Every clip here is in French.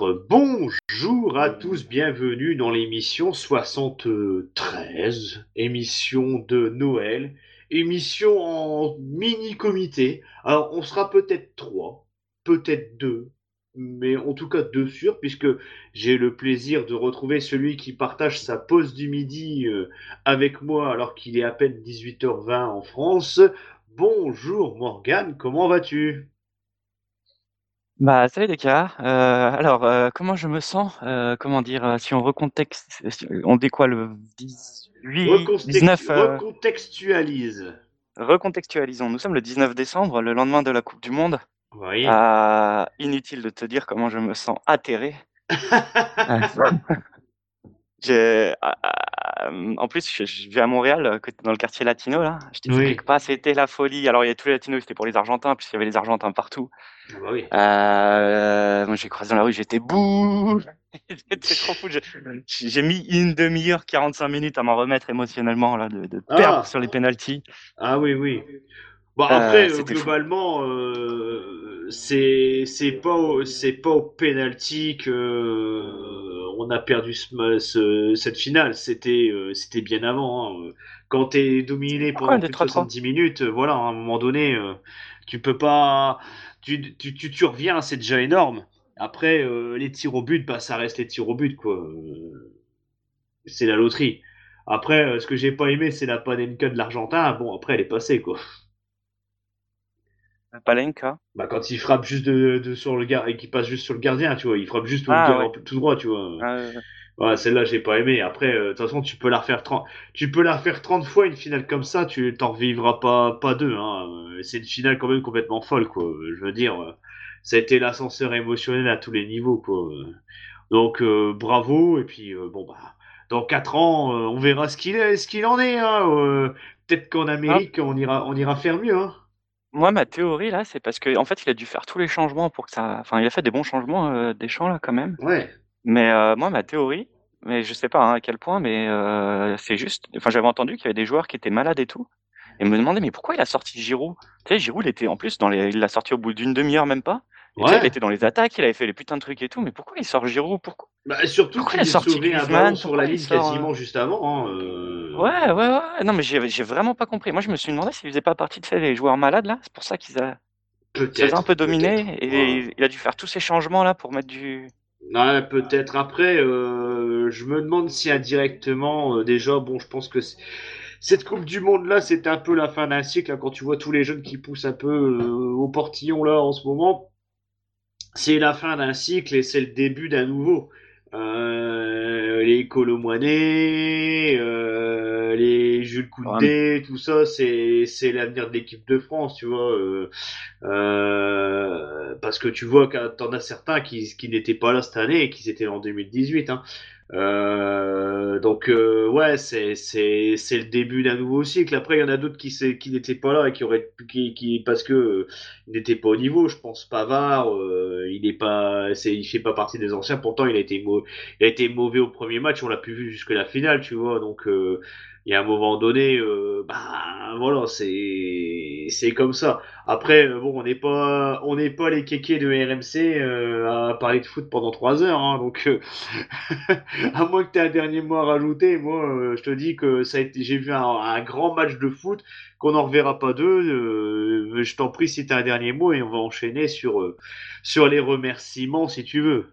3, 4. Bonjour à tous, bienvenue dans l'émission 73, émission de Noël, émission en mini-comité. Alors, on sera peut-être 3, peut-être 2, mais en tout cas deux sûrs, puisque j'ai le plaisir de retrouver celui qui partage sa pause du midi euh, avec moi alors qu'il est à peine 18h20 en France. Bonjour Morgane, comment vas-tu? Bah, salut gars. Euh, alors, euh, comment je me sens? Euh, comment dire, si on recontexte, on dit quoi le 18, 19, Recontextualise. recontextualisons. Nous sommes le 19 décembre, le lendemain de la Coupe du Monde. Oui. inutile de te dire comment je me sens atterré. J'ai, en plus, je, je, vis à Montréal, dans le quartier latino, là. Je t'explique pas, c'était la folie. Alors, il y a tous les latinos, c'était pour les Argentins, puisqu'il y avait les Argentins partout. Ah bah oui. Euh, moi, j'ai croisé dans la rue, j'étais bouh J'étais trop fou. J'ai mis une demi-heure, 45 minutes à m'en remettre émotionnellement, là, de, de perdre ah. sur les penalties. Ah oui, oui. Bon, après, euh, globalement, euh, c'est c'est pas c'est pas au penalty que euh, on a perdu ce, cette finale. C'était euh, c'était bien avant. Hein. Quand t'es dominé pendant plus de 70 minutes, voilà, à un moment donné, tu peux pas, tu tu, tu, tu reviens, c'est déjà énorme. Après, les tirs au but, bah ça reste les tirs au but, quoi. c'est la loterie. Après, ce que j'ai pas aimé, c'est la panenka de l'Argentin. Bon, après, elle est passée, quoi. Palenka Bah quand il frappe juste de, sur le gardien et qu'il passe juste sur le gardien, tu vois, il frappe juste ah, tout droit, tu vois. Ah, celle-là, j'ai pas aimé. Après, euh, de toute façon, tu peux la refaire 30, tu peux la refaire 30 fois une finale comme ça, tu t'en revivras pas, pas deux, hein. C'est une finale quand même complètement folle, quoi. Je veux dire, euh, ça a été l'ascenseur émotionnel à tous les niveaux, quoi. Donc, euh, bravo. Et puis, bon, bah, dans 4 ans, on verra ce qu'il est, ce qu'il en est, hein. Peut-être qu'en Amérique, on ira, on ira faire mieux, hein. Moi, ma théorie là, c'est parce que en fait, il a dû faire tous les changements pour que ça enfin, il a fait des bons changements, euh, des champs là, quand même. Ouais. Mais euh, moi, ma théorie, mais je sais pas, hein, à quel point, mais euh, c'est juste enfin, j'avais entendu qu'il y avait des joueurs qui étaient malades et tout et me demandais: «Mais pourquoi il a sorti Giroud?» tu sais, Giroud, il était en plus dans les il l'a sorti au bout d'une demi-heure, même pas. Ouais. il était dans les attaques, il avait fait les putains de trucs et tout, mais pourquoi il sort Giroud? Pourquoi? Bah, surtout qu'il est sauvé un ballon sur la ligne quasiment juste avant, hein, Ouais, ouais, ouais. Non, mais j'ai vraiment pas compris. Moi, je me suis demandé s'il faisait pas partie de ces joueurs malades là. C'est pour ça qu'ils a un peu dominé et il a dû faire tous ces changements là pour mettre du. Ouais, peut-être. Après, euh, je me demande si indirectement, euh, déjà, bon, je pense que cette Coupe du Monde là, c'est un peu la fin d'un cycle. Hein, quand tu vois tous les jeunes qui poussent un peu euh, au portillon là en ce moment, c'est la fin d'un cycle et c'est le début d'un nouveau. Euh, les Colomboinet, euh, les Jules Koundé, tout ça, c'est c'est l'avenir de l'équipe de France, tu vois. Euh, euh parce que tu vois t'en as certains qui qui n'étaient pas là cette année et qui étaient en 2018. Hein. Euh, donc euh, ouais, c'est c'est c'est le début d'un nouveau cycle. Après, il y en a d'autres qui qui n'étaient pas là et qui auraient qui, qui parce que euh, n'étaient pas au niveau. Je pense Pavard, euh, il est pas, c'est il fait pas partie des anciens. Pourtant, il a été il a été mauvais au premier match. On l'a pu vu jusque la finale, tu vois. Donc y a un moment donné, euh, bah voilà, c'est c'est comme ça. Après, euh, bon, on n'est pas on n'est pas les kékés de RMC euh, à parler de foot pendant trois heures, hein, donc euh, à moins que tu aies un dernier mot à rajouter, moi, je te dis que ça j'ai vu un, un, grand match de foot qu'on n'en reverra pas deux. je t'en prie, si tu as un dernier mot et on va enchaîner sur sur les remerciements si tu veux.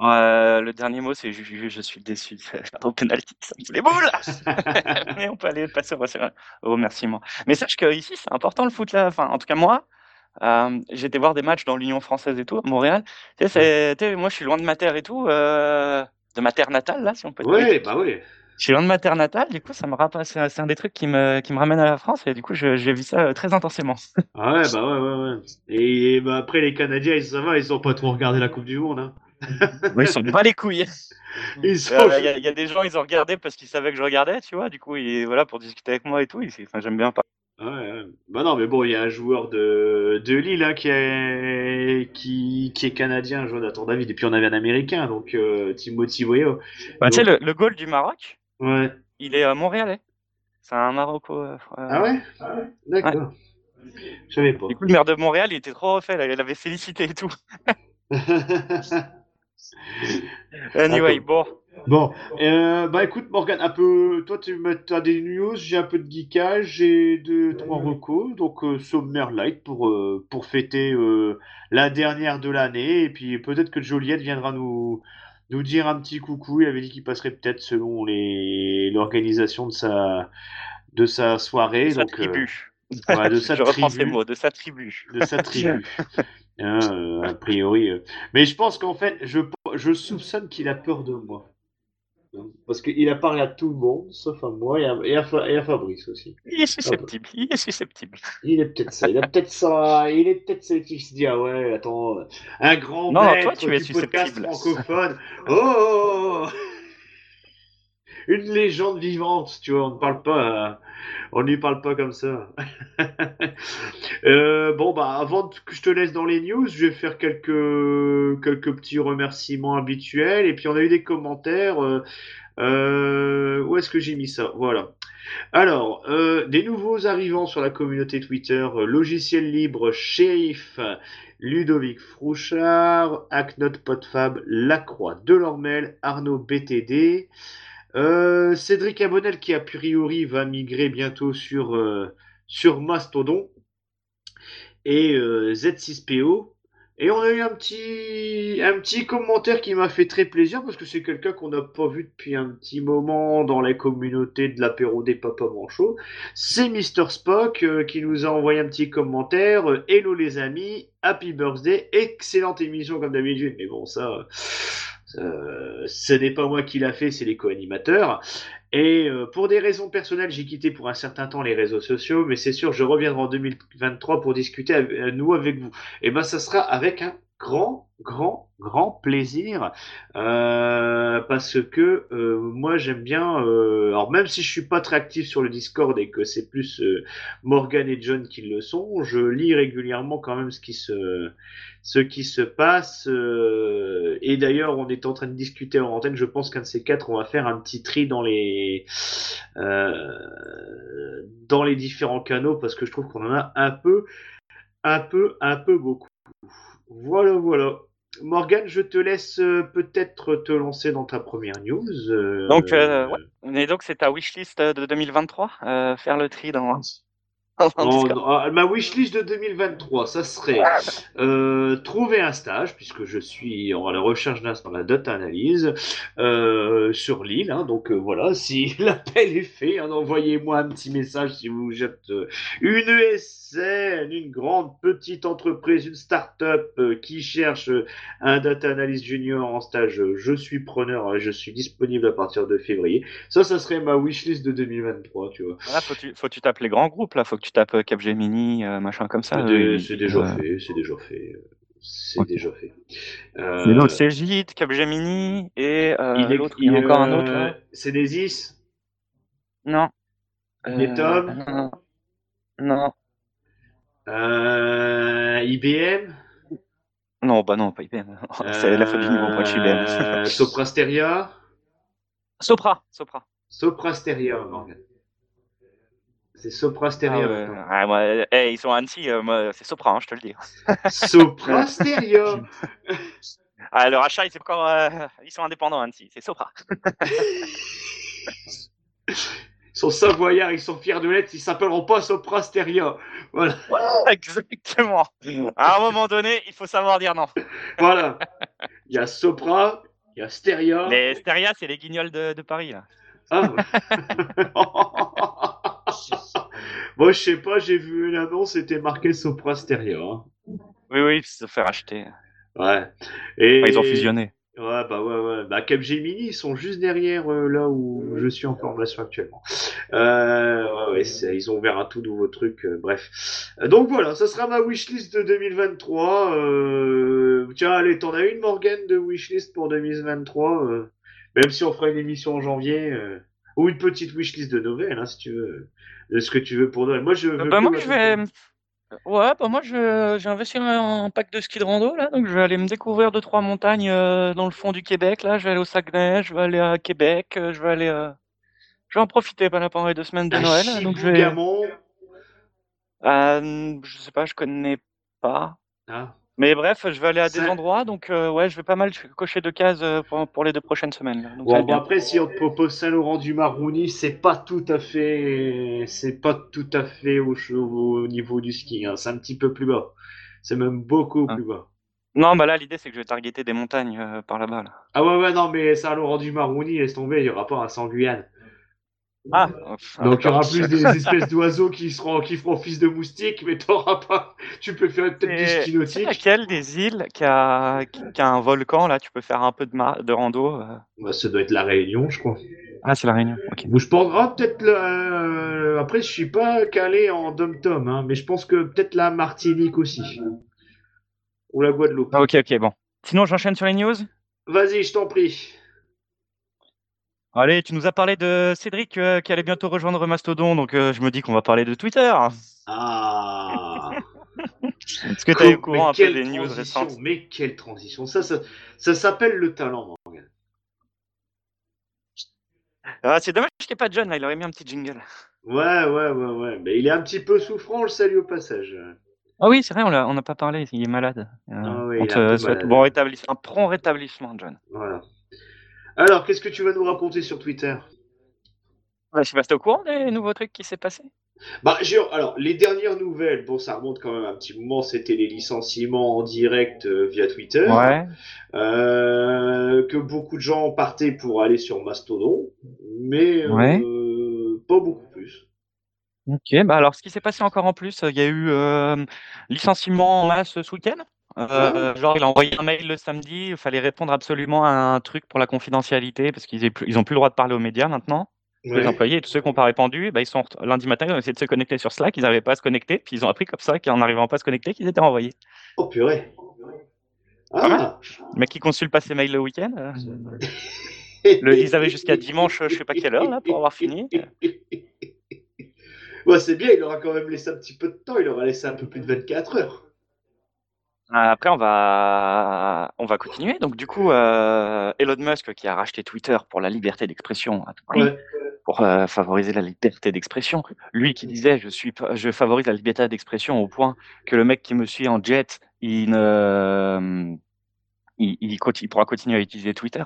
Euh, le dernier mot, c'est je, je, suis déçu. Au penalty, ça me les boules. Mais on peut aller passer au remerciement. Mais sache que ici, c'est important le foot là. Enfin, en tout cas moi, euh, j'étais voir des matchs dans l'Union française et tout, à Montréal. Tu sais, moi, je suis loin de ma terre et tout, euh, de ma terre natale là, si on peut. dire. Oui, bah oui. Je suis loin de ma terre natale, du coup, ça me rappelle, c'est un des trucs qui me, qui me ramène à la France, et du coup, j'ai vu ça euh, très intensément. Ah ouais, bah ouais, ouais, ouais. Et, bah, après, les Canadiens, ils, ça va, ils ont pas trop regardé la Coupe du Monde, hein ils sont pas les couilles. Il euh, y, a des gens, ils ont regardé parce qu'ils savaient que je regardais, tu vois. Du coup, il, voilà, pour discuter avec moi et tout. Enfin, j'aime bien pas. Ouais, Bah non, mais bon, il y a un joueur de, de Lille hein, qui, est, qui, qui est canadien, Jonathan David, et puis on avait un américain, donc euh, Timothy Voyo. Bah, Tu sais, le, le, goal du Maroc, ouais. il est à montréalais. C'est un Maroco. Euh, ah ouais, ah ouais? D'accord. Je savais pas. Du coup, le maire de Montréal, il était trop refait, là. il avait félicité et tout. Anyway, bon. Bon, euh, bah écoute Morgan, un peu, toi tu as des news, j'ai un peu de geekage, j'ai deux trois recos, donc euh, sommaire light pour euh, pour fêter euh, la dernière de l'année et puis peut-être que Joliette viendra nous nous dire un petit coucou. Il avait dit qu'il passerait peut-être selon les l'organisation de sa de sa soirée, De sa donc euh, tribu. ouais, de sa Je reprends ces tribu, mots, de sa tribu. de sa tribu. Hein, euh, a priori, mais je pense qu'en fait, je je soupçonne qu'il a peur de moi. Parce qu'il a parlé à tout le monde, sauf à moi et à, et à Fa- et à Fabrice aussi. Il est Ah susceptible, il est susceptible. il est peut-être ça, il a peut-être ça, il est peut-être celui qui se dit ah ouais, attends, un grand Non, toi, tu es du podcast francophone. Oh, oh, oh, une légende vivante, tu vois, on ne parle pas, euh, on n'y parle pas comme ça. Euh, bon bah avant que je te laisse dans les news, je vais faire quelques petits remerciements habituels et puis on a eu des commentaires. euh, où est-ce que j'ai mis ça? Voilà. Alors, des nouveaux arrivants sur la communauté Twitter, logiciel libre, Sheriff, Ludovic Frouchard, Hacknot Podfab, Lacroix, Delormel, Arnaud BTD, euh, Cédric Abonnel qui a priori va migrer bientôt sur, euh, sur Mastodon et euh, Z6PO. Et on a eu un petit, un petit commentaire qui m'a fait très plaisir parce que c'est quelqu'un qu'on n'a pas vu depuis un petit moment dans la communauté de l'apéro des papas manchots. C'est Mister Spock euh, qui nous a envoyé un petit commentaire. Hello les amis, happy birthday, excellente émission comme d'habitude. Mais bon, ça, euh, ce n'est pas moi qui l'a fait, c'est les co-animateurs. Et euh, pour des raisons personnelles, j'ai quitté pour un certain temps les réseaux sociaux, mais c'est sûr, je reviendrai en 2023 pour discuter à, à nous avec vous. Et ben, ça sera avec un grand, grand, grand plaisir, euh, parce que euh, moi j'aime bien. euh, alors même si je suis pas très actif sur le Discord et que c'est plus euh, Morgan et John qui le sont, je lis régulièrement quand même ce qui se ce qui se passe. et d'ailleurs, on est en train de discuter en antenne. Je pense qu'un de ces quatre, on va faire un petit tri dans les dans les différents canaux parce que je trouve qu'on en a un peu, un peu, un peu beaucoup. Voilà, voilà. Morgan, je te laisse euh, peut-être te lancer dans ta première news. euh, Donc, euh, ouais. Et donc, c'est ta wishlist de 2023 euh, Faire le tri dans. En- en- ma wishlist de 2023, ça serait euh, trouver un stage, puisque je suis en la recherche d'un dans la data analyse euh, sur l'île. hein. donc euh, voilà, si l'appel est fait, hein, envoyez-moi un petit message si vous êtes une ESN, une grande petite entreprise, une start-up euh, qui cherche un data analyst junior en stage. Je suis preneur, euh, je suis disponible à partir de février. Ça, ça serait ma wishlist de 2023, tu vois. Voilà, faut tu, faut tu tapes les grands groupes là, faut que tu tapes euh, Capgemini, euh, machin comme ça. C'est euh, déjà euh, fait, c'est déjà fait. euh, C'est Ok. déjà fait. Euh, c'est Git, Capgemini et euh, il est- l'autre, il y a encore un euh, autre C'est des is? Non. Netom non. Non. euh, IBM Non, bah non, pas IBM. C'est la faute du niveau point chez IBM. euh, Soprasteria? Sopra, Sopra. Soprasteria, Morgan. C'est. Ah ouais, maintenant. ah, moi, eh, ils sont Annecy, euh, c'est Sopra, hein, je te le dis. Soprasteria Ah, le rachat, ils sont encore, euh, ils sont indépendants Annecy, c'est Sopra. Ils sont savoyards, ils sont fiers de l'être, ils s'appelleront pas Soprasteria. Voilà. Exactement. À un moment donné, il faut savoir dire non. voilà. Il y a Sopra, il y a Steria. Les Steria, c'est les guignols de, de Paris. Là. Ah. Moi, je sais pas, j'ai vu une annonce, c'était marqué Sopra Steria. hein. Oui, oui, ils se sont fait racheter. Ouais. Et... Enfin, ils ont fusionné. Ouais, bah ouais, ouais. Bah, Capgemini, ils sont juste derrière euh, là où je suis en formation actuellement. Euh, ouais, ouais, ils ont ouvert un tout nouveau truc, euh, bref. Donc voilà, ça sera ma wishlist de 2023. Euh... Tiens, allez, t'en as une, Morgane, de wishlist pour 2023 euh, Même si on fera une émission en janvier. Ou une petite wishlist de Noël, hein, si tu veux. De ce que tu veux pour Noël. Moi, je veux. bah, que moi, je vais. Ouais, bah, moi, je, j'ai investi un pack de ski de rando, là. Donc, je vais aller me découvrir deux, trois montagnes euh, dans le fond du Québec, là. Je vais aller au Saguenay, je vais aller à Québec, euh, je vais aller. euh, Je vais en profiter pendant les deux semaines de Noël. Donc, je vais. Je sais pas, je connais pas. Ah. Mais bref, je vais aller à des endroits, donc euh, ouais, je vais pas mal cocher de cases euh, pour, pour les deux prochaines semaines. Donc, Bon, après, si on te propose Saint-Laurent du Maroni, c'est pas tout à fait, c'est pas tout à fait au, au niveau du ski. hein. C'est un petit peu plus bas. C'est même beaucoup Ah. plus bas. Non, bah là, l'idée, c'est que je vais targeter des montagnes euh, par là-bas. Là. Ah ouais, ouais, non, mais Saint-Laurent du Maroni, laisse tomber, il y aura pas un sans Guyane. Ah, Donc il y aura plus des espèces d'oiseaux qui seront, qui feront office de moustiques, mais t'auras pas. Tu peux faire peut-être du ski c'est nautique. laquelle des îles qui a, qui, qui a un volcan là Tu peux faire un peu de, mar- de rando. euh? Bah, ça doit être la Réunion, je crois. Ah, c'est la Réunion. Ok. Ou je pense, ah, peut-être la... Après, je suis pas calé en dom-tom, hein, mais je pense que peut-être la Martinique aussi. Ou la Guadeloupe. Ah, ok, ok, bon. Sinon, j'enchaîne sur les news? Vas-y, je t'en prie. Allez, tu nous as parlé de Cédric euh, qui allait bientôt rejoindre Mastodon, donc euh, je me dis qu'on va parler de Twitter. Ah. Est-ce que tu au Mais courant un peu des news récentes? Mais quelle transition. Ça, ça, ça s'appelle le talent, Morgan. ah, C'est dommage qu'il n'y ait pas de John, là, il aurait mis un petit jingle. Ouais, ouais, ouais, ouais. Mais il est un petit peu souffrant, le salut au passage. Ah oui, c'est vrai, on n'a pas parlé, il est malade. Euh, Ah oui, on il te un malade. bon rétablissement, un prompt rétablissement, John. Voilà. Alors, qu'est-ce que tu vas nous raconter sur Twitter? Ouais, je sais pas si au courant des nouveaux trucs qui s'est passé? Bah, j'ai- alors, les dernières nouvelles, bon, ça remonte quand même un petit moment, c'était les licenciements en direct euh, via Twitter. Ouais. Euh, que beaucoup de gens partaient pour aller sur Mastodon, mais euh, pas beaucoup plus. Ok, bah alors ce qui s'est passé encore en plus, il y a eu licenciement en masse ce week-end? Euh, genre, il a envoyé un mail le samedi, il fallait répondre absolument à un truc pour la confidentialité parce qu'ils aient plus- ils ont plus le droit de parler aux médias maintenant. Les employés et tous ceux qui n'ont pas répondu, bah, ils sont lundi matin, ils ont essayé de se connecter sur Slack, ils n'arrivaient pas à se connecter, puis ils ont appris comme ça qu'en n'arrivant pas à se connecter, qu'ils étaient renvoyés. Oh purée. Ah. Le mec qui consulte pas ses mails le week-end, euh, le- ils avaient jusqu'à dimanche, je sais pas quelle heure là, pour avoir fini. Ouais, c'est bien, il aura quand même laissé un petit peu de temps, il aura laissé un peu plus de 24 heures. Après, on va, on va continuer. Donc, du coup, euh, Elon Musk qui a racheté Twitter pour la liberté d'expression à tout prix, Ouais. pour euh, favoriser la liberté d'expression. Lui qui disait, je suis, je favorise la liberté d'expression au point que le mec qui me suit en jet, il ne, il, il, il pourra continuer à utiliser Twitter.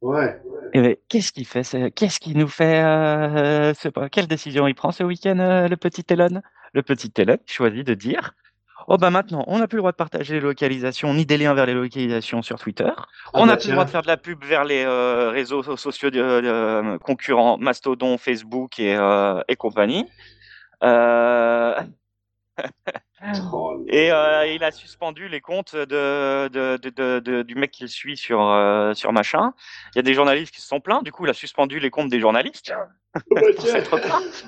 Ouais. Et ben, qu'est-ce qu'il fait ce- Qu'est-ce qu'il nous fait euh, ce- Quelle décision il prend ce week-end, euh, le petit Elon? Le petit Elon choisit de dire Oh bah maintenant, on n'a plus le droit de partager les localisations ni des liens vers les localisations sur Twitter. Ah on n'a bah plus le droit de faire de la pub vers les euh, réseaux so- sociaux de- concurrents Mastodon, Facebook et, euh, et compagnie. Euh, Oh, et euh, il a suspendu les comptes de, du mec qu'il suit sur, euh, sur machin. Il y a des journalistes qui se sont plaints. Du coup, il a suspendu les comptes des journalistes. bah pour tiens. s'être plaint.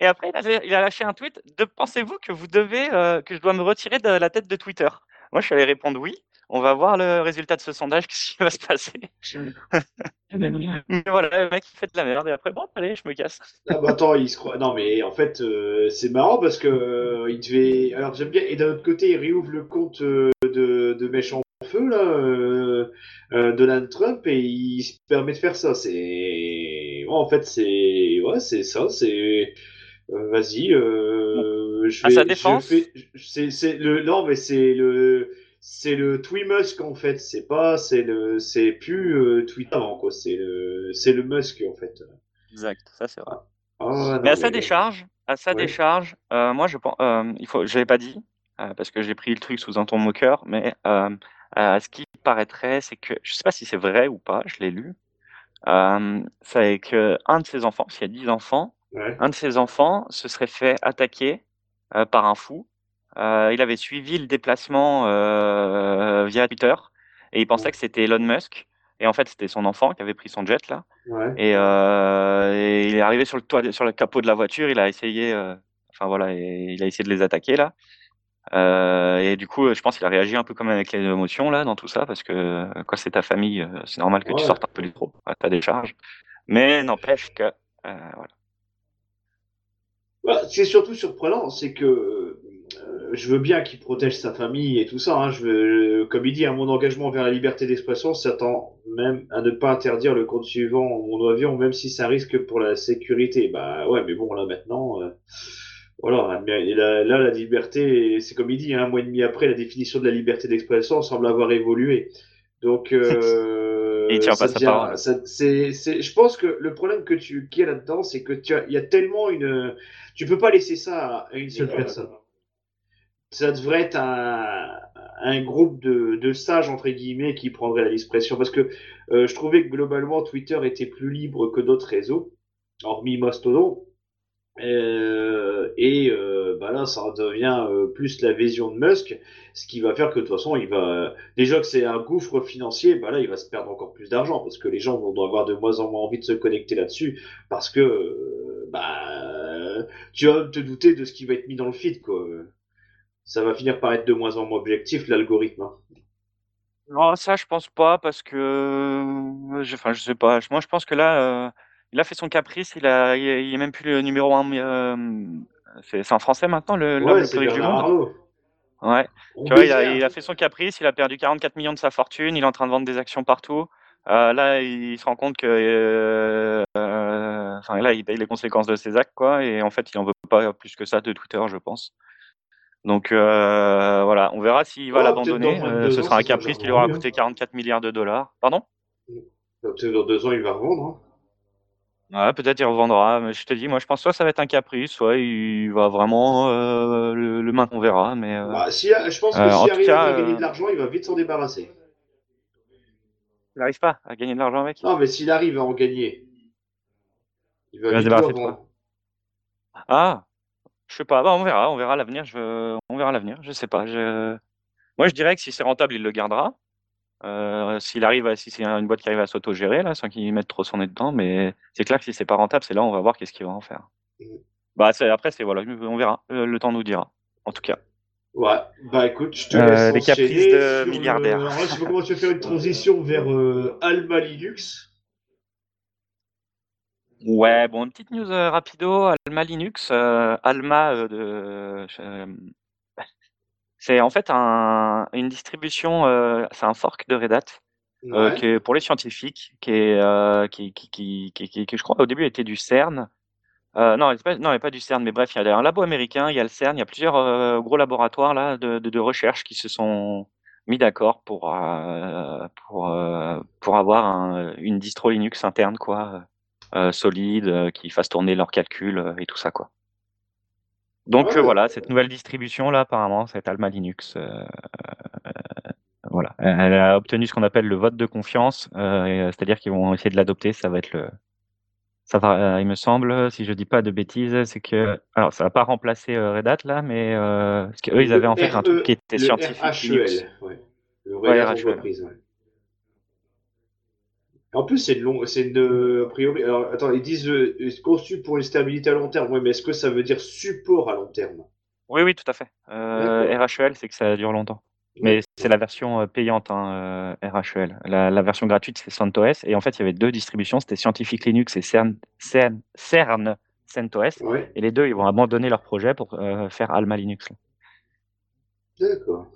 Et après, il a, il a lâché un tweet. De, pensez-vous que vous devez, euh, que je dois me retirer de la tête de Twitter? Moi, je suis allé répondre oui. On va voir le résultat de ce sondage, qu'est-ce qui va se passer? Mais voilà, le mec, il fait de la merde. Et après, bon, allez, je me casse. Ah bah attends, il se croit. Non mais en fait, euh, c'est marrant parce que euh, il devait. Alors j'aime bien. Et d'un autre côté, il réouvre le compte euh, de, de méchant feu là, euh, euh, Donald Trump, et il se permet de faire ça. C'est. En fait, c'est. Ouais, c'est ça. C'est. Vas-y. Euh, je À vais- sa je défense. C'est le. Non mais c'est le. C'est le Twimusk en fait. C'est pas. C'est le. C'est plus euh, Twitter avant, quoi. C'est le. C'est le Musk en fait. Exact, ça c'est vrai. Ah, non, Mais à sa mais- décharge, à sa Ouais. décharge, euh, moi je pense, euh, il faut, pas dit euh, parce que j'ai pris le truc sous un ton moqueur, mais euh, ce qui paraîtrait, c'est que je sais pas si c'est vrai ou pas, je l'ai lu, c'est que un de ses enfants, parce qu'il y a 10 enfants, Ouais. un de ses enfants se serait fait attaquer euh, par un fou. Euh, il avait suivi le déplacement euh, via Twitter et il pensait que c'était Elon Musk. Et en fait, c'était son enfant qui avait pris son jet là. Ouais. Et, et il est arrivé sur le toit, sur le capot de la voiture. Il a essayé, enfin voilà, et il a essayé de les attaquer là. Et du coup, je pense qu'il a réagi un peu comme avec les émotions là dans tout ça, parce que quand c'est ta famille, c'est normal que Ouais. tu sortes un peu du trop à ta décharge. Mais n'empêche que, euh, Bah, c'est surtout surprenant, c'est que euh, je veux bien qu'il protège sa famille et tout ça. Hein, je veux, comme il dit, hein, mon engagement vers la liberté d'expression s'attend même à ne pas interdire le compte suivant mon avion, même si ça risque pour la sécurité. Bah ouais, mais bon là maintenant, euh, Voilà, là, la liberté, c'est comme il dit, hein, un mois et demi après, la définition de la liberté d'expression semble avoir évolué. Donc, euh, il tient pas sa parole. c'est, je pense que le problème que tu, qu'il y a là-dedans, c'est que tu il y a tellement une, tu peux pas laisser ça à une seule personne. Ça devrait être un, un groupe de, de, sages entre guillemets qui prendraient l'expression parce que euh, je trouvais que globalement Twitter était plus libre que d'autres réseaux, hormis Mastodon. Euh, et euh, bah là, ça devient euh, plus la vision de Musk, ce qui va faire que de toute façon, il va déjà que c'est un gouffre financier, bah là, il va se perdre encore plus d'argent parce que les gens vont avoir de moins en moins envie de se connecter là-dessus parce que bah tu vas te douter de ce qui va être mis dans le feed quoi. Ça va finir par être de moins en moins objectif l'algorithme. Hein. Non, ça je pense pas parce que, enfin je sais pas. Moi je pense que là il a fait son caprice, il a, il, est même plus le numéro un. Euh, c'est un Français maintenant, le, ouais, le plus riche du monde. Ouais. Tu vois, il a, il a, fait son caprice, il a perdu 44 millions de sa fortune, il est en train de vendre des actions partout. Euh, là, il se rend compte que, euh, enfin, là, il paye les conséquences de ses actes, quoi. Et en fait, il en veut pas plus que ça de Twitter, je pense. Donc voilà, on verra s'il va l'abandonner. ce sera un caprice qui lui aura coûté 44 milliards de dollars. Pardon? Dans deux ans, il va revendre. Ouais, peut-être il revendra, mais je te dis, moi je pense soit ça va être un caprice, soit il va vraiment euh, le, le on verra. Mais euh, bah, si, je pense que euh, s'il arrive à gagner de l'argent, il va vite s'en débarrasser. Il n'arrive pas à gagner de l'argent avec? Non, mais s'il arrive à en gagner, il va, vite se débarrasser de quoi Ah, je sais pas, bah, on verra, on verra l'avenir, je... on verra l'avenir, je sais pas. Je... Moi je dirais que si c'est rentable, il le gardera. Euh, s'il arrive à, si c'est une boîte qui arrive à s'auto-gérer, là, sans qu'il mette trop son nez dedans, mais c'est clair que si c'est pas rentable, c'est là on va voir qu'est-ce qu'il va en faire. Mmh. Bah, après, c'est voilà, on verra. Euh, le temps nous dira, en tout cas. Ouais, bah écoute, je te euh, laisse les caprices de milliardaires. Le... je sais pas comment tu vas faire une transition vers Alma Linux. Ouais, bon, une petite news rapido. Alma Linux, Alma de c'est en fait un, une distribution, euh, c'est un fork de Red Hat, euh, qui est pour les scientifiques, qui est, euh, qui, qui, qui, qui, qui, je crois au début était du CERN. Euh, non, pas, non, pas du CERN, mais bref, il y a un labo américain, il y a le CERN, il y a plusieurs euh, gros laboratoires là de, de, de, recherche qui se sont mis d'accord pour euh, pour pour avoir un, une distro Linux interne quoi, solide, qui fasse tourner leurs calculs et tout ça quoi. Donc euh, voilà, cette nouvelle distribution là, apparemment, cette Alma Linux, euh, euh, voilà, elle a obtenu ce qu'on appelle le vote de confiance, c'est-à-dire qu'ils vont essayer de l'adopter. Ça va être le, ça va, il me semble, si je dis pas de bêtises, c'est que, alors ça va pas remplacer Red Hat là, mais parce qu'eux ils avaient en fait un truc qui était scientifique. RHEL, ouais. Le ouais. En plus, c'est long, c'est une, a priori. Alors, attends, ils disent euh, conçu pour une stabilité à long terme? Oui, mais est-ce que ça veut dire support à long terme? Oui, oui, tout à fait. Euh, RHEL, c'est que ça dure longtemps. Mais c'est la version euh, payante, hein, euh, RHEL. La, version gratuite, c'est CentOS. Et en fait, il y avait deux distributions, c'était Scientific Linux et CERN, CERN, CERN CentOS. Et les deux, ils vont abandonner leur projet pour faire Alma Linux. D'accord.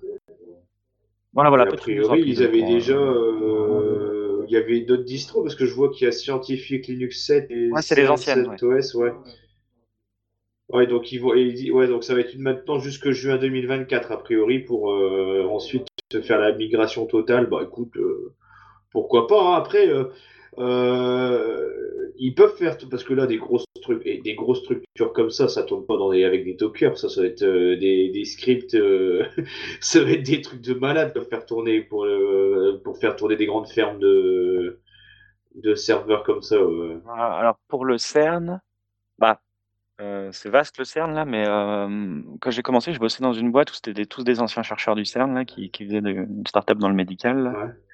Voilà, voilà. a priori, ils avaient déjà il y avait d'autres distros parce que je vois qu'il y a Scientific Linux 7 et ouais, c'est les anciennes, OS, ouais. Ouais, donc ils vont, ouais, donc ça va être maintenant jusque juin 2024 a priori pour euh, ensuite faire la migration totale. Bah écoute, euh, pourquoi pas. Hein. Après, euh, euh, ils peuvent faire parce que là des grosses trucs et des grosses structures comme ça, ça tourne pas dans avec des dockers, ça, ça va être euh, des, des, scripts, euh, ça va être des trucs de malade pour faire tourner pour pour faire tourner des grandes fermes de de serveurs comme ça. Alors pour le CERN, bah c'est vaste le CERN là, mais quand j'ai commencé, je bossais dans une boîte où c'était tous des anciens chercheurs du CERN là qui, qui faisaient une start-up dans le médical. Ouais.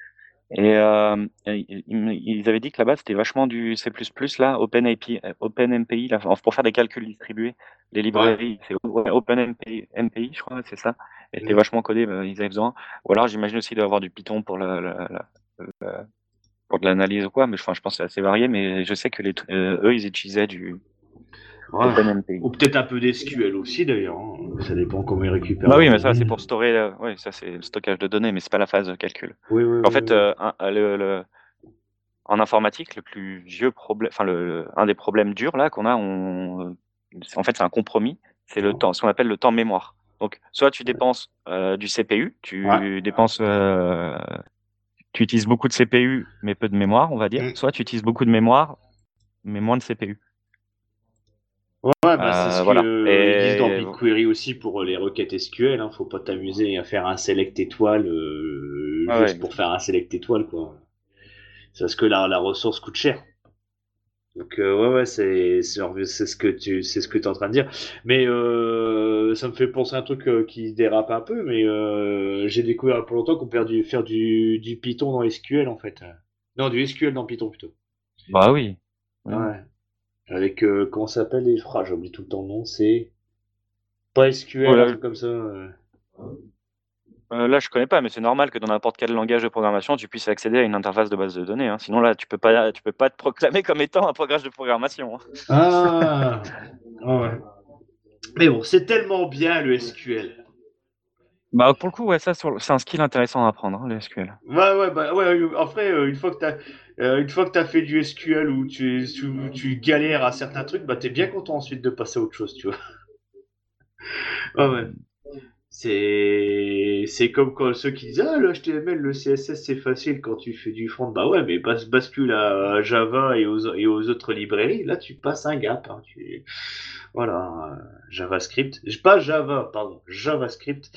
Et euh, ils avaient dit que là-bas, c'était vachement du C++ là, OpenAPI, OpenMPI, là, pour faire des calculs distribués. Les librairies, c'est OpenMPI, MPI, je crois, c'est ça. Et c'était vachement codé, bah, ils avaient besoin. Ou alors, j'imagine aussi d'avoir du Python pour la, la, la, pour de l'analyse ou quoi, mais enfin, je pense que c'est assez varié, mais je sais que les, euh, eux, ils utilisaient du, ou peut-être un peu d'SQL aussi d'ailleurs. Hein. Ça dépend comment ils récupèrent. Bah oui, mais ça c'est pour stocker. Euh, oui, ça c'est le stockage de données, mais c'est pas la phase de calcul. Oui, oui, en fait, euh, un, le, en informatique, le plus vieux problème, enfin le, un des problèmes durs là qu'on a, on, en fait, c'est un compromis. C'est le temps, ce qu'on appelle le temps mémoire. Donc, soit tu dépenses euh, du CPU, tu dépenses, euh, tu utilises beaucoup de CPU mais peu de mémoire, on va dire. Mm. Soit tu utilises beaucoup de mémoire mais moins de CPU. Ouais, bah, c'est ce voilà. qu'ils disent dans BigQuery aussi pour les requêtes SQL. Hein. Faut pas t'amuser à faire un select étoile juste pour faire un select étoile, quoi. C'est parce que la, la ressource coûte cher. Donc euh, ouais ouais c'est c'est ce que tu c'est ce que tu es en train de dire. Mais euh, ça me fait penser à un truc euh, qui dérape un peu, mais j'ai découvert il y a pas longtemps qu'on peut faire du, du Python dans SQL en fait. Non du SQL dans Python plutôt. Bah oui. Ouais. Avec comment ça s'appelle les phrases, j'oublie tout le temps le nom, c'est pas SQL, truc comme ça. Euh, là, je connais pas, mais c'est normal que dans n'importe quel langage de programmation, tu puisses accéder à une interface de base de données. Hein. Sinon, là, tu peux pas, tu peux pas te proclamer comme étant un programme de programmation. Hein. Ah, ouais. Mais bon, c'est tellement bien le SQL. Bah, pour le coup, ouais, ça, c'est un skill intéressant à apprendre, hein, le SQL. Ouais, ouais, bah, ouais. En vrai, euh, une fois que tu as, euh, une fois que as fait du SQL ou tu, tu, tu, galères à certains trucs, bah, es bien content ensuite de passer à autre chose, tu vois. ouais, ouais. C'est comme quand ceux qui disent ah le HTML, le CSS c'est facile quand tu fais du front. Bah ouais, mais bascule à Java et aux, autres librairies, là tu passes un gap. Hein. Tu... Voilà, JavaScript, pas Java, pardon, JavaScript.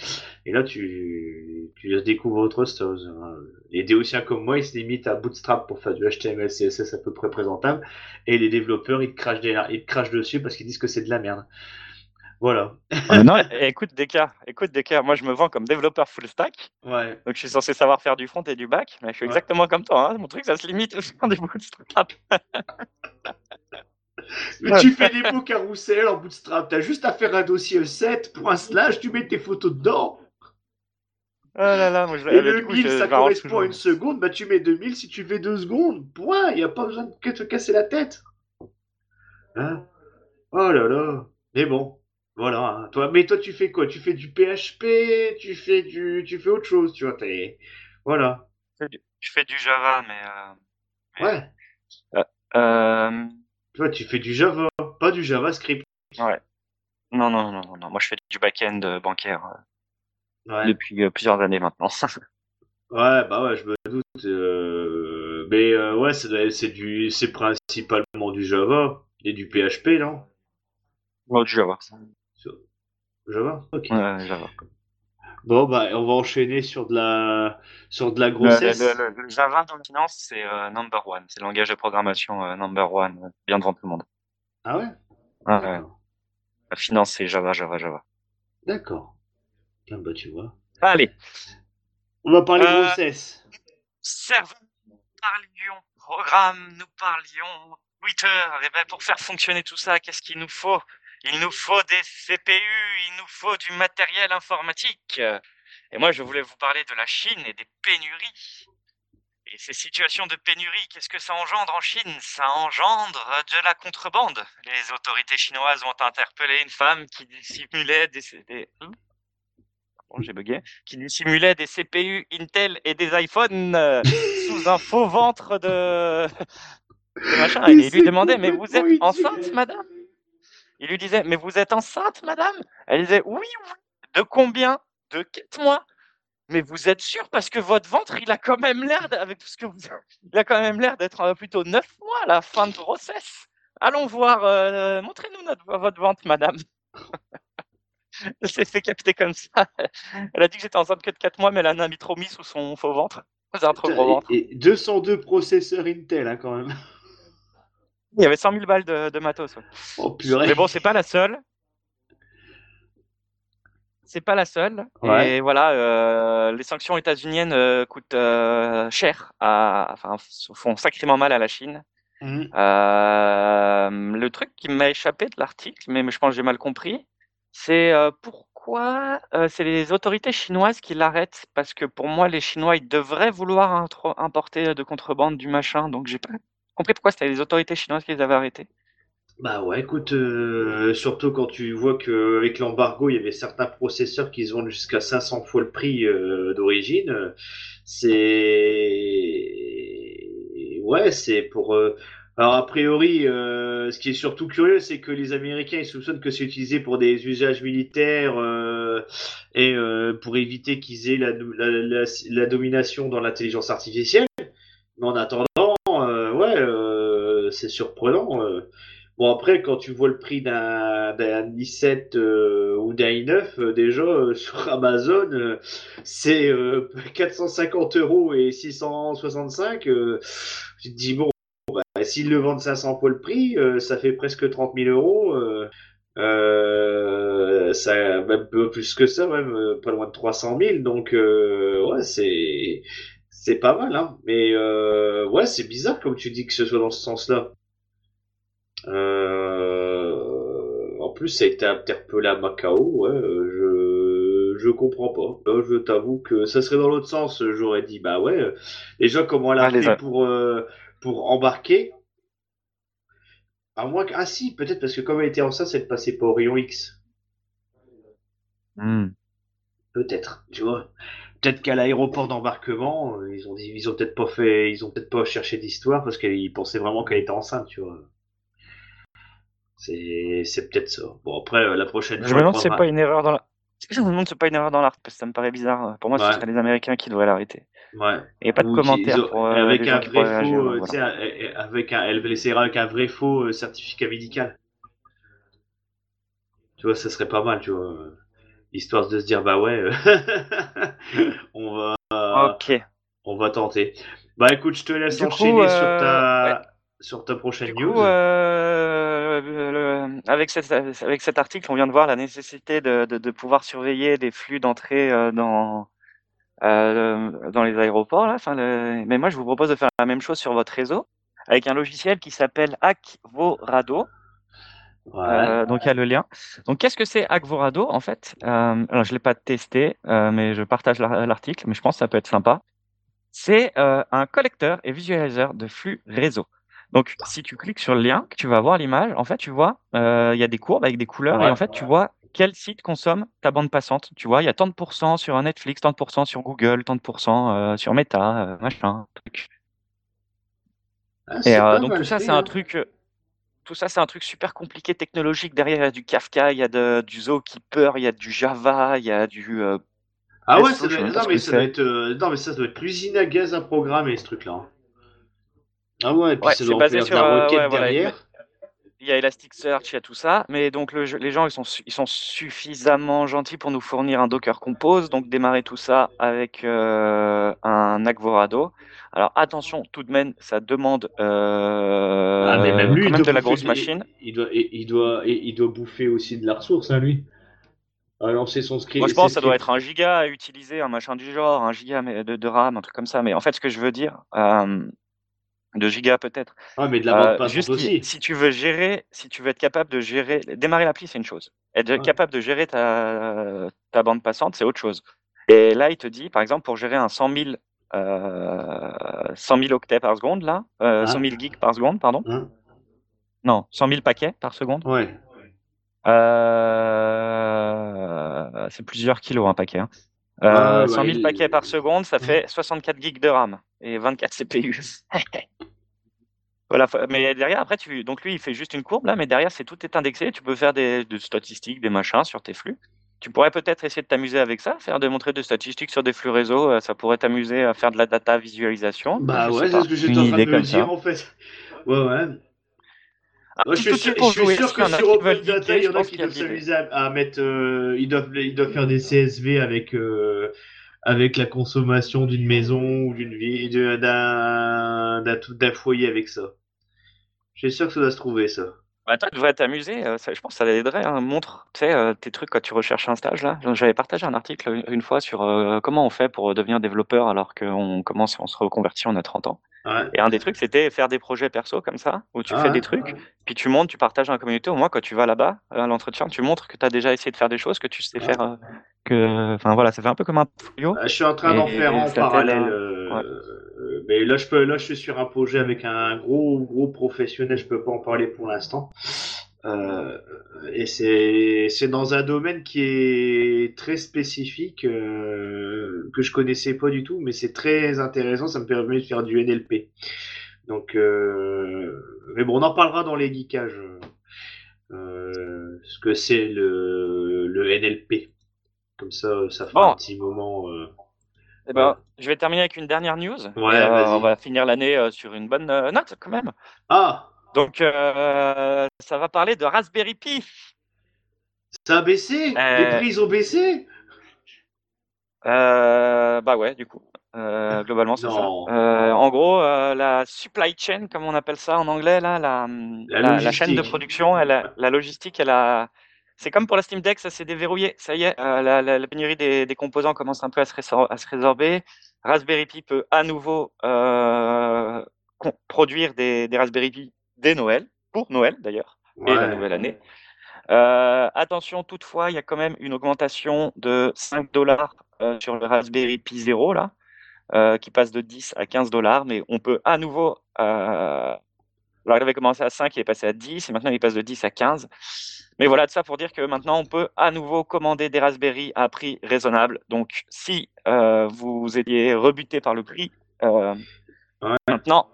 Et là tu tu découvres autre chose. Hein. Les déotiens comme moi, ils se limitent à Bootstrap pour faire du HTML, CSS à peu près présentable. Et les développeurs, ils ils te crachent dessus parce qu'ils disent que c'est de la merde. Voilà. Ah, non, écoute Deka, écoute Deka, moi je me vends comme développeur full stack. Ouais. Donc je suis censé savoir faire du front et du back, mais je suis exactement comme toi. Hein. Mon truc, ça se limite au sein des bootstrap. mais tu fais des beaux carousels en bootstrap. T'as juste à faire un dossier 7 pour un slash, tu mets tes photos dedans. Oh là là, moi je, et le 1000, ça correspond à une seconde, bah tu mets 2000 si tu fais 2 secondes. Point, il n'y a pas besoin de te casser la tête. Hein? Oh là là. Mais bon, voilà, toi, mais toi tu fais quoi? Tu fais du PHP, tu fais du, tu fais autre chose, tu vois, t'es, voilà. Je fais du Java, mais. Euh, ouais. Euh, euh, Toi, tu fais du Java, pas du JavaScript. Ouais. Non, non, non, non, Moi, je fais du back-end bancaire depuis plusieurs années maintenant. ouais, bah ouais, je me doute. Mais ouais, c'est du, c'est principalement du Java et du PHP, non? Ouais, du Java. Java Ok. Ouais, Java. Bon, bah, on va enchaîner sur de la, sur de la grossesse. Le, Java dans la finance, c'est euh, number one. C'est le langage de programmation euh, number one, euh, bien devant tout le monde. Ah ouais, ouais. La finance, c'est Java, Java, Java. D'accord. Ah bah, tu vois. Allez. On va parler grossesse. Serveur, nous parlions programme, nous parlions Twitter. Et eh ben, pour faire fonctionner tout ça, qu'est-ce qu'il nous faut? Il nous faut des CPU, nous faut du matériel informatique. Et moi, je voulais vous parler de la Chine et des pénuries. Et ces situations de pénurie, qu'est-ce que ça engendre en Chine? Ça engendre de la contrebande. Les autorités chinoises ont interpellé une femme qui dissimulait des... Hein? J'ai bugué. Qui dissimulait des CPU Intel et des iPhones sous un faux ventre de... de machin. Et il lui demandait, mais vous êtes enceinte, madame? Il lui disait, mais vous êtes enceinte, madame? Elle disait, oui, oui. De combien? De 4 mois. Mais vous êtes sûr parce que votre ventre, il a quand même l'air, avec tout ce que vous, il a quand même l'air d'être euh, plutôt 9 mois à la fin de grossesse. Allons voir. Euh, montrez-nous votre ventre, madame. Elle s'est fait capter comme ça. Elle a dit que j'étais enceinte que de 4 mois, mais elle en a mis trop mis sous son faux ventre. C'est un trop gros ventre. Et 202 processeurs Intel, hein, quand même. Il y avait 100 000 balles de, matos. Oh, purée. Mais bon, c'est pas la seule. C'est pas la seule. Et voilà, euh, les sanctions états-uniennes euh, coûtent euh, cher, à, enfin, font sacrément mal à la Chine. Mmh. le truc qui m'a échappé de l'article, mais, je pense que j'ai mal compris, c'est pourquoi c'est les autorités chinoises qui l'arrêtent? Parce que pour moi, les Chinois, ils devraient vouloir importer de contrebande du machin, donc j'ai pas compris pourquoi c'était les autorités chinoises qui les avaient arrêtés. Bah ouais, écoute, euh, surtout quand tu vois qu'avec l'embargo, il y avait certains processeurs qui se vendent jusqu'à 500 fois le prix euh, d'origine, c'est... Ouais, c'est pour... Euh, Alors a priori, ce qui est surtout curieux, c'est que les Américains ils soupçonnent que c'est utilisé pour des usages militaires et pour éviter qu'ils aient la, la, domination dans l'intelligence artificielle. Mais en attendant, ouais, euh, c'est surprenant. euh. Bon après, quand tu vois le prix d'un d'un i7 euh, ou d'un i9, euh, déjà sur Amazon, c'est euh, 450 euros et 665. euh, tu te dis bon. Bah, S'ils le vendent 500 fois le prix, ça fait presque 30 000 euros. Euh, ça, même plus que ça, même pas loin de 300 000. Donc, ouais, c'est c'est pas mal, hein. Mais euh, ouais, c'est bizarre comme tu dis que ce soit dans ce sens-là. Euh, en plus, ça a été interpellé à Macao. Ouais, euh, je je comprends pas. Là, je t'avoue que ça serait dans l'autre sens. J'aurais dit bah ouais. euh, Déjà, comment Ah, les l'appeler a- pour euh, pour embarquer? À moins que... Ah si, peut-être parce que comme elle était enceinte, de passer par Orion X. Hmm. Peut-être, tu vois. Peut-être qu'à l'aéroport d'embarquement, euh, ils ont dit, ils ont peut-être pas fait, ils ont peut-être pas cherché d'histoire parce qu'ils pensaient vraiment qu'elle était enceinte, tu vois. C'est, c'est peut-être ça. Bon après, euh, la prochaine Je me demande si c'est pas une erreur dans la. Je me demande c'est pas une erreur dans l'art parce que ça me paraît bizarre. Pour moi, ce Ouais. serait les Américains qui devraient l'arrêter. Ouais. Il n'y a pas de commentaires pour euh, avec un vrai réagir. faux, donc euh, voilà. tu sais, avec un, elle essaiera avec un vrai faux certificat médical. Tu vois, ça serait pas mal, tu vois. Histoire de se dire, bah ouais, euh, on va, Ok. on va tenter. Bah écoute, je te laisse Du coup, enchaîner sur euh, ta, sur ta prochaine Du news. coup, euh, le- avec, cet, avec cet article, on vient de voir la nécessité de, de, de pouvoir surveiller les flux d'entrée euh, dans, euh, dans les aéroports. Là. Enfin, le- Mais moi, je vous propose de faire la même chose sur votre réseau avec un logiciel qui s'appelle Akvorado. Euh, donc il y a le lien. Donc qu'est-ce que c'est Akvorado en fait? Euh, Alors je l'ai pas testé, euh, mais je partage l'ar- l'article, mais je pense que ça peut être sympa. C'est un collecteur et visualiseur de flux réseau. Donc si tu cliques sur le lien, tu vas voir l'image, en fait tu vois, il y a des courbes avec des couleurs et en fait tu vois quel site consomme ta bande passante. Tu vois, il y a tant de pourcents sur un Netflix, tant de pourcents sur Google, tant de pourcents sur Meta, machin, truc. Ah, Et donc tout ça c'est un hein. truc tout ça, c'est un truc super compliqué technologique. Derrière, il y a du Kafka, il y a de, du Zookeeper, il y a du Java, il y a du euh, Ah ouais, ça doit non, mais ça doit être, euh, non, mais ça doit être l'usine à gaz à programmer, ce truc-là. hein. Ah ouais, et puis Ouais, ça doit de sur la euh, requête ouais, voilà, derrière. il y a Elasticsearch, il y a tout ça, mais donc le les gens ils sont ils sont suffisamment gentils pour nous fournir un Docker Compose, donc démarrer tout ça avec euh, un Akvorado. Alors attention, tout de même, ça demande Ah, mais même euh, lui, quand il même de la grosse machine. il, doit, il, doit, il, doit bouffer aussi de la ressource, hein, lui. À lancer son Moi, script, je ses pense que ça doit être un giga à utiliser, un machin du genre, un giga de, de RAM, un truc comme ça. Mais en fait, ce que je veux dire, euh, de giga peut-être, Ah, mais de la bande euh, passante juste aussi. si tu veux gérer, si tu veux être capable de gérer, démarrer l'appli, c'est une chose. Être Ouais. capable de gérer ta, ta bande passante, c'est autre chose. Et là, il te dit, par exemple, pour gérer un 100 000, euh, 100 000 octets par seconde, là, euh, 100 Hein 000 gigs par seconde, pardon. Hein Non, 100 000 paquets par seconde. Ouais. Euh, c'est plusieurs kilos un paquet. hein. Ah, Euh, ouais, 100 000 il- paquets par seconde, ça fait 64 gigs de RAM et 24 CPU. Voilà, mais derrière, après, tu... donc lui, il fait juste une courbe là, mais derrière, c'est tout est indexé. Tu peux faire des, des statistiques, des machins sur tes flux. Tu pourrais peut-être essayer de t'amuser avec ça, faire démontrer des statistiques sur des flux réseau. euh, Ça pourrait t'amuser à faire de la data visualisation. Bah ouais, c'est ce que j'étais en train de me dire ça. en fait. Ouais, ouais. Ah, Moi, je suis de sûr, je suis que sur Open Data, il y en a qui doivent de s'amuser à, à mettre. euh, ils, doivent, ils doivent faire des CSV avec, euh, avec la consommation d'une maison ou d'une vie, de- d'un d'un tout- d'un foyer avec ça. Je suis sûr que ça doit se trouver, ça. Bah, toi, tu devrais t'amuser. euh, ça- je pense que ça aiderait. hein. Montre, tu sais, euh, tes trucs quand tu recherches un stage là. J'avais partagé un article une- une fois sur euh, comment on fait pour devenir développeur alors qu'on commence, on se reconvertit, on a 30 ans. Ouais. Et un des trucs, c'était faire des projets perso comme ça, où tu Ah fais des trucs, puis tu montes, tu partages dans la communauté. Au moins, quand tu vas là-bas, à l'entretien, tu montres que tu as déjà essayé de faire des choses, que tu sais Ouais. faire. euh, que... Enfin voilà, ça fait un peu comme un. Euh, Je suis en train d'en faire en parallèle. euh, ouais. euh, mais là, je peux, là, je suis sur un projet avec un gros, gros professionnel. Je peux pas en parler pour l'instant. Euh, et c'est, c'est dans un domaine qui est très spécifique euh, que je connaissais pas du tout, mais c'est très intéressant. Ça me permet de faire du NLP. Donc, mais bon, on en parlera dans les geekages. ce que c'est le, le NLP. Comme ça, ça fera un petit moment. Eh ben, je vais terminer avec une dernière news. on va finir l'année sur une bonne note quand même. Ah Donc, ça va parler de Raspberry Pi. Ça a baissé? Les prix ont baissé? Bah ouais, du coup. Euh, globalement, c'est ça. Euh, en gros, euh, la supply chain, comme on appelle ça en anglais, là, la, la, chaîne de production, la logistique, elle a, c'est comme pour la Steam Deck, ça s'est déverrouillé. Ça y est, la, pénurie des, des, composants commence un peu à se, à se, résorber. Raspberry Pi peut à nouveau produire des, des, Raspberry Pi dès Noël, pour Noël d'ailleurs, et la nouvelle année. attention, toutefois, il y a quand même une augmentation de 5 dollars sur le Raspberry Pi 0 là. Euh, qui passe de 10 à 15 dollars, mais on peut à nouveau. Alors, il avait commencé à 5, il est passé à 10, et maintenant il passe de 10 à 15. Mais voilà, de ça pour dire que maintenant on peut à nouveau commander des Raspberry à prix raisonnable. Donc, si euh, vous étiez rebuté par le prix, euh, maintenant,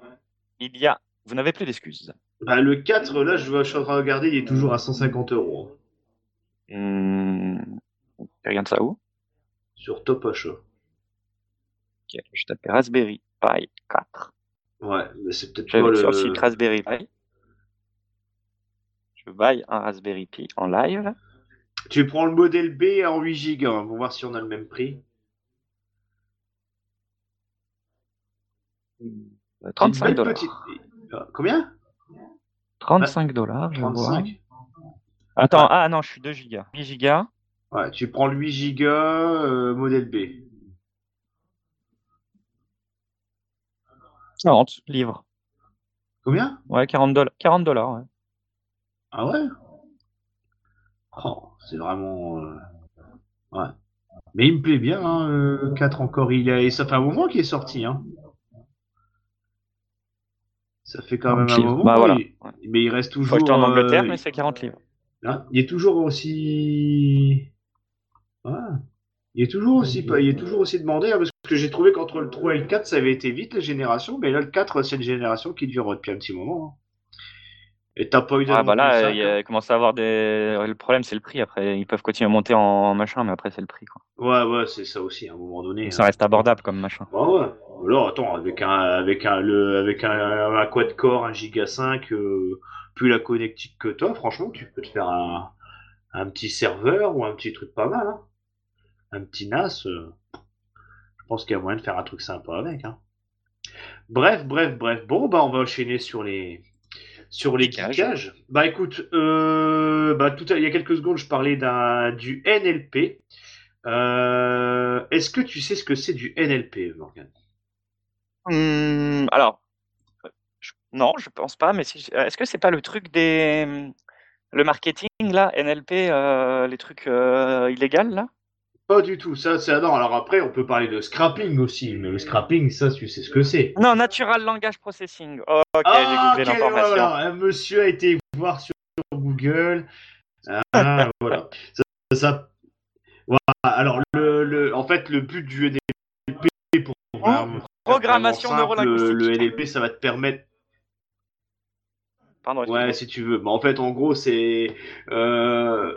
il y a. Vous n'avez plus d'excuses. Bah, le 4, là, je, suis en train de regarder, il est toujours à 150 euros. Mmh... Regarde ça où? Sur Top Achat je tape Raspberry Pi 4. Ouais, mais c'est peut-être pas le... sur le site Raspberry Pi. Je buy un Raspberry Pi en live. Tu prends le modèle B en 8 Go hein, pour voir si on a le même prix. 35 dollars. Euh, combien? 35 dollars. 35. Attends, ah non, je suis 2 Go. 8 Go. Ouais, tu prends le 8 Go euh, modèle B. 40 livres. Combien? Ouais, 40 dollars. 40 dollars, ouais. Ah ouais? Oh, C'est vraiment... Euh, ouais. Mais il me plaît bien, hein, 4 encore. Il a... Et ça fait un moment qu'il est sorti. Hein. Ça fait quand même un moment. Bah, voilà. Mais il reste toujours... En Angleterre, euh, mais c'est 40 livres. Hein, il est toujours aussi... Ouais. Il est toujours aussi, il est toujours aussi demandé, hein, parce que j'ai trouvé qu'entre le 3 et le 4, ça avait été vite la génération, mais là, le 4, c'est une génération qui dure depuis un petit moment. Hein. Et t'as pas eu Ah bah là, il hein. commence à avoir des. Le problème, c'est le prix. Après, ils peuvent continuer à monter en machin, mais après, c'est le prix. Quoi. Ouais, ouais, c'est ça aussi, à un moment donné. Ça reste abordable comme machin. Bah ouais. Alors, attends, avec un, avec un, le, avec un, quad-core, un Giga 5, euh, plus la connectique que toi, franchement, tu peux te faire un, un petit serveur ou un petit truc pas mal. Hein un petit NAS, euh, je pense qu'il y a moyen de faire un truc sympa avec. Hein. Bref, bref, bref. Bon, bah on va enchaîner sur les sur les geekages. Bah écoute, euh, bah, tout il y a quelques secondes, je parlais d'un du NLP. Euh, est-ce que tu sais ce que c'est du NLP, Morgan mmh, Alors, non, je pense pas. Mais est-ce que c'est pas le truc des le marketing là, NLP, les trucs illégaux là? Pas du tout, ça non. Alors après, on peut parler de scrapping aussi, mais le scrapping, ça, tu sais ce que c'est. Non, Natural Language Processing. ok, ah, j'ai googlé l'information. un monsieur a été voir sur Google. Ah, voilà. Ça, voilà. Alors, le, le, en fait, le but du NLP pour programmation neurolinguistique. Le, le NLP, ça va te permettre ouais, si tu veux. Mais en fait, en gros, c'est euh,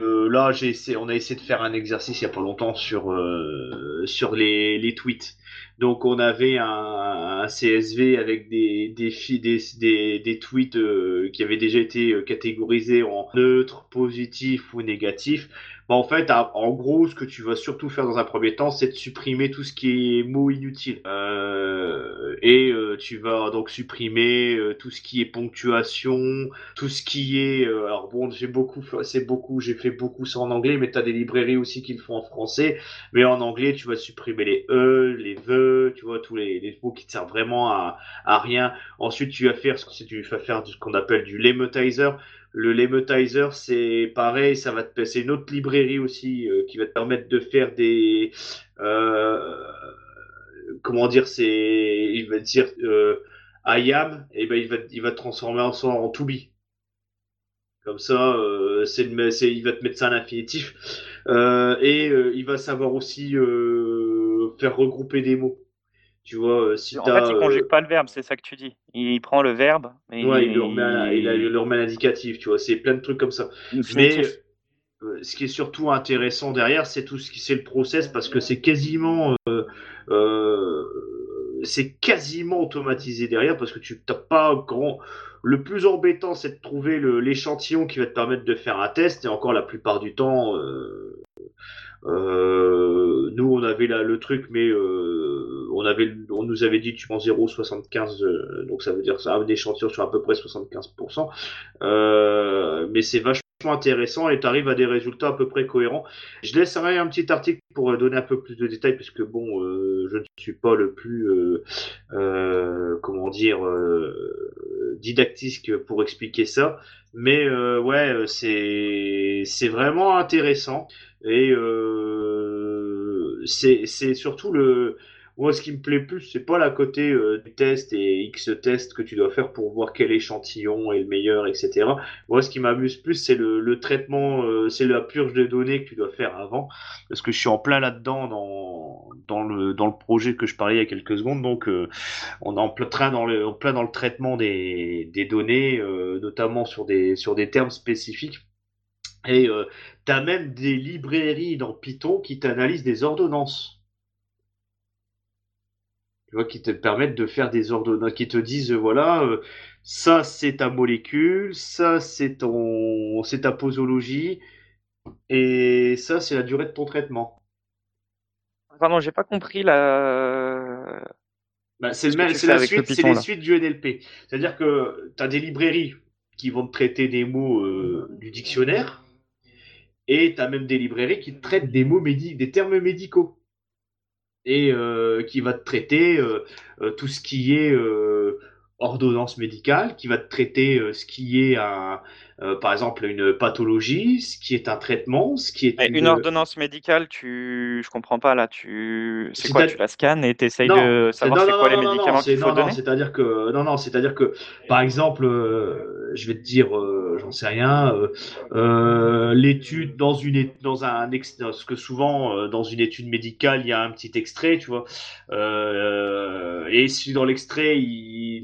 euh, là, j'ai on a essayé de faire un exercice il y a pas longtemps sur euh, sur les, tweets. Donc, on avait un, un CSV avec des des, des, tweets euh, qui avaient déjà été catégorisés en neutre, positif ou négatif. Bah, en fait, en gros, ce que tu vas surtout faire dans un premier temps, c'est de supprimer tout ce qui est mots inutiles. Euh, et euh, tu vas donc supprimer euh, tout ce qui est ponctuation, tout ce qui est. Euh, alors bon, j'ai beaucoup, c'est beaucoup, j'ai fait beaucoup ça en anglais, mais tu as des librairies aussi qui le font en français. Mais en anglais, tu vas supprimer les e, les ve, tu vois, tous les, mots qui te servent vraiment à, à rien. Ensuite, tu vas faire ce que tu vas faire ce qu'on appelle du lematizer le Lemetizer, c'est pareil, ça va te, c'est une autre librairie aussi euh, qui va te permettre de faire des, euh, comment dire, c'est, il va dire euh, IAM, et ben il va, il va te transformer en, en to be. Comme ça, c'est, il va te mettre ça à l'infinitif. Et il va savoir aussi faire regrouper des mots. Tu vois, si En t'as, fait, il conjugue pas le verbe, c'est ça que tu dis. Il prend le verbe et ouais, il le remet à, il, il le remet à l'indicatif, tu vois, c'est plein de trucs comme ça. Mais ce qui est surtout intéressant derrière, c'est tout ce qui c'est le process parce que c'est quasiment euh, euh, c'est quasiment automatisé derrière parce que tu n'as pas grand. Le plus embêtant, c'est de trouver l'échantillon qui va te permettre de faire un test et encore la plupart du temps. Euh, euh, nous, on avait là le truc, mais euh, on avait, on nous avait dit tu prends 0,75, euh, donc ça veut dire ça un échantillon sur à peu près 75%. mais c'est vachement intéressant et tu arrives à des résultats à peu près cohérents. Je laisserai un petit article pour donner un peu plus de détails parce que bon, euh, je ne suis pas le plus, euh, euh, comment dire, didactique pour expliquer ça. Mais ouais, c'est c'est vraiment intéressant et c'est surtout le moi, ce qui me plaît plus, c'est pas la côté euh, du test et X test que tu dois faire pour voir quel échantillon est le meilleur, etc. Moi, ce qui m'amuse plus, c'est le, traitement, euh, c'est la purge de données que tu dois faire avant, parce que je suis en plein là-dedans dans, dans, le, dans le projet que je parlais il y a quelques secondes. Donc, euh, on est en plein dans le, en plein dans le traitement des, des données, notamment sur des, sur des termes spécifiques. Et tu as même des librairies dans Python qui t'analysent des ordonnances tu vois, qui te permettent de faire des ordonnances, qui te disent, voilà, euh, ça c'est ta molécule, ça c'est ton, c'est ta posologie, et ça c'est la durée de ton traitement. Pardon, j'ai pas compris la. Bah, c'est le c'est la suite, c'est les suites du NLP. C'est-à-dire que tu as des librairies qui vont te traiter des mots euh, du dictionnaire, et tu as même des librairies qui te traitent des mots médi des termes médicaux et euh, qui va te traiter euh, euh, tout ce qui est ordonnance médicale, qui va te traiter ce qui est un, par exemple une pathologie, ce qui est un traitement, ce qui est une... ordonnance médicale. Tu, je comprends pas là. Tu, c'est quoi Tu la scannes et t'essayes de savoir c'est quoi les médicaments qu'il faut donner? C'est-à-dire que non, non, c'est-à-dire que par exemple, je vais te dire, j'en sais rien, l'étude dans une dans un parce que souvent dans une étude médicale il y a un petit extrait, tu vois, et si dans l'extrait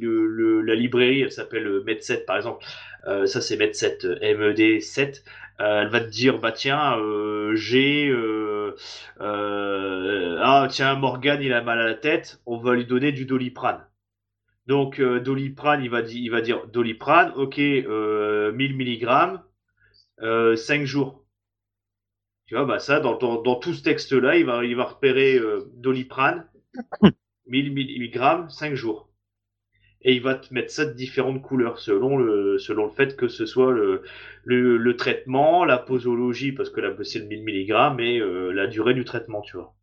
le la librairie, elle s'appelle Med7 par exemple. Euh, ça c'est Med7, MED7. Euh, elle va te dire bah tiens euh, j'ai ah tiens Morgan il a mal à la tête, on va lui donner du Doliprane. Donc Doliprane il va, il va dire Doliprane, ok 1000 mg, 5 jours. Tu vois, bah ça, dans, dans, tout ce texte-là, il va, il va repérer Doliprane, 1000 mg, 5 jours et il va te mettre ça de différentes couleurs selon le, selon le fait que ce soit le, le, traitement, la posologie, parce que là c'est le 1000 mg, et euh, la durée du traitement, tu vois.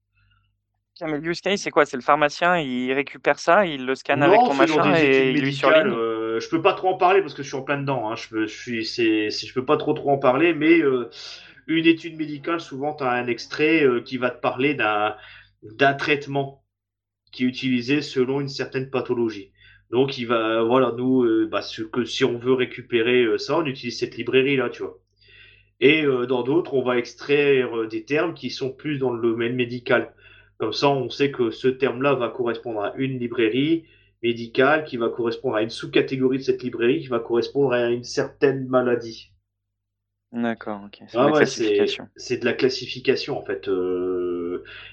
Mais le use c'est quoi? C'est le pharmacien, il récupère ça, il le scanne avec ton machin et il lui surligne? euh, Je peux pas trop en parler parce que je suis en plein dedans. Hein. Je, je, suis, c'est, je peux pas trop trop en parler, mais euh, une étude médicale, souvent, tu as un extrait qui va te parler d'un, d'un traitement qui est utilisé selon une certaine pathologie. Donc il va, voilà, nous, euh, bah, que si on veut récupérer euh, ça, on utilise cette librairie là, tu vois. Et euh, dans d'autres, on va extraire des termes qui sont plus dans le domaine médical. Comme ça, on sait que ce terme-là va correspondre à une librairie médicale, qui va correspondre à une sous-catégorie de cette librairie, qui va correspondre à une certaine maladie. D'accord, ok. C'est ah C'est de la classification en fait.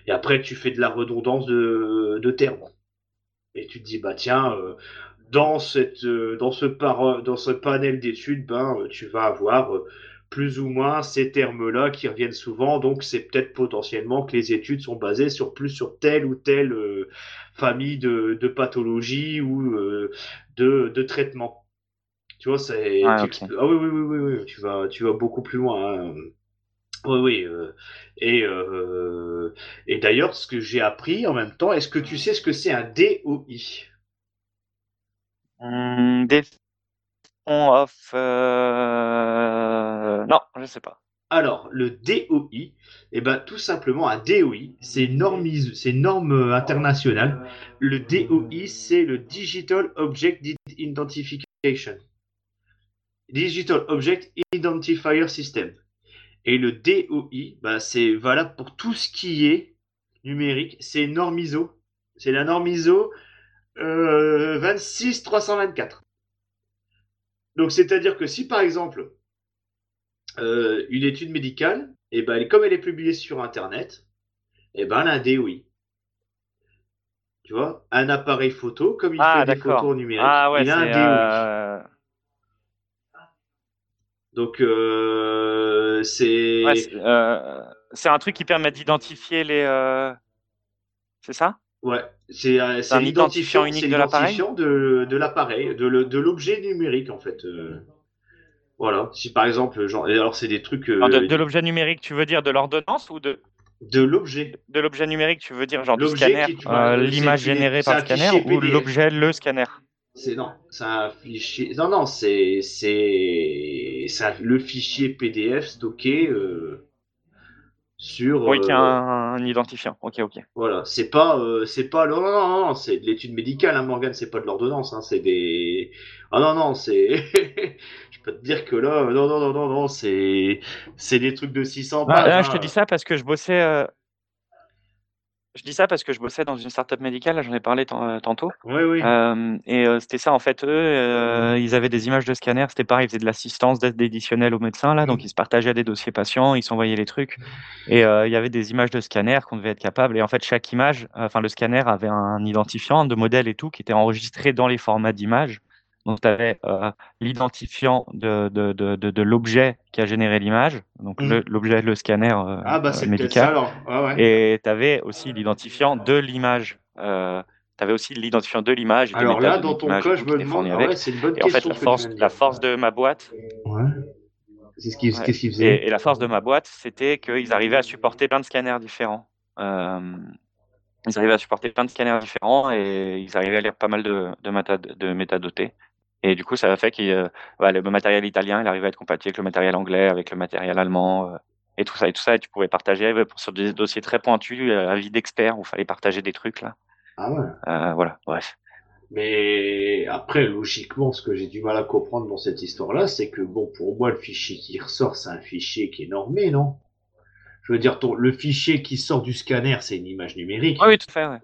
Et après, tu fais de la redondance de, de termes. Et tu te dis, bah tiens, euh, dans, cette, euh, dans, ce dans ce panel d'études, ben, euh, tu vas avoir plus ou moins ces termes-là qui reviennent souvent. Donc, c'est peut-être potentiellement que les études sont basées sur plus sur telle ou telle famille de, de pathologies ou de, de traitements. Tu vois, c'est. Ah, oui, oui, oui, oui, tu vas, tu vas beaucoup plus loin. Hein. Oui, oui. Euh, et euh, et d'ailleurs, ce que j'ai appris en même temps, est-ce que tu sais ce que c'est un DOI mmh, of. Euh, non, je ne sais pas. Alors, le DOI, eh ben, tout simplement, un DOI, c'est norme, c'est norme internationale. Le DOI, c'est le Digital Object Identification. Digital Object Identifier System. Et le DOI, bah, c'est valable pour tout ce qui est numérique. C'est norme ISO. C'est la norme ISO euh, 26324. Donc c'est-à-dire que si par exemple euh, une étude médicale, et eh ben, comme elle est publiée sur Internet, et eh ben, elle a un DOI. Tu vois, un appareil photo, comme il Ah, fait des photos numériques, Ah ouais, il a un DOI. euh, Donc euh, c'est ouais, c'est euh, c'est un truc qui permet d'identifier les. euh, C'est ça? ouais, c'est euh, l'identifiant, unique de l'appareil? de, de l'appareil, de, l'objet numérique en fait. voilà. Si par exemple, genre, alors c'est des trucs de, de l'objet numérique, tu veux dire de l'ordonnance ou de, de l'objet. de l'objet numérique, tu veux dire genre du scanner, euh, l'image générée par le scanner ou l'objet, le scanner? C'est non, c'est un fichier. Non, non, c'est c'est c'est un- le fichier PDF stocké euh, sur. Oui, qui a euh, un, un identifiant. Ok, ok. voilà, c'est pas euh, c'est pas non non non, non, c'est de l'étude médicale, hein, Morgane, c'est pas de l'ordonnance, hein, c'est des. Ah non non, c'est. Je peux te dire que là, non non non non non, c'est c'est des trucs de 600 Ah, pages. là, je te hein. dis ça parce que je bossais. Je dis ça parce que je bossais dans une startup médicale, j'en ai parlé euh, tantôt. Oui oui. Euh, et euh, c'était ça, en fait, eux, euh, ils avaient des images de scanner, c'était pareil, ils faisaient de l'assistance d'aide additionnelle aux médecins, là, donc ils se partageaient des dossiers patients, ils s'envoyaient les trucs, et euh, il y avait des images de scanner qu'on devait être capable, et en fait, chaque image, enfin, le scanner avait un identifiant de modèle et tout qui était enregistré dans les formats d'images. Donc, tu avais l'identifiant de, de, de, l'objet qui a généré l'image, donc Mm. le- l'objet, le scanner euh, Ah bah euh, c'est peut-être ça médical. alors. Ouais. Et tu avais aussi l'identifiant de l'image. Euh, tu avais aussi l'identifiant de l'image Alors là, dans ton cas, je me demande. Ah ouais, c'est une bonne Et en fait, la force, de la dire. force de ma boîte, Ouais. C'est ce qui, ouais. qu'est-ce qu'il faisait Et, et la force de ma boîte, c'était qu'ils arrivaient à supporter plein de scanners différents. Euh, ils arrivaient à supporter plein de scanners différents et ils arrivaient à lire pas mal de, de, méta- de métadotés. Et du coup, ça a fait que euh, ouais, le matériel italien, il arrivait à être compatible avec le matériel anglais, avec le matériel allemand, euh, et tout ça. Et tout ça, et tu pouvais partager sur des dossiers très pointus, euh, avis d'experts, où il fallait partager des trucs, là. Ah ouais. Voilà, bref. Mais après, logiquement, ce que j'ai du mal à comprendre dans cette histoire-là, c'est que bon, pour moi, le fichier qui ressort, c'est un fichier qui est normé, non? Je veux dire, ton, le fichier qui sort du scanner, c'est une image numérique. Oui, oui, tout à fait, ouais.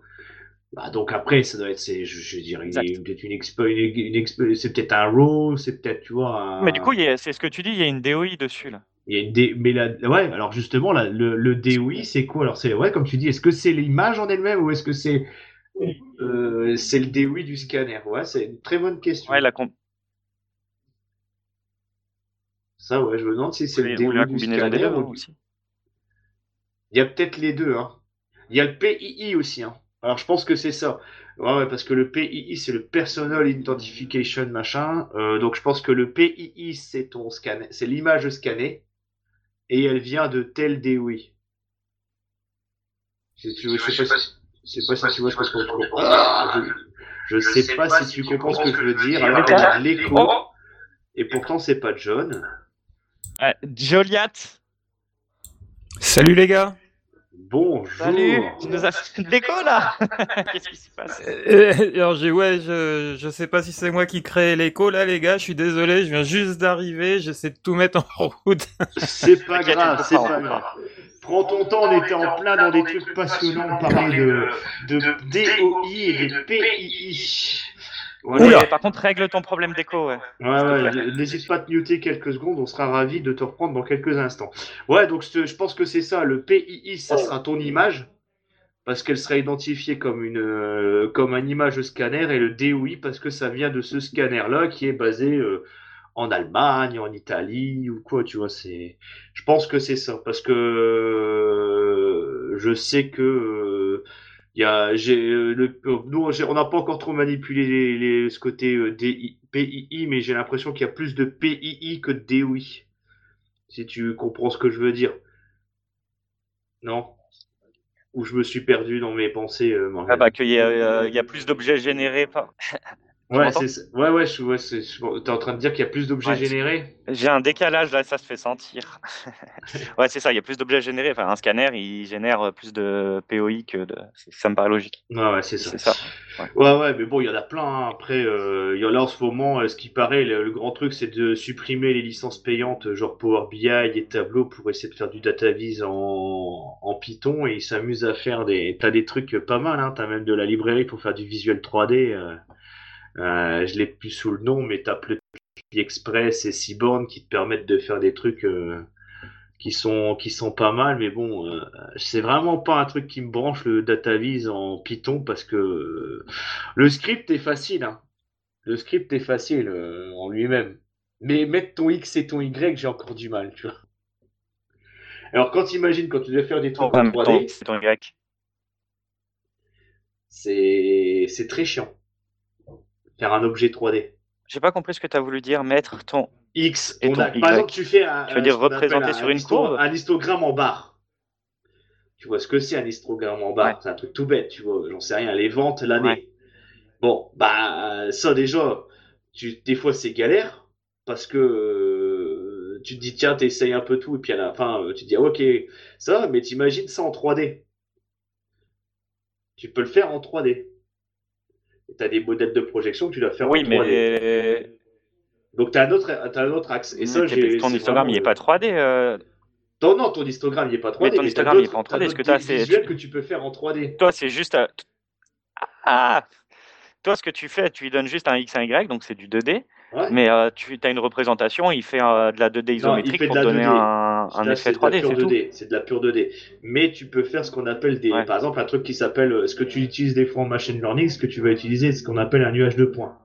Bah, donc après, ça doit être, c'est, je, je veux dire, il Exact. est peut-être une expo, une, une expo- c'est peut-être un RAW, c'est peut-être, tu vois, un- Mais du coup, c'est ce que tu dis, il y a une DOI dessus, là. il y a une D- mais la, ouais, alors justement, là, le, le DOI, c'est quoi? Alors c'est, ouais, comme tu dis, est-ce que c'est l'image en elle-même ou est-ce que c'est, euh, c'est le DOI du scanner? Ouais, c'est une très bonne question. Ouais, la com- Ça, ouais, je me demande si c'est le la DOI du scanner ou. Il y a peut-être les deux, hein. Il y a le PII aussi, hein. Alors je pense que c'est ça. Ouais, ouais, parce que le PII, c'est le Personal Identification machin. Euh, donc je pense que le PII, c'est ton scanner, c'est l'image scannée. Et elle vient de tel DOI. Si tu veux, je sais pas si, je sais pas si tu vois ce que je comprends. Ah, je, je sais pas si tu comprends ce que je veux dire. Alors, on a de l'écho. Oh Et pourtant, c'est pas John. Ouais, Joliat, Salut les gars Bonjour. salut, tu nous as fait de l'écho, là Qu'est-ce qui se passe? Euh, Alors j'ai ouais je je sais pas si c'est moi qui crée l'écho là les gars, je suis désolé, je viens juste d'arriver, j'essaie de tout mettre en route. C'est pas grave, c'est pas grave. Prends ton temps, on était en plein dans des trucs passionnants, on parlait de, de DOI et de PII. Par contre, règle ton problème d'écho, ouais. Ouais, ouais, n'hésite pas à te muter quelques secondes, on sera ravi de te reprendre dans quelques instants. Ouais, donc je pense que c'est ça, le PII, ça sera ton image, parce qu'elle sera identifiée comme une euh, comme un image scanner, et le DOI parce que ça vient de ce scanner-là qui est basé euh, en Allemagne, en Italie ou quoi, tu vois, c'est je pense que c'est ça parce que euh, je sais que il y a j'ai euh, le nous j'ai- on n'a pas encore trop manipulé les, les- ce côté euh, DI, PII mais j'ai l'impression qu'il y a plus de PII que de DOI. Si tu comprends ce que je veux dire. Non? Ou je me suis perdu dans mes pensées euh. Ah bah qu'il y, euh, y a plus d'objets générés par... Ouais, ouais, ouais, je, ouais t'es en train de dire qu'il y a plus d'objets générés J'ai un décalage là, ça se fait sentir. ouais, c'est ça, il y a plus d'objets générés. Enfin, un scanner, il génère plus de POI que de. Ça me paraît logique. Ouais, ouais, c'est ça. ça. Ouais. ouais. mais bon, il y en a plein. Hein. Après, euh, il y en a en ce moment, euh, ce qui paraît, le, grand truc, c'est de supprimer les licences payantes, genre Power BI et Tableau, pour essayer de faire du data vis en, en Python. Et ils s'amusent à faire des. T'as des trucs pas mal, hein. T'as même de la librairie pour faire du visuel 3D. Euh. Euh, je l'ai plus sous le nom, mais t'as plus Express et Seaborn qui te permettent de faire des trucs euh, qui sont qui sont pas mal, mais bon, euh, c'est vraiment pas un truc qui me branche le DataVis en Python parce que le script est facile. Hein. Le script est facile en lui-même, mais mettre ton X et ton Y, j'ai encore du mal, tu vois. Alors quand tu imagines quand tu dois faire des trucs en 3D, c'est très chiant faire un objet 3D. J'ai pas compris ce que tu as voulu dire, mettre ton X. Et ton Par exemple, tu fais un. Tu veux dire représenter sur une courbe Un histogramme en barre. Tu vois ce que c'est un histogramme en barre? C'est un truc tout bête, tu vois. J'en sais rien. Les ventes l'année. Bon, bah, ça déjà, tu, des fois c'est galère parce que euh, tu te dis, tiens, t'essayes un peu tout et puis à la fin, euh, tu te dis, ok, ça, mais t'imagines ça en 3D. Tu peux le faire en 3D tu as des modèles de projection que tu dois faire oui, en 3D. Mais... Donc tu as, as, un autre axe. Et ça, ton histogramme, il n'est pas 3D. Euh... Non, non, ton histogramme, il n'est pas 3D. Mais ton histogramme, il n'est pas en 3D. Est-ce que tu as visuels que tu peux faire en 3D Toi, c'est juste. Ah Toi, ce que tu fais, tu lui donnes juste un X un Y, donc c'est du 2D. Mais euh, tu as une représentation, il fait euh, de la 2D isométrique pour donner un, un effet 3D, c'est. C'est de la pure 2D. Mais tu peux faire ce qu'on appelle des, par exemple, un truc qui s'appelle, euh, ce que tu utilises des fois en machine learning, ce que tu vas utiliser, ce qu'on appelle un nuage de points.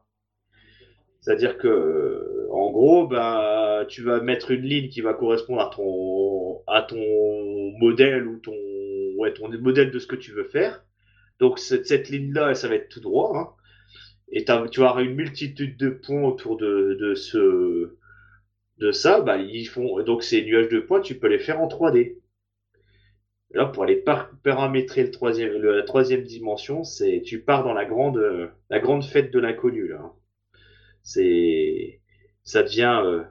C'est-à-dire que, en gros, ben, tu vas mettre une ligne qui va correspondre à ton, à ton modèle ou ton, ouais, ton modèle de ce que tu veux faire. Donc cette, cette ligne-là, ça va être tout droit. Hein et tu auras une multitude de points autour de, de ce de ça, bah, ils font donc ces nuages de points, tu peux les faire en 3D. Là, pour aller paramétrer le troisième, la troisième dimension, c'est tu pars dans la grande, la grande fête de l'inconnu là. C'est, ça devient, euh,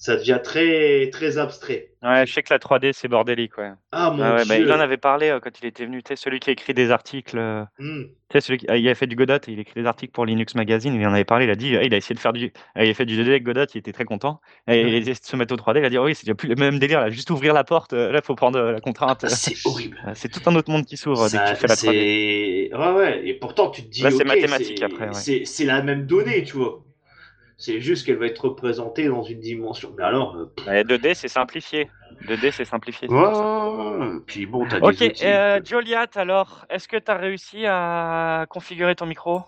ça devient très, très abstrait. Ouais, je sais que la 3D, c'est bordélique, ouais. Ah, mon ah bah, il en avait parlé euh, quand il était venu, tu sais, celui qui a écrit des articles. Euh, hmm. Tu sais, celui qui il a fait du Godot, il a écrit des articles pour Linux Magazine, il en avait parlé, il a dit, il a essayé de faire du. Il a fait du 2D avec Godot, il était très content. Et il a essayé de se mettre au 3D, il a dit, oh oui, c'est plus le même délire, là, juste ouvrir la porte, euh, là, il faut prendre la contrainte. Ah, c'est horrible. c'est tout un autre monde qui s'ouvre dès que tu fais la 3D. Ouais, ouais, et pourtant, tu te dis. Là, c'est mathématique après. C'est la même donnée, tu vois. C'est juste qu'elle va être représentée dans une dimension. Mais alors. 2D, c'est simplifié. 2D, c'est simplifié. Ouais, puis bon, t'as Ok, des euh, Joliat, alors, est-ce que tu as réussi à configurer ton micro?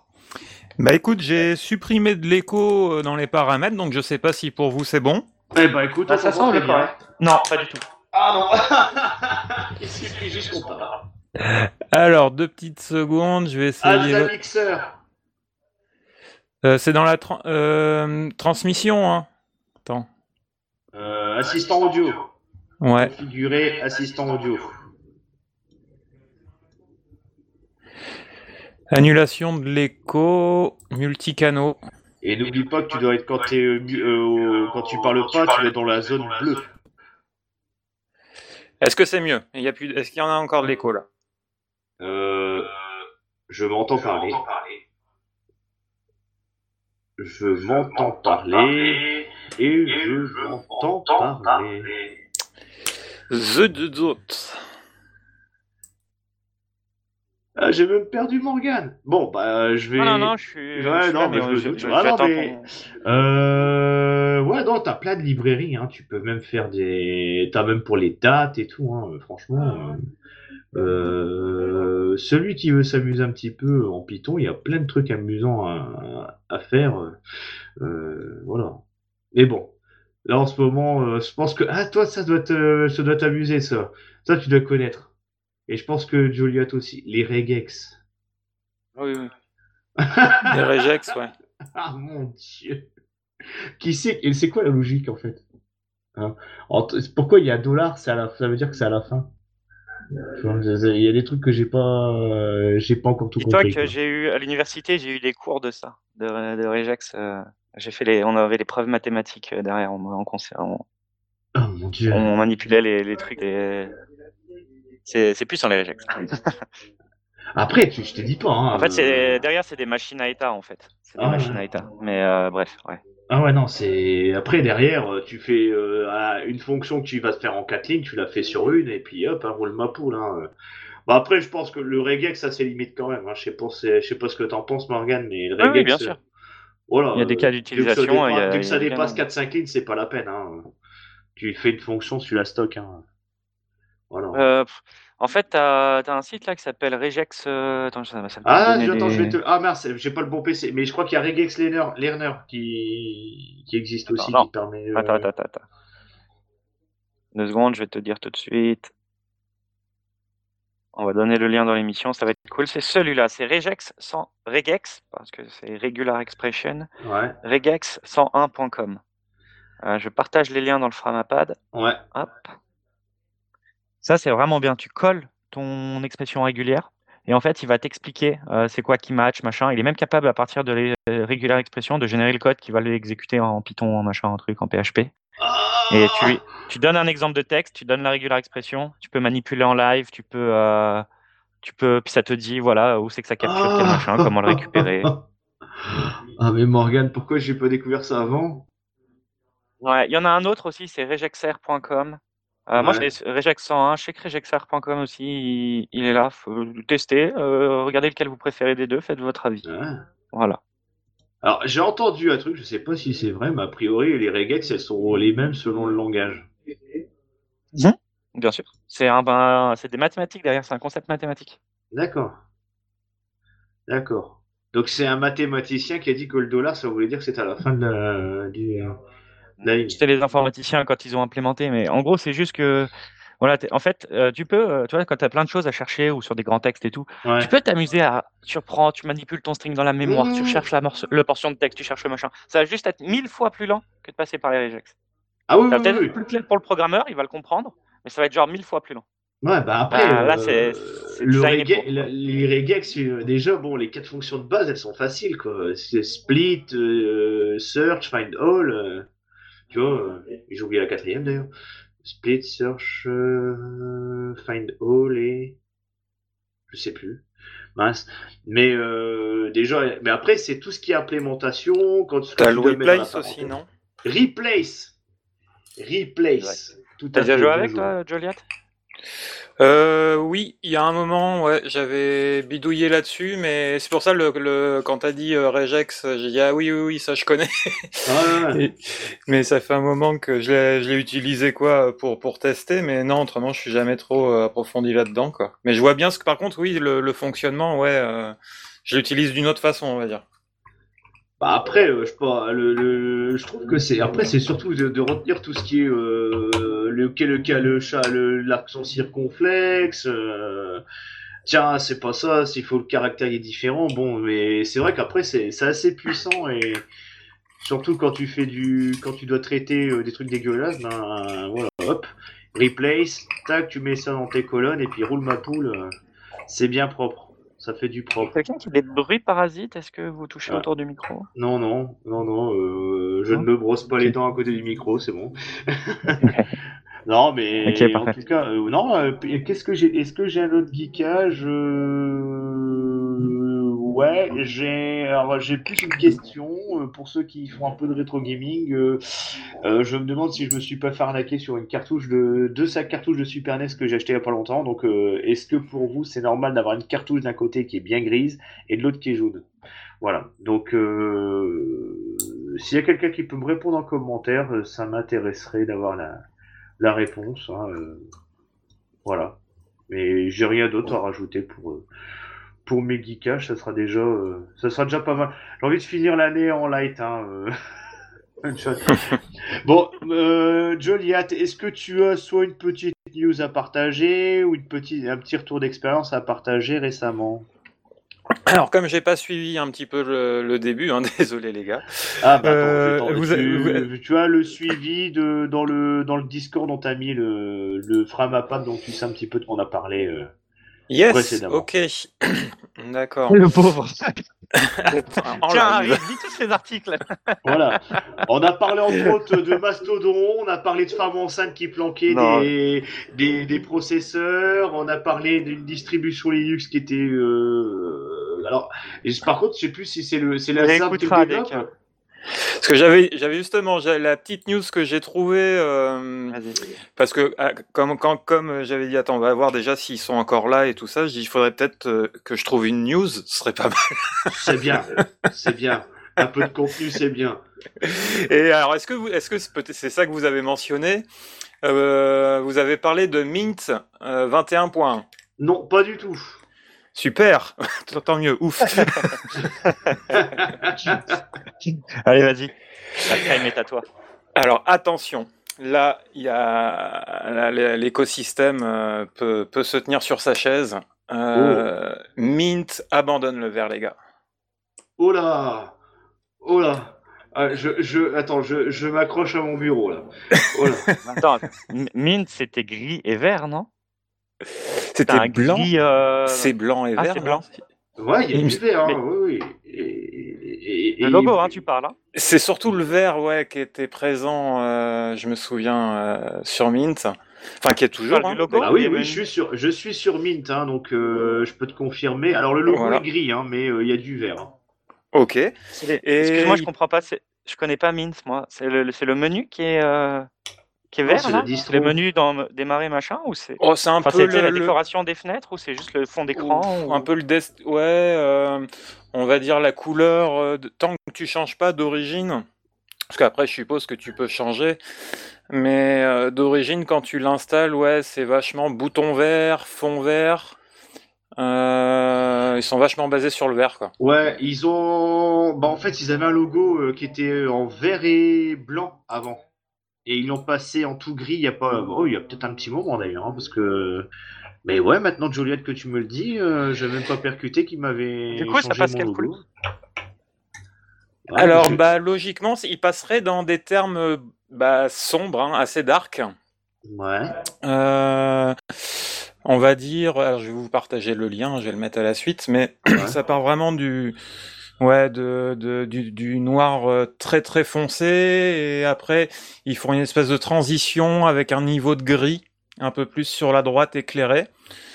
Bah écoute, j'ai supprimé de l'écho euh, dans les paramètres, donc je sais pas si pour vous c'est bon. Eh bah écoute, ah, ça semble correct. Non, pas du tout. Ah non Il suffit juste qu'on parle. Alors, deux petites secondes, je vais essayer. Ah, mixeur euh, c'est dans la euh, transmission, hein. Attends. Euh, assistant audio. Ouais. Configurer assistant audio. Annulation de l'écho, multicanaux. Et n'oublie pas que tu dois être quand, quand tu parles pas, tu es dans la zone bleue. Est-ce que c'est mieux? Il y a plus... Est-ce qu'il y en a encore de l'écho là? Je m'entends parler. Je m'entends parler et je m'entends parler. The doute. Ah, j'ai même perdu Morgan. Bon, bah, je vais. Ah non, non, je suis. Ouais, non, mais je, ah, non, mais... Euh... Ouais, non, t'as plein de librairies, hein. Tu peux même faire des. T'as même pour les dates et tout, hein. Franchement. Euh, celui qui veut s'amuser un petit peu en Python, il y a plein de trucs amusants à, faire. Euh, voilà. Mais bon, là en ce moment, euh, je pense que ah toi ça doit te, ça doit t'amuser ça. Ça tu dois connaître. Et je pense que Juliet aussi. Les regex. Oui oui. les regex ouais. Ah mon dieu. Qui sait et c'est quoi la logique en fait? Hein? Pourquoi il y a dollar Ça veut dire que c'est à la fin? Il y a des trucs que j'ai pas, euh, j'ai pas encore tout compris. que j'ai eu à l'université, j'ai eu des cours de ça, de, de regex. euh, j'ai fait les, on avait les preuves mathématiques euh, derrière, on, concert, on, Oh mon dieu. on manipulait les, les trucs. C'est, plus sur les regex. Après, tu, je te dis pas. Hein, En fait, derrière, c'est des machines à état en fait. C'est des Ah ouais. machines à état. Mais euh, bref, ouais. Ah ouais, non, c'est. Après, derrière, euh, tu fais euh, à une fonction que tu vas te faire en 4 lignes, tu la fais sur une, et puis hop, hein, roule ma poule. Hein. Bah, après, je pense que le regex, ça c'est limite quand même. Hein. Je sais pas, je sais pas ce que t'en penses, Morgan, mais le Oui, oui, regex. bien euh, sûr. Voilà, Il y a des cas d'utilisation, Dès que ça dépasse également. 4-5 lignes, c'est pas la peine. Hein. Tu fais une fonction, tu la stockes. Hein. Voilà. Euh, en fait, t'as as un site là qui s'appelle Regex. euh, Attends, ça, ça Ah, attends, je vais te. Ah mince, j'ai pas le bon PC, mais je crois qu'il y a Regex Learner, Learner qui... qui existe Attends, aussi, non. qui permet. euh, Attends, attends, attends, attends. Deux secondes, je vais te dire tout de suite. On va donner le lien dans l'émission, ça va être cool. C'est celui-là, c'est Regex sans Regex, parce que c'est Regular Expression, Ouais, regex101.com. Euh, je partage les liens dans le Framapad. ouais. Hop. Ça, c'est vraiment bien. Tu colles ton expression régulière et en fait, il va t'expliquer euh, c'est quoi qui match, machin. Il est même capable, à partir de les euh, régulières expressions, de générer le code qui va l'exécuter en Python, en machin, en truc, en PHP. Et tu, donnes un exemple de texte, tu donnes la régulière expression, tu peux manipuler en live, tu peux, euh, tu peux, puis ça te dit voilà où c'est que ça capture quel machin, comment le récupérer. Ah, mais Morgan, pourquoi j'ai pas découvert ça avant? Ouais, il y en a un autre aussi, c'est regexr.com. Euh, Moi, Ouais. l'ai Regex 101, je sais que aussi, il, il est là. Faut le tester, euh, regardez lequel vous préférez des deux, faites votre avis. Ouais. Voilà. Alors, j'ai entendu un truc, je sais pas si c'est vrai, mais a priori, les regex, elles sont les mêmes selon le langage. Bien sûr. C'est un, ben, c'est des mathématiques derrière, c'est un concept mathématique. D'accord. D'accord. Donc, c'est un mathématicien qui a dit que le dollar, ça voulait dire que c'était à la fin de la, du, ligne. C'était les informaticiens quand ils ont implémenté, mais en gros, c'est juste que, voilà, en fait, euh, tu peux, euh, tu vois, quand tu as plein de choses à chercher ou sur des grands textes et tout, Ouais. tu peux t'amuser à, tu reprends, tu manipules ton string dans la mémoire, tu Mmh. cherches la morce- le portion de texte, tu cherches le machin. Ça va juste être mille fois plus lent que de passer par les regex. Ah oui, oui, peut-être oui. plus clair pour le programmeur, il va le comprendre, mais ça va être genre mille fois plus lent. Ouais, bah après, Bah, là, euh, c'est- le les regex, déjà, bon, les quatre fonctions de base, elles sont faciles, quoi. C'est split, euh, search, find all, euh, tu vois, euh, j'ai oublié la quatrième d'ailleurs. Split, search, euh, find all et je sais plus. Mince. Mais euh, déjà, mais après, c'est tout ce qui est implémentation. Quand tu le dans la replace aussi, non? Replace. Replace. Tout T'as déjà joué avec toi, Joliet Euh, oui, il y a un moment, ouais, j'avais bidouillé là-dessus, mais c'est pour ça le, le quand t'as dit euh, regex, j'ai dit ah oui oui oui ça je connais. Ah. Et- mais ça fait un moment que je l'ai je l'ai utilisé quoi pour pour tester, mais non autrement je suis jamais trop euh, approfondi là-dedans quoi. Mais je vois bien ce que par contre oui le, le fonctionnement ouais euh, je l'utilise d'une autre façon on va dire. Bah après, euh, je, pas, le, le- je trouve que c'est après c'est surtout de, de retenir tout ce qui est euh, le le le chat l'accent circonflexe. euh, tiens, c'est pas ça, s'il faut le caractère est différent. Bon, mais c'est vrai qu'après c'est c'est assez puissant et surtout quand tu fais du quand tu dois traiter euh, des trucs dégueulasses, ben voilà, hop, replace, tac, tu mets ça dans tes colonnes et puis roule ma poule, euh, c'est bien propre. Ça fait du propre. Quelqu'un qui des bruits parasites, est-ce que vous touchez Ah. autour du micro? Non, non, non, non, euh, je ne me brosse pas les dents à côté du micro, c'est bon. non, mais en tout cas, euh, non, euh, qu'est-ce que j'ai Est-ce que j'ai un autre geekage Ouais, j'ai plus une question euh, pour ceux qui font un peu de rétro gaming. euh, euh, je me demande si je me suis pas fait arnaquer sur une cartouche de deux sacs cartouches de Super NES que j'ai acheté il y a pas longtemps. Donc, est-ce que pour vous c'est normal d'avoir une cartouche d'un côté qui est bien grise et de l'autre qui est jaune? Voilà. Donc, s'il y a quelqu'un qui peut me répondre en commentaire, ça m'intéresserait d'avoir la, la réponse. hein, voilà. Mais j'ai rien d'autre à rajouter pour pour mes geekages, ça sera déjà euh, ça sera déjà pas mal. J'ai envie de finir l'année en light. Hein, euh. Bon, euh, Joliat, est-ce que tu as soit une petite news à partager ou une petite, un petit retour d'expérience à partager récemment? Alors, comme j'ai pas suivi un petit peu le, le début, hein, désolé les gars. Ah bah attends, Euh, attends, vous tu, vous- tu as le suivi de dans le dans le Discord dont t'as mis le le Framapan dont tu sais un petit peu de quoi on a parlé. euh? Yes, Précédemment. ok. D'accord. Le pauvre. En Tiens. Harry, lis tous ces articles. Voilà. on a parlé entre autres de Mastodon, on a parlé de femmes enceintes qui planquaient des, des des processeurs, on a parlé d'une distribution Linux qui était euh, alors par contre je sais plus si c'est le c'est la qui Parce que j'avais, j'avais justement la petite news que j'ai trouvée euh, parce que ah, comme quand comme j'avais dit attends on va voir déjà s'ils sont encore là et tout ça. Je dis il faudrait peut-être euh, que je trouve une news, ce serait pas mal. C'est bien, c'est bien. Un peu de contenu, c'est bien. Et alors est-ce que vous, est-ce que c'est ça que vous avez mentionné Euh, Vous avez parlé de Mint euh, 21.1. Non, pas du tout. Super, tant mieux, ouf. Allez, vas-y. La crème est à toi. Alors attention, là, il y a là, l'écosystème euh, peut, peut se tenir sur sa chaise. Euh, Mint abandonne le verre, les gars. Oh là Oh là Ah, je, je, attends, je, je m'accroche à mon bureau là. Oh là. Attends, Mint, c'était gris et vert, non? C'était blanc. euh, C'est blanc et Ah, vert. c'est blanc. Ouais, il y a du vert, hein, mais- oui, oui. Et, et- et- Le et- logo, hein, tu parles. Hein C'est surtout le vert, ouais, qui était présent. euh, je me souviens euh, sur Mint. Enfin, qui est toujours. du hein, logo Ah oui, oui, je suis sur, je suis sur Mint, hein, donc euh, je peux te confirmer. Alors le logo Voilà. est gris, hein, mais euh, il y a du vert. hein. Ok. Excuse-moi, je comprends pas. Je connais pas Mint, moi. C'est le, le menu qui est, euh, qui est Non, vert, là distro. Les menus dans démarrer machin ou c'est Oh, c'est un Enfin, peu c'était le, la le- décoration des fenêtres ou c'est juste le fond d'écran ou- un peu le dest... ouais, euh, on va dire la couleur. euh, de- Tant que tu changes pas d'origine, parce qu'après je suppose que tu peux changer, mais euh, d'origine quand tu l'installes, ouais, c'est vachement bouton vert, fond vert. Euh, ils sont vachement basés sur le vert, quoi. Ouais, ils ont. Bah, en fait, ils avaient un logo euh, qui était en vert et blanc avant. Et ils l'ont passé en tout gris il y a pas. Oh, il y a peut-être un petit moment d'ailleurs, hein, parce que. Mais ouais, maintenant Joliette que tu me le dis, euh, j'ai même pas percuté qu'il m'avait. Du coup, ça passe logo. couleur Ouais, Alors, je- bah, logiquement, ils passeraient dans des termes bah, sombres, hein, assez dark. Ouais. Euh, on va dire, alors je vais vous partager le lien, je vais le mettre à la suite, mais Ouais. ça part vraiment du, ouais, de, de- du, du noir euh, très très foncé, et après ils font une espèce de transition avec un niveau de gris un peu plus sur la droite éclairé.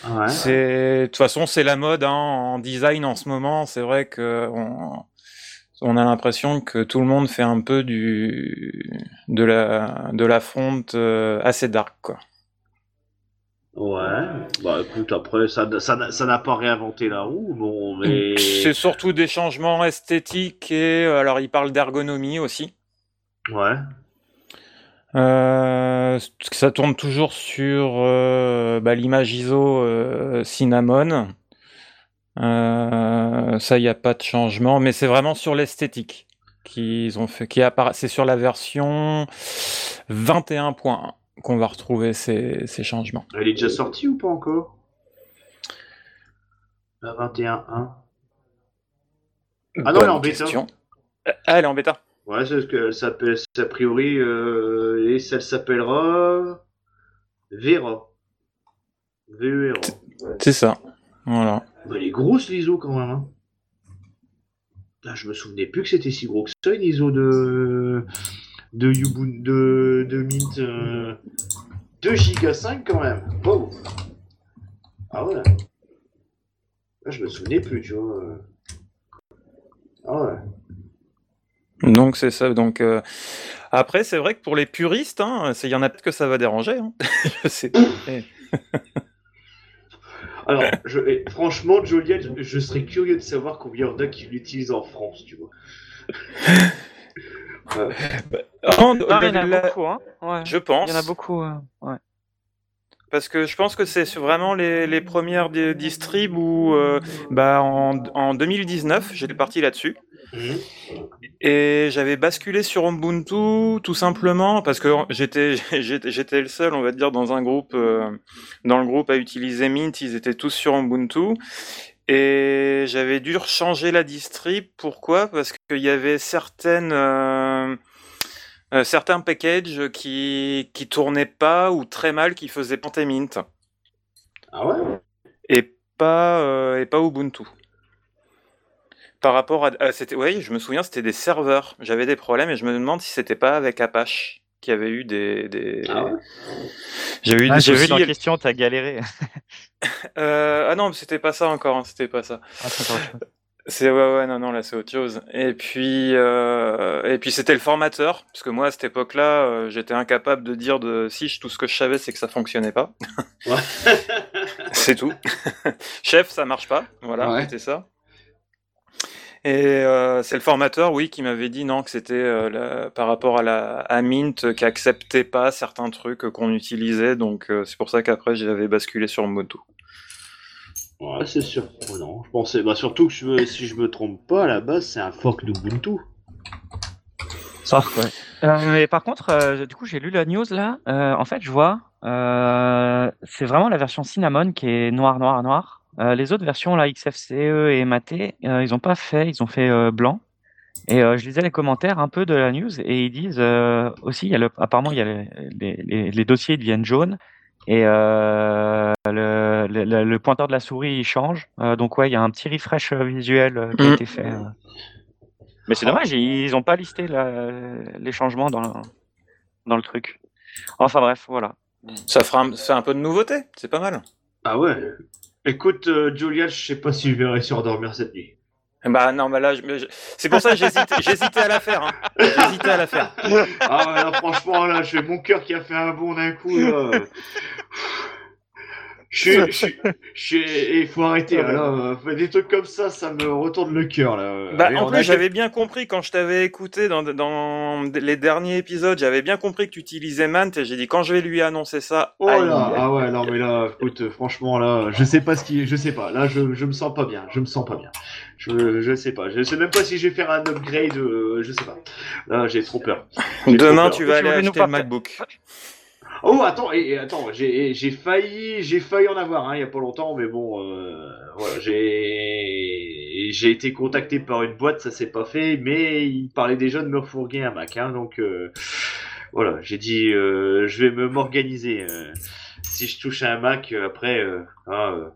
Ouais. C'est, de toute façon, c'est la mode hein, en design en ce moment. C'est vrai que on, on a l'impression que tout le monde fait un peu du de la de la fonte euh, assez dark, quoi. Ouais. Bah écoute, après, ça ça n'a- ça n'a pas réinventé la roue, bon, mais. C'est surtout des changements esthétiques et euh, alors il parle d'ergonomie aussi. Ouais. Euh, ça tourne toujours sur euh, bah, l'image ISO euh, Cinnamon. Euh, ça, il n'y a pas de changement, mais c'est vraiment sur l'esthétique qu'ils ont fait, qui apparaît. C'est sur la version 21.1 qu'on va retrouver ces, ces changements. Elle est déjà sortie ou pas encore? La 21.1. Ah non, elle est en bêta. Ah, elle est en bêta. Ouais, c'est ce qu'elle s'appelle, a priori, euh, et ça s'appellera Vera. V-E-R-A. C'est ça. Voilà. Bah, elle est grosse l'ISO quand même. Hein. Là, je me souvenais plus que c'était si gros que ça, une ISO de de Ubuntu, de, de Mint. euh, 2 Go 5 quand même. Wow. Ah ouais. Là, je me souvenais plus, tu vois. Ah ouais. Donc c'est ça. Donc euh, après, c'est vrai que pour les puristes, hein, il y en a peut-être que ça va déranger. Hein. Je sais. pas. Eh. Alors, je, et franchement, Joliette, je serais curieux de savoir combien il y en a qui l'utilisent en France, tu vois. Euh, Oh, Non, il y en a la- beaucoup, hein. Ouais. Je pense. Il y en a beaucoup. euh, Ouais. Parce que je pense que c'est sur vraiment les, les premières di- distribs où, euh, bah, en, en 2019, j'étais parti là-dessus. mhm. Et j'avais basculé sur Ubuntu tout simplement parce que j'étais j'étais j'étais le seul, on va dire, dans un groupe euh, dans le groupe à utiliser Mint. Ils étaient tous sur Ubuntu. Et j'avais dû changer la distrib. Pourquoi? Parce qu'il y avait certaines, euh, euh, certains packages qui qui tournaient pas ou très mal, qui faisaient Pentamint. Ah ouais? Et pas euh, et pas Ubuntu. Par rapport à, à c'était, oui, je me souviens, c'était des serveurs. J'avais des problèmes et je me demande si c'était pas avec Apache qui avait eu des. des... Ah ouais? J'ai eu, Ah, j'ai vu vu dans la question, t'as galéré. Euh, ah non, c'était pas ça encore, hein, c'était pas ça. Ah, c'est ouais ouais non non là c'est autre chose. Et puis euh, et puis c'était le formateur parce que moi à cette époque-là euh, j'étais incapable de dire de si je- tout ce que je savais c'est que ça fonctionnait pas. Ouais. C'est tout. Chef ça marche pas voilà Ouais. c'était ça. Et euh, c'est le formateur oui qui m'avait dit non que c'était euh, la- par rapport à la à Mint qui acceptait pas certains trucs qu'on utilisait donc euh, c'est pour ça qu'après j'avais basculé sur Moto. Ouais, c'est sûr. Ouais, non, je pensais. Bah, surtout que je me- si je me trompe pas, à la base, c'est un fork d'Ubuntu. Euh, mais par contre, euh, du coup, j'ai lu la news là. Euh, en fait, je vois, euh, c'est vraiment la version Cinnamon qui est noir, noir, noir. Euh, les autres versions, là, XFCE et Maté, euh, ils ont pas fait, ils ont fait euh, blanc. Et euh, je lisais les commentaires un peu de la news et ils disent euh, aussi, il y a le, apparemment, il y a les, les, les- les dossiers deviennent jaunes et euh, le, le, le- pointeur de la souris il change. Euh, donc ouais, il y a un petit refresh euh, visuel qui a Mm. été fait. Mais c'est dommage, ils ont pas listé la- les changements dans le, dans le truc. Enfin bref, voilà. Ça fera un, ça fait un peu de nouveauté c'est pas mal. Ah ouais Écoute, euh, Julia, je sais pas si je vais réussir à dormir cette nuit. Bah non, bah là, je- c'est pour ça que j'hésite, j'hésitais à la faire. Hein. J'hésitais à la faire. Ah ouais, là, franchement, là, j'ai mon cœur qui a fait un bond d'un coup, là. Je suis, je il faut arrêter, là, là. Fait des trucs comme ça, ça me retourne le cœur, là. Bah, en plus, a- j'avais bien compris quand je t'avais écouté dans, dans les derniers épisodes, j'avais bien compris que tu utilisais Mant et j'ai dit quand je vais lui annoncer ça. Oh là, ah ouais, non mais là, écoute, franchement là, je sais pas ce qui, je sais pas, là je, je me sens pas bien, je me sens pas bien, je, je sais pas, je sais même pas si je vais faire un upgrade, euh, je sais pas, là j'ai trop peur. J'ai Demain, trop tu vas aller acheter le MacBook. Oh attends, et, et attends, j'ai, j'ai failli, j'ai failli en avoir, hein, il y a pas longtemps, mais bon, euh, voilà, j'ai, j'ai été contacté par une boîte, ça s'est pas fait, mais ils parlaient déjà de me refourguer un Mac, hein, donc euh, voilà, j'ai dit, euh, je vais me m'organiser. euh, si je touche un Mac, euh, après, euh, hein,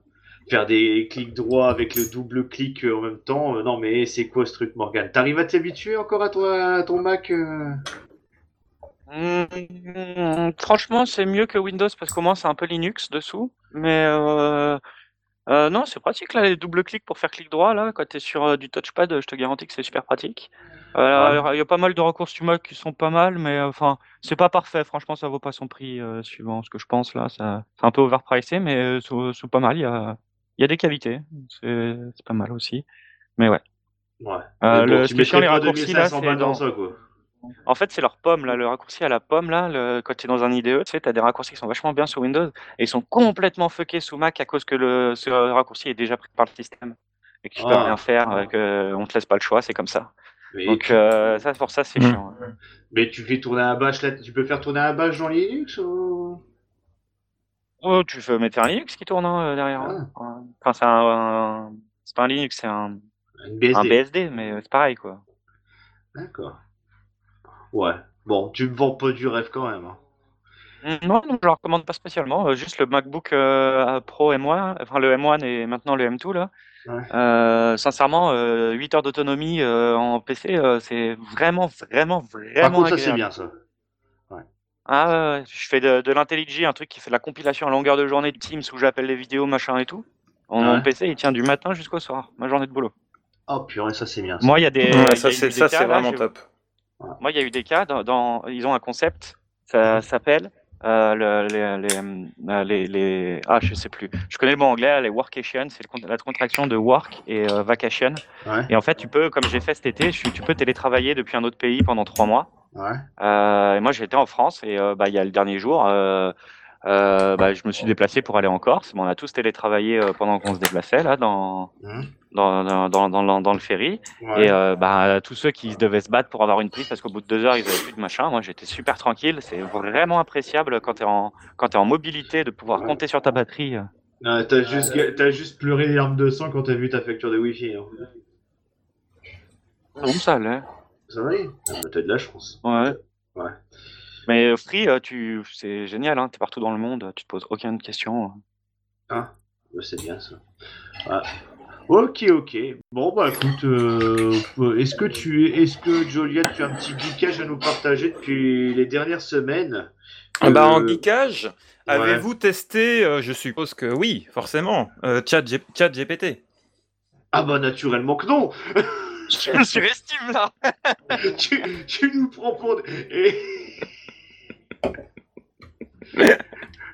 faire des clics droits avec le double clic en même temps, non mais c'est quoi ce truc, Morgan T'arrives à t'habituer encore à ton, à ton Mac Mm, franchement, c'est mieux que Windows parce qu'au moins c'est un peu Linux dessous. Mais euh, euh, non, c'est pratique là, les double clics pour faire clic droit là. Quand tu es sur euh, du touchpad, je te garantis que c'est super pratique. Il y a pas mal de raccourcis du qui sont pas mal, mais enfin, c'est pas parfait. Franchement, ça vaut pas son prix suivant ce que je pense là. Ça, c'est un peu overpricé, mais c'est pas mal. Il y a, il y a des qualités. C'est pas mal aussi. Mais ouais. Ouais. Le tu les raccourcis, là, 2500 c'est dans- ça, quoi. En fait, c'est leur pomme, là, le raccourci à la pomme, là, le- quand tu es dans un IDE, tu sais, tu as des raccourcis qui sont vachement bien sur Windows et ils sont complètement fuckés sous Mac à cause que le, ce raccourci est déjà pris par le système et que tu peux Ah. rien faire, euh, que on te laisse pas le choix, c'est comme ça. Mais, Donc, tu, euh, ça, pour ça, c'est Mm. chiant. mais tu fais tourner un bash là, tu peux faire tourner un bash dans Linux ou... Oh, tu veux mettre un Linux qui tourne hein, derrière. Ah. hein. Enfin, c'est un, un- c'est pas un Linux, c'est un, BSD. un BSD, mais c'est pareil, quoi. D'accord. Ouais. Bon, tu me vends pas du rêve quand même. hein. Mm, Non, non, je le recommande pas spécialement. euh, juste le MacBook euh, Pro M1, enfin le M1 et maintenant le M2 là. Ouais. Euh, sincèrement, euh, 8 heures d'autonomie euh, en PC, euh, c'est vraiment, vraiment, Par vraiment contre, ça c'est bien ça. Ah ouais, je fais de, de l'IntelliJ, un truc qui fait de la compilation à longueur de journée de Teams où j'appelle les vidéos, machin et tout. En, Ouais. PC, il tient du matin jusqu'au soir, ma journée de boulot. Oh purée, ça c'est bien. Ça. Moi, il y a des, ça c'est des ça cas, c'est là, vraiment j'ai- Moi, il y a eu des cas dans, dans- ils ont un concept, ça s'appelle euh, le- les, les, euh, les, les- ah je sais plus. Je connais le mot anglais, les workation, c'est la contraction de work et euh, vacation. Ouais. Et en fait, tu peux, comme j'ai fait cet été, je- tu peux télétravailler depuis un autre pays pendant trois mois. Ouais. Euh, et moi, j'étais en France et bah, il y a le dernier jour, euh, bah, je me suis déplacé pour aller en Corse. Bon, on a tous télétravaillé euh, pendant qu'on se déplaçait là dans dans, dans, dans, dans, dans le ferry. Ouais. Et euh, bah, tous ceux qui devaient se battre pour avoir une prise parce qu'au bout de deux heures, ils avaient plus de machin. Moi, j'étais super tranquille. C'est vraiment appréciable quand tu es, en- quand es en mobilité de pouvoir Ouais. compter sur ta batterie. Ah, t'as juste, t'as juste pleuré les larmes de sang quand t'as vu ta facture de Wi-Fi. Hein. Non, ça allait. Ça va ah, bah, T'as de la chance. Ouais. Ouais. Mais euh, Free, euh, tu... c'est génial, hein. t'es partout dans le monde, tu te poses aucune question. Ah, bah, c'est bien ça. Ok, ok. Bon, bah écoute, euh, est-ce que tu es, est-ce que Joliette, tu as un petit geekage à nous partager depuis les dernières semaines? Ah bah, En geekage, avez-vous testé, je suppose que oui, forcément, chat, chat GPT Ah bah naturellement que non Je me surestime là tu, tu, nous prends pour...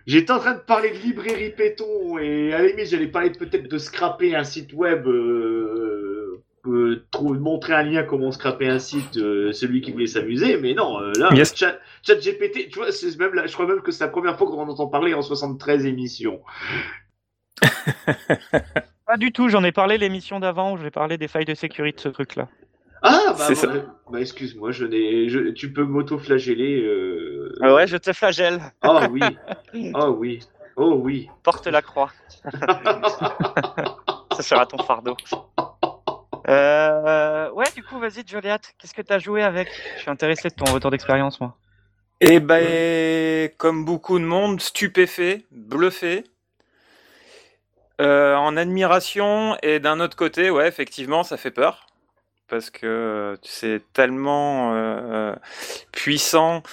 J'étais en train de parler de librairie Péton et à la limite j'allais parler peut-être de scraper un site web, euh, euh, montrer un lien comment scraper un site, euh, celui qui voulait s'amuser, mais non, euh, là, chat, GPT, tu vois, c'est même je crois même que c'est la première fois qu'on en entend parler en 73 émissions. Pas du tout, j'en ai parlé l'émission d'avant où j'ai parlé des failles de sécurité de ce truc-là. Ah, bah, bah excuse-moi, je n'ai, tu peux m'auto-flageller. Euh... Ah ouais, je te flagelle. Oh oui, oh oui, oh oui. Porte la croix. Ça sera ton fardeau. Euh, ouais, du coup, vas-y, Juliette, qu'est-ce que tu as joué avec? Je suis intéressé de ton retour d'expérience, moi. Eh ben, comme beaucoup de monde, stupéfait, bluffé. Euh, en admiration et d'un autre côté, ouais, effectivement, ça fait peur parce que c'est tellement euh, puissant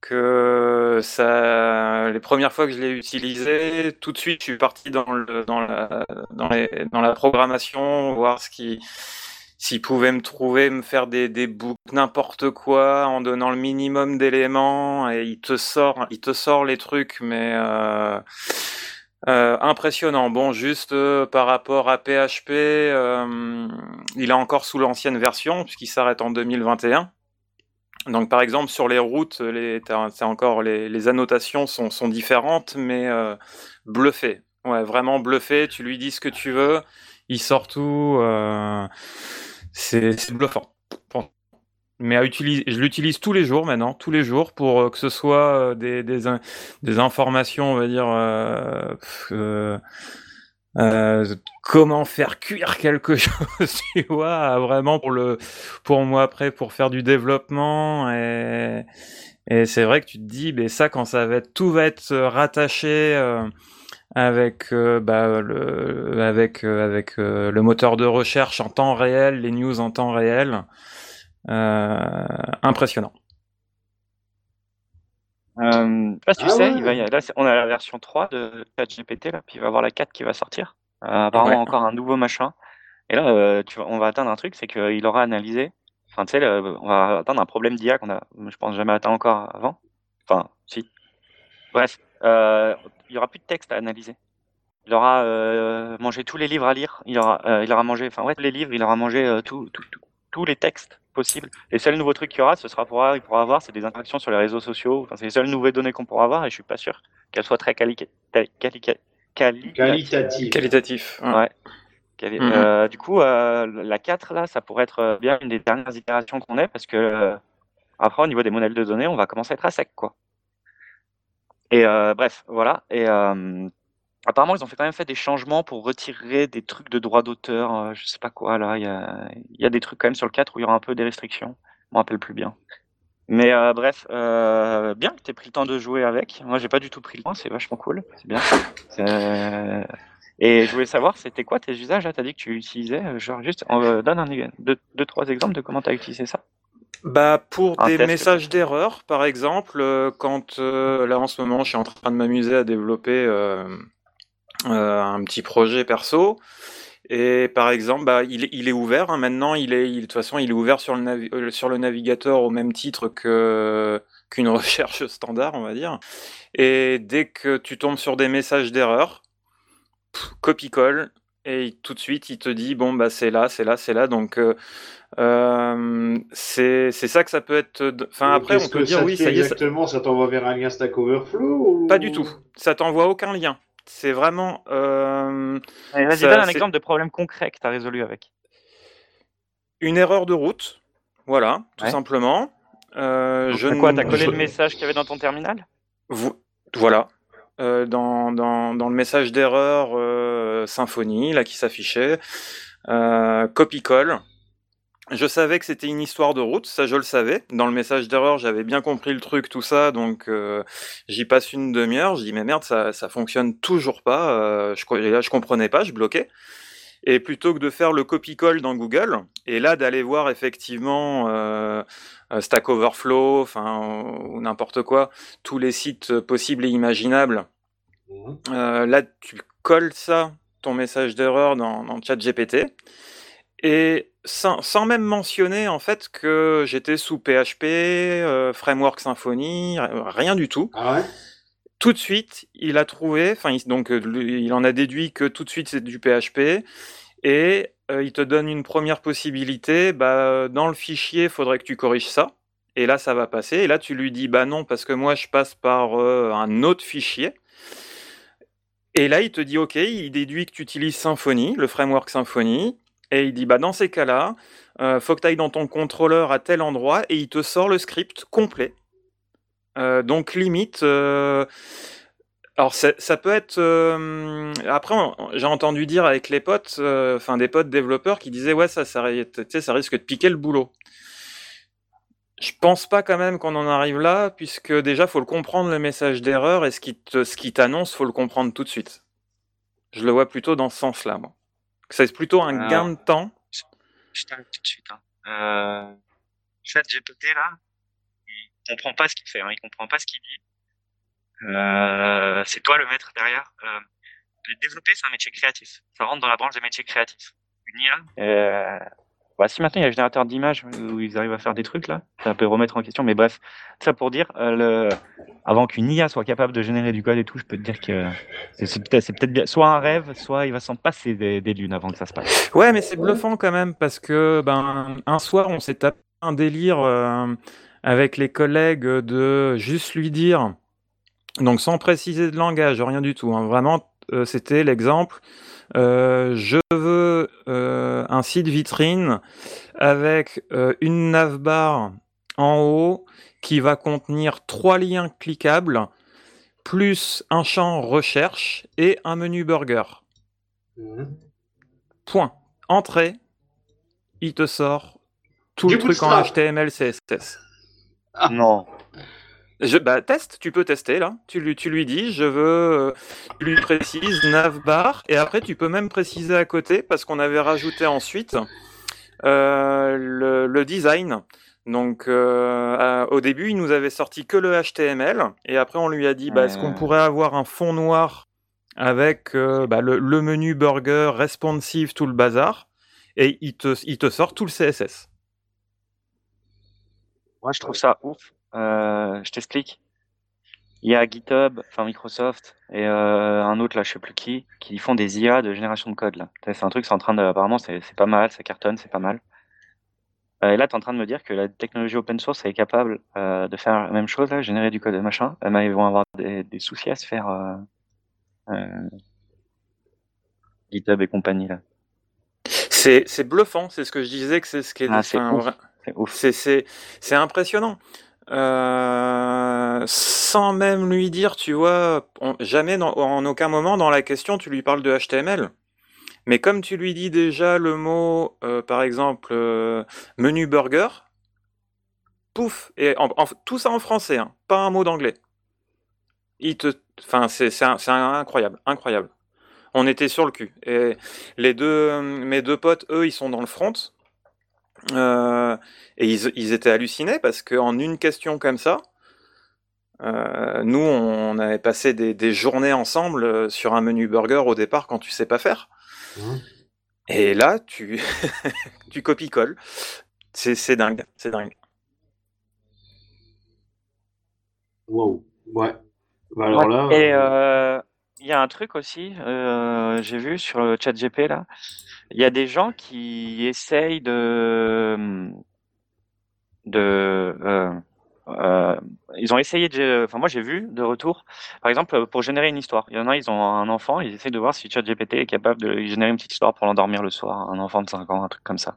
que ça, les premières fois que je l'ai utilisé, tout de suite, je suis parti dans le, dans la, dans la programmation, voir ce qui, s'il pouvait me trouver, me faire des, des boucles, n'importe quoi, en donnant le minimum d'éléments, et il te sort, il te sort les trucs, mais euh, euh, impressionnant. Bon, juste euh, par rapport à PHP, euh, il est encore sous l'ancienne version puisqu'il s'arrête en 2021. Donc, par exemple, sur les routes, les, encore les, les, annotations sont, sont différentes, mais bluffé. Ouais, vraiment bluffé. Tu lui dis ce que tu veux, il sort tout. c'est bluffant mais à utiliser, je l'utilise tous les jours maintenant, tous les jours, pour euh, que ce soit euh, des, des, des informations, on va dire, euh, euh, comment faire cuire quelque chose, tu vois, vraiment pour le, pour moi après, pour faire du développement et, et c'est vrai que tu te dis, mais ça, quand ça va être, tout va être rattaché. avec bah, le avec avec le moteur de recherche en temps réel, les news en temps réel, euh, impressionnant. Euh, pas si tu ah sais, il va là, on a la version 3 de ChatGPT, là, puis il va y avoir la 4 qui va sortir. Euh, apparemment, encore un nouveau machin. Et là, euh, tu on va atteindre un truc, c'est qu'il aura analysé. Enfin, tu sais, on va atteindre un problème d'IA qu'on a, je pense, jamais atteint encore avant. Enfin, si. Bref, euh, il y aura plus de texte à analyser. Il aura euh, mangé tous les livres à lire. Il aura, il aura mangé, enfin ouais, tous les livres. Il aura mangé tout, tout, tout, tous les textes possibles. Les seuls nouveaux trucs qu'il y aura, ce sera pour il pourra avoir, c'est des interactions sur les réseaux sociaux. Enfin, c'est les seules nouvelles données qu'on pourra avoir et je suis pas sûr qu'elles soient très quali qualitatives. Qualitatif. Ouais. Mhm. Euh, du coup, euh, la 4 là, ça pourrait être bien une des dernières itérations qu'on ait parce que euh, après au niveau des modèles de données, on va commencer à être à sec quoi. Et bref, voilà. Et Apparemment, ils ont fait quand même fait des changements pour retirer des trucs de droit d'auteur, euh, je sais pas quoi là. Il y a, y a, des trucs quand même sur le 4 où il y aura un peu des restrictions. Je me rappelle plus bien. Mais euh, bref, euh, bien que tu aies pris le temps de jouer avec. Moi, j'ai pas du tout pris le temps, c'est vachement cool, c'est bien. Et je voulais savoir, c'était quoi tes usages Tu as dit que tu utilisais, euh, genre juste, on donne un, deux, deux, trois exemples de comment tu as utilisé ça. Bah pour des messages d'erreur, par exemple, quand là en ce moment, je suis en train de m'amuser à développer euh, un petit projet perso. Et par exemple, bah, il, il est ouvert hein, maintenant. Il est, de toute façon, il est ouvert sur le, euh, sur le navigateur au même titre que qu'une recherche standard, on va dire. Et dès que tu tombes sur des messages d'erreur, copie-colle, et tout de suite, il te dit bon bah c'est là, c'est là, c'est là. Donc euh, euh c'est ça que ça peut être. Enfin après, on peut dire oui, ça y est. Exactement, ça, t'envoie vers un lien Stack Overflow Pas du tout. Ça t'envoie aucun lien. C'est vraiment. Euh, Vas-y, donne un exemple de problème concret que tu as résolu avec. Une erreur de route, voilà, tout simplement. Euh, je quoi, t'as collé le message qu'il y avait dans ton terminal? Vous... Voilà. euh, dans, dans, dans, le message d'erreur euh, Symfony là qui s'affichait, euh, copie-colle. Je savais que c'était une histoire de route, ça je le savais. Dans le message d'erreur, j'avais bien compris le truc, tout ça, donc euh, j'y passe une demi-heure. Je dis mais merde, ça, ça fonctionne toujours pas. Euh, je, là, je comprenais pas, je bloquais. Et plutôt que de faire le copie-colle dans Google, et là d'aller voir effectivement euh, Stack Overflow, enfin ou n'importe quoi, tous les sites possibles et imaginables, mmh. là tu colles ça, ton message d'erreur dans, dans chat GPT, et sans, sans, même mentionner en fait que j'étais sous PHP, euh, Framework Symfony, rien du tout. Ah ouais? Tout de suite, il a trouvé, enfin, donc euh, il en a déduit que tout de suite c'est du PHP, et euh, il te donne une première possibilité. Bah, dans le fichier, il faudrait que tu corriges ça, et là ça va passer. Et là tu lui dis bah non parce que moi je passe par euh, un autre fichier. Et là il te dit ok, il déduit que tu utilises Symfony, le framework Symfony, et il dit bah dans ces cas-là, euh, faut que tu ailles dans ton contrôleur à tel endroit, et il te sort le script complet euh, donc limite, euh, alors ça peut être. Euh, après, j'ai entendu dire avec les potes, enfin des potes développeurs qui disaient ouais ça, ça, risque de piquer le boulot. Je pense pas quand même qu'on en arrive là, puisque déjà faut le comprendre le message d'erreur et ce qui te, ce qui t'annonce, faut le comprendre tout de suite. Je le vois plutôt dans ce sens-là, moi. C'est plutôt un gain de temps. Je t'arrête tout de suite. Hein. Euh, chat GPT là, comprend pas ce qu'il fait, hein, il comprend pas ce qu'il dit. Euh, c'est toi le maître derrière. Euh, développer, c'est un métier créatif. Ça rentre dans la branche des métiers créatifs. Une IA. Bah, si maintenant il y a un générateur d'images où ils arrivent à faire des trucs là, ça peut remettre en question. Mais bref, ça pour dire, euh, le... avant qu'une IA soit capable de générer du code et tout, je peux te dire que c'est peut-être peut bien soit un rêve, soit il va s'en passer des, lunes avant que ça se passe. Ouais, mais c'est bluffant quand même parce que ben un soir on s'est tapé un délire. Euh avec les collègues de juste lui dire, donc sans préciser de langage, rien du tout, hein, vraiment, euh, c'était l'exemple. Je veux un site vitrine avec euh, une navbar en haut qui va contenir trois liens cliquables, plus un champ recherche et un menu burger. Mmh. Point. Entrée, il te sort tout le truc en HTML, CSS. Ah. Non. Je, bah, teste, tu peux tester là. Tu lui, tu lui dis, je veux, tu lui précises navbar, et après tu peux même préciser à côté parce qu'on avait rajouté ensuite euh, le, le, design. Donc euh, au début, il nous avait sorti que le HTML, et après on lui a dit, bah, est-ce qu'on pourrait avoir un fond noir avec euh, bah, le, le, menu burger responsive, tout le bazar, et il te, il te sort tout le CSS. Moi, je trouve ça ouf. Euh, je t'explique. Il y a GitHub, enfin Microsoft et euh, un autre là, je sais plus qui, qui font des IA de génération de code là. C'est un truc, c'est en train de, apparemment, c'est pas mal, ça cartonne, c'est pas mal. Euh, et là, tu es en train de me dire que la technologie open source est capable euh, de faire la même chose là, générer du code et machin. Mais ils vont avoir des, des, soucis à se faire GitHub et compagnie là. C'est bluffant, c'est ce que je disais que c'est ce qui est. Ah, c'est impressionnant. Euh, sans même lui dire, tu vois, jamais en aucun moment dans la question tu lui parles de HTML. Mais comme tu lui dis déjà le mot, euh, par exemple, euh, menu burger, pouf, et tout ça en français, hein, pas un mot d'anglais. C'est incroyable, incroyable. On était sur le cul. Et les deux, mes deux potes, eux, ils sont dans le front. Euh, et ils, ils, étaient hallucinés parce qu'en une question comme ça, euh, nous, on avait passé des, des, journées ensemble euh, sur un menu burger au départ quand tu sais pas faire. Mmh. Et là, tu, tu copies-colles. C'est dingue, c'est dingue. Wow, ouais. Bah alors là. Et euh, il y a un truc aussi, euh, j'ai vu sur le chat GP là, il y a des gens qui essayent de, euh, euh, ils ont essayé de, enfin moi j'ai vu de retour, par exemple pour générer une histoire. Il y en a, ils ont un enfant, ils essaient de voir si ChatGPT est capable de générer une petite histoire pour l'endormir le soir, un enfant de 5 ans, un truc comme ça.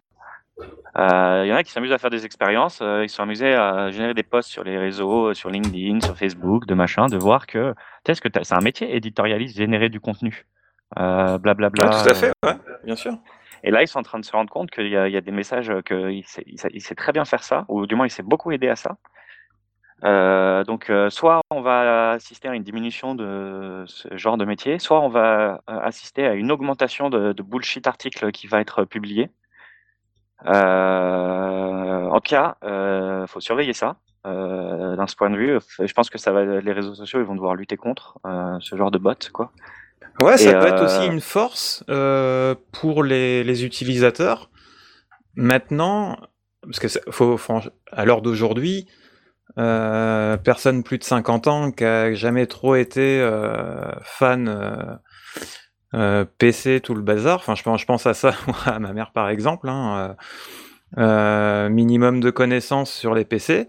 Euh, Il y en a qui s'amusent à faire des expériences, euh, ils sont amusés à générer des posts sur les réseaux, euh, sur LinkedIn, sur Facebook, de machin, de voir que, c'est un métier éditorialiste, générer du contenu, euh, blablabla. Ouais, tout à fait, ouais, bien sûr. Et là, ils sont en train de se rendre compte qu'il y, a- il y a des messages qu'il sait, il sait- il sait très bien faire ça, ou du moins il s'est beaucoup aidé à ça. Euh, donc, euh, soit on va assister à une diminution de ce genre de métier, soit on va euh, assister à une augmentation de, de bullshit articles qui va être publié. Euh, en tout cas, euh, faut surveiller ça. Euh, D'un ce point de vue, je pense que ça va, les réseaux sociaux, ils vont devoir lutter contre euh, ce genre de bots, quoi. Ouais, ça Et, peut être aussi une force pour les, les utilisateurs. Maintenant, parce que ça- faut, à l'heure d'aujourd'hui, personne plus de 50 ans qui a jamais trop été fan euh, PC, tout le bazar. Enfin, je pense, je pense à ça, à ma mère par exemple. hein, euh, euh, minimum de connaissances sur les PC.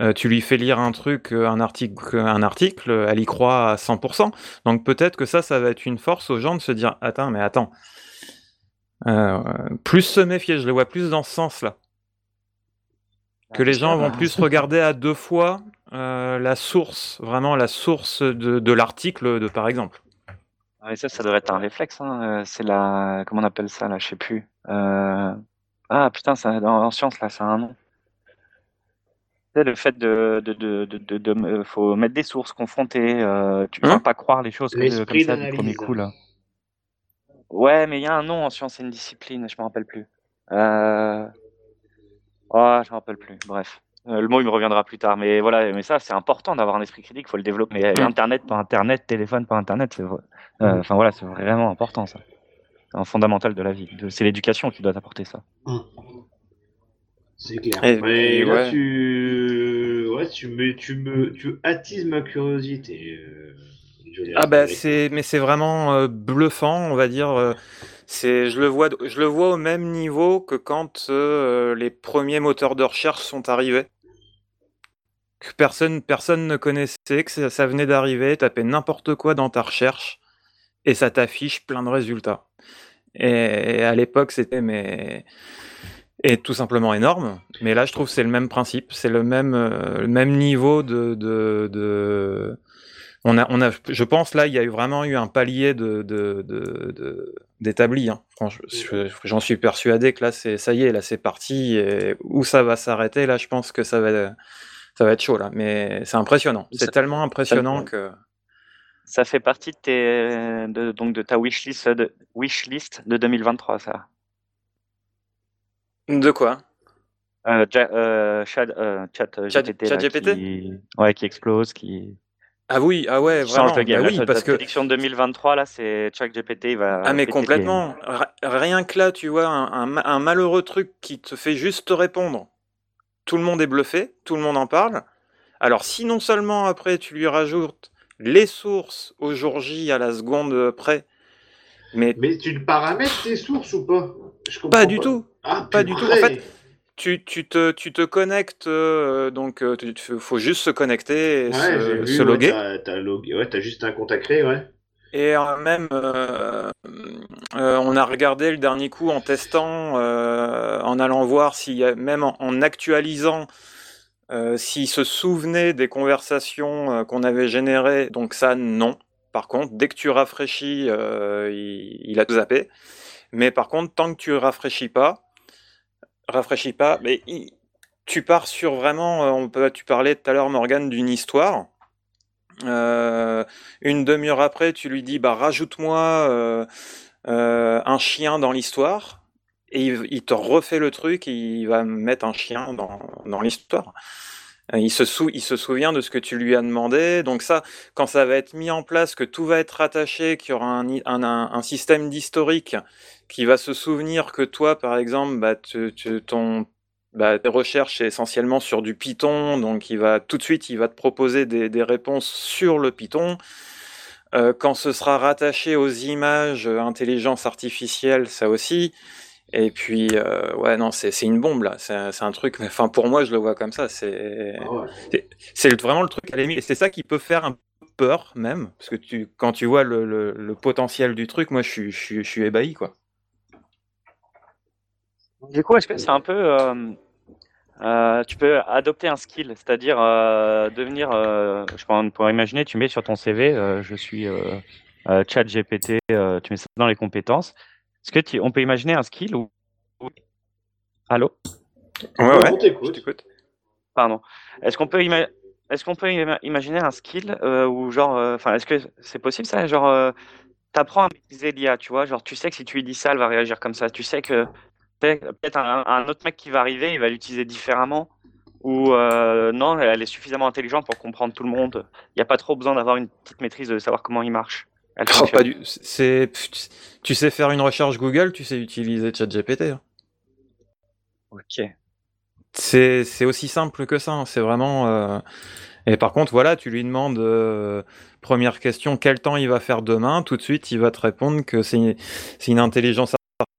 Euh, tu lui fais lire un truc, un article, un article, elle y croit à 100%. Donc peut-être que ça, ça va être une force aux gens de se dire, attends, mais attends, plus se méfier, je le vois plus dans ce sens-là. Que les gens vont plus regarder à deux fois la source, vraiment la source de, de l'article, de par exemple. Ah, et ça, ça devrait être un réflexe. Hein. euh, C'est la. Comment on appelle ça là Je sais plus. Euh, Ah putain, ça, en science là, ça a un nom. Tu sais, le fait de. de, de, de, de- euh, faut mettre des sources, confronter. Euh, tu ne Hein pas croire les choses comme, ça du premier coup là. Ouais, mais il y a un nom en science, c'est une discipline, je me rappelle plus. Euh... Oh, je me rappelle plus. Bref. Euh, le mot, il me reviendra plus tard. Mais voilà, mais ça, c'est important d'avoir un esprit critique, il faut le développer. Mais Mm. Internet par Internet, téléphone par Internet, c'est vrai. Euh, Enfin voilà, c'est vraiment important ça. C'est un fondamental de la vie. De- C'est l'éducation qui doit apporter ça. C'est clair. Et- Mais et là, ouais. tu, ouais, tu me, tu me, tu attises ma curiosité. euh, Ah bah c'est mais c'est vraiment euh, bluffant, on va dire. euh, c'est je le vois je le vois au même niveau que quand euh, les premiers moteurs de recherche sont arrivés. Personne personne ne connaissait, que ça, venait d'arriver, taper n'importe quoi dans ta recherche et ça t'affiche plein de résultats. Et, à l'époque c'était mais tout simplement énorme. Mais là je trouve que c'est le même principe, c'est le même euh, le même niveau de de, de on a, on a, je pense là, il y a eu vraiment eu un palier de, d'établi. hein. J'en suis persuadé que là, c'est, ça y est, là, c'est parti. Où ça va s'arrêter, là, je pense que ça va, ça va être chaud là. Mais c'est impressionnant. C'est tellement impressionnant ça- que. Ça fait partie de, tes, de, donc de ta wishlist de, wishlist de 2023, ça. De quoi? Euh, ja- euh, chat, euh, chat, Chat- GPT, chat là, GPT? qui, ouais, qui explose, qui, Ah oui, ah ouais, vraiment. change de game. Bah oui, parce que. prédiction de 2023, là, c'est ChatGPT, il va. Ah mais complètement. Rien que là, tu vois, un, un malheureux truc qui te fait juste te répondre. Tout le monde est bluffé, tout le monde en parle. Alors si non seulement après tu lui rajoutes les sources au jour J à la seconde près, mais Mais tu le paramètres tes sources ou pas? Je comprends pas du tout. Ah, pas du tout. En fait, Tu, tu, te, tu te connectes, euh, donc euh, il faut juste se connecter et Ouais, se, j'ai vu, se ouais, loguer. ouais, t'as juste un compte à créer, ouais. Et euh, même, euh, euh, on a regardé le dernier coup en testant, en allant voir a, même en, actualisant, s'il se souvenait des conversations qu'on avait générées. Donc ça, non. Par contre, dès que tu rafraîchis, il, a tout zappé. Mais par contre, tant que tu rafraîchis pas, rafraîchis pas, mais tu pars sur vraiment, tu parlais tout à l'heure, Morgane, d'une histoire. Euh, une demi-heure après, tu lui dis, bah, rajoute-moi euh, euh, un chien dans l'histoire. Et il, te refait le truc, et il va mettre un chien dans, dans l'histoire. Il se, il se souvient de ce que tu lui as demandé. Donc ça, quand ça va être mis en place, que tout va être rattaché, qu'il y aura un, un- un système d'historique qui va se souvenir que toi, par exemple, bah, tu- tu- ton, bah, tes recherches c'est essentiellement sur du Python, donc il va tout de suite, il va te proposer des, des réponses sur le Python. Euh, quand ce sera rattaché aux images, euh, intelligence artificielle, ça aussi. Et puis, euh, ouais, non, c'est c'est une bombe là. C'est un- c'est un truc. mais, Enfin, pour moi, je le vois comme ça. C'est ouais. le- vraiment le truc à la c'est ça qui peut faire un peu peur même, parce que tu, quand tu vois le, le- le potentiel du truc, moi, je suis, je suis, je suis ébahi quoi. Du coup, est-ce que c'est un peu. Euh, tu peux adopter un skill, c'est-à-dire euh, devenir. euh, je pense, pour imaginer, tu mets sur ton CV, euh, je suis euh, euh, chat GPT, euh, tu mets ça dans les compétences. Est-ce que tu, on peut imaginer un skill ou. Allô? Ouais, Ouais, ouais. on t'écoute. je t'écoute. Pardon. Est-ce qu'on peut, ima- est-ce qu'on peut ima- imaginer un skill euh, ou genre. euh, Enfin, est-ce que c'est possible ça? Genre. euh, T'apprends à maîtriser l'IA, tu vois, genre tu sais que si tu lui dis ça, elle va réagir comme ça. Tu sais que peut-être un, un autre mec qui va arriver, il va l'utiliser différemment. Ou euh, non, elle est suffisamment intelligente pour comprendre tout le monde. Il n'y a pas trop besoin d'avoir une petite maîtrise de savoir comment il marche. Elle Oh, fonctionne. pas du... c'est... Tu sais faire une recherche Google, tu sais utiliser ChatGPT. hein. Ok. C'est c'est aussi simple que ça. hein. C'est vraiment. euh, Et par contre, voilà, tu lui demandes euh, première question, quel temps il va faire demain? Tout de suite, il va te répondre que c'est c'est une intelligence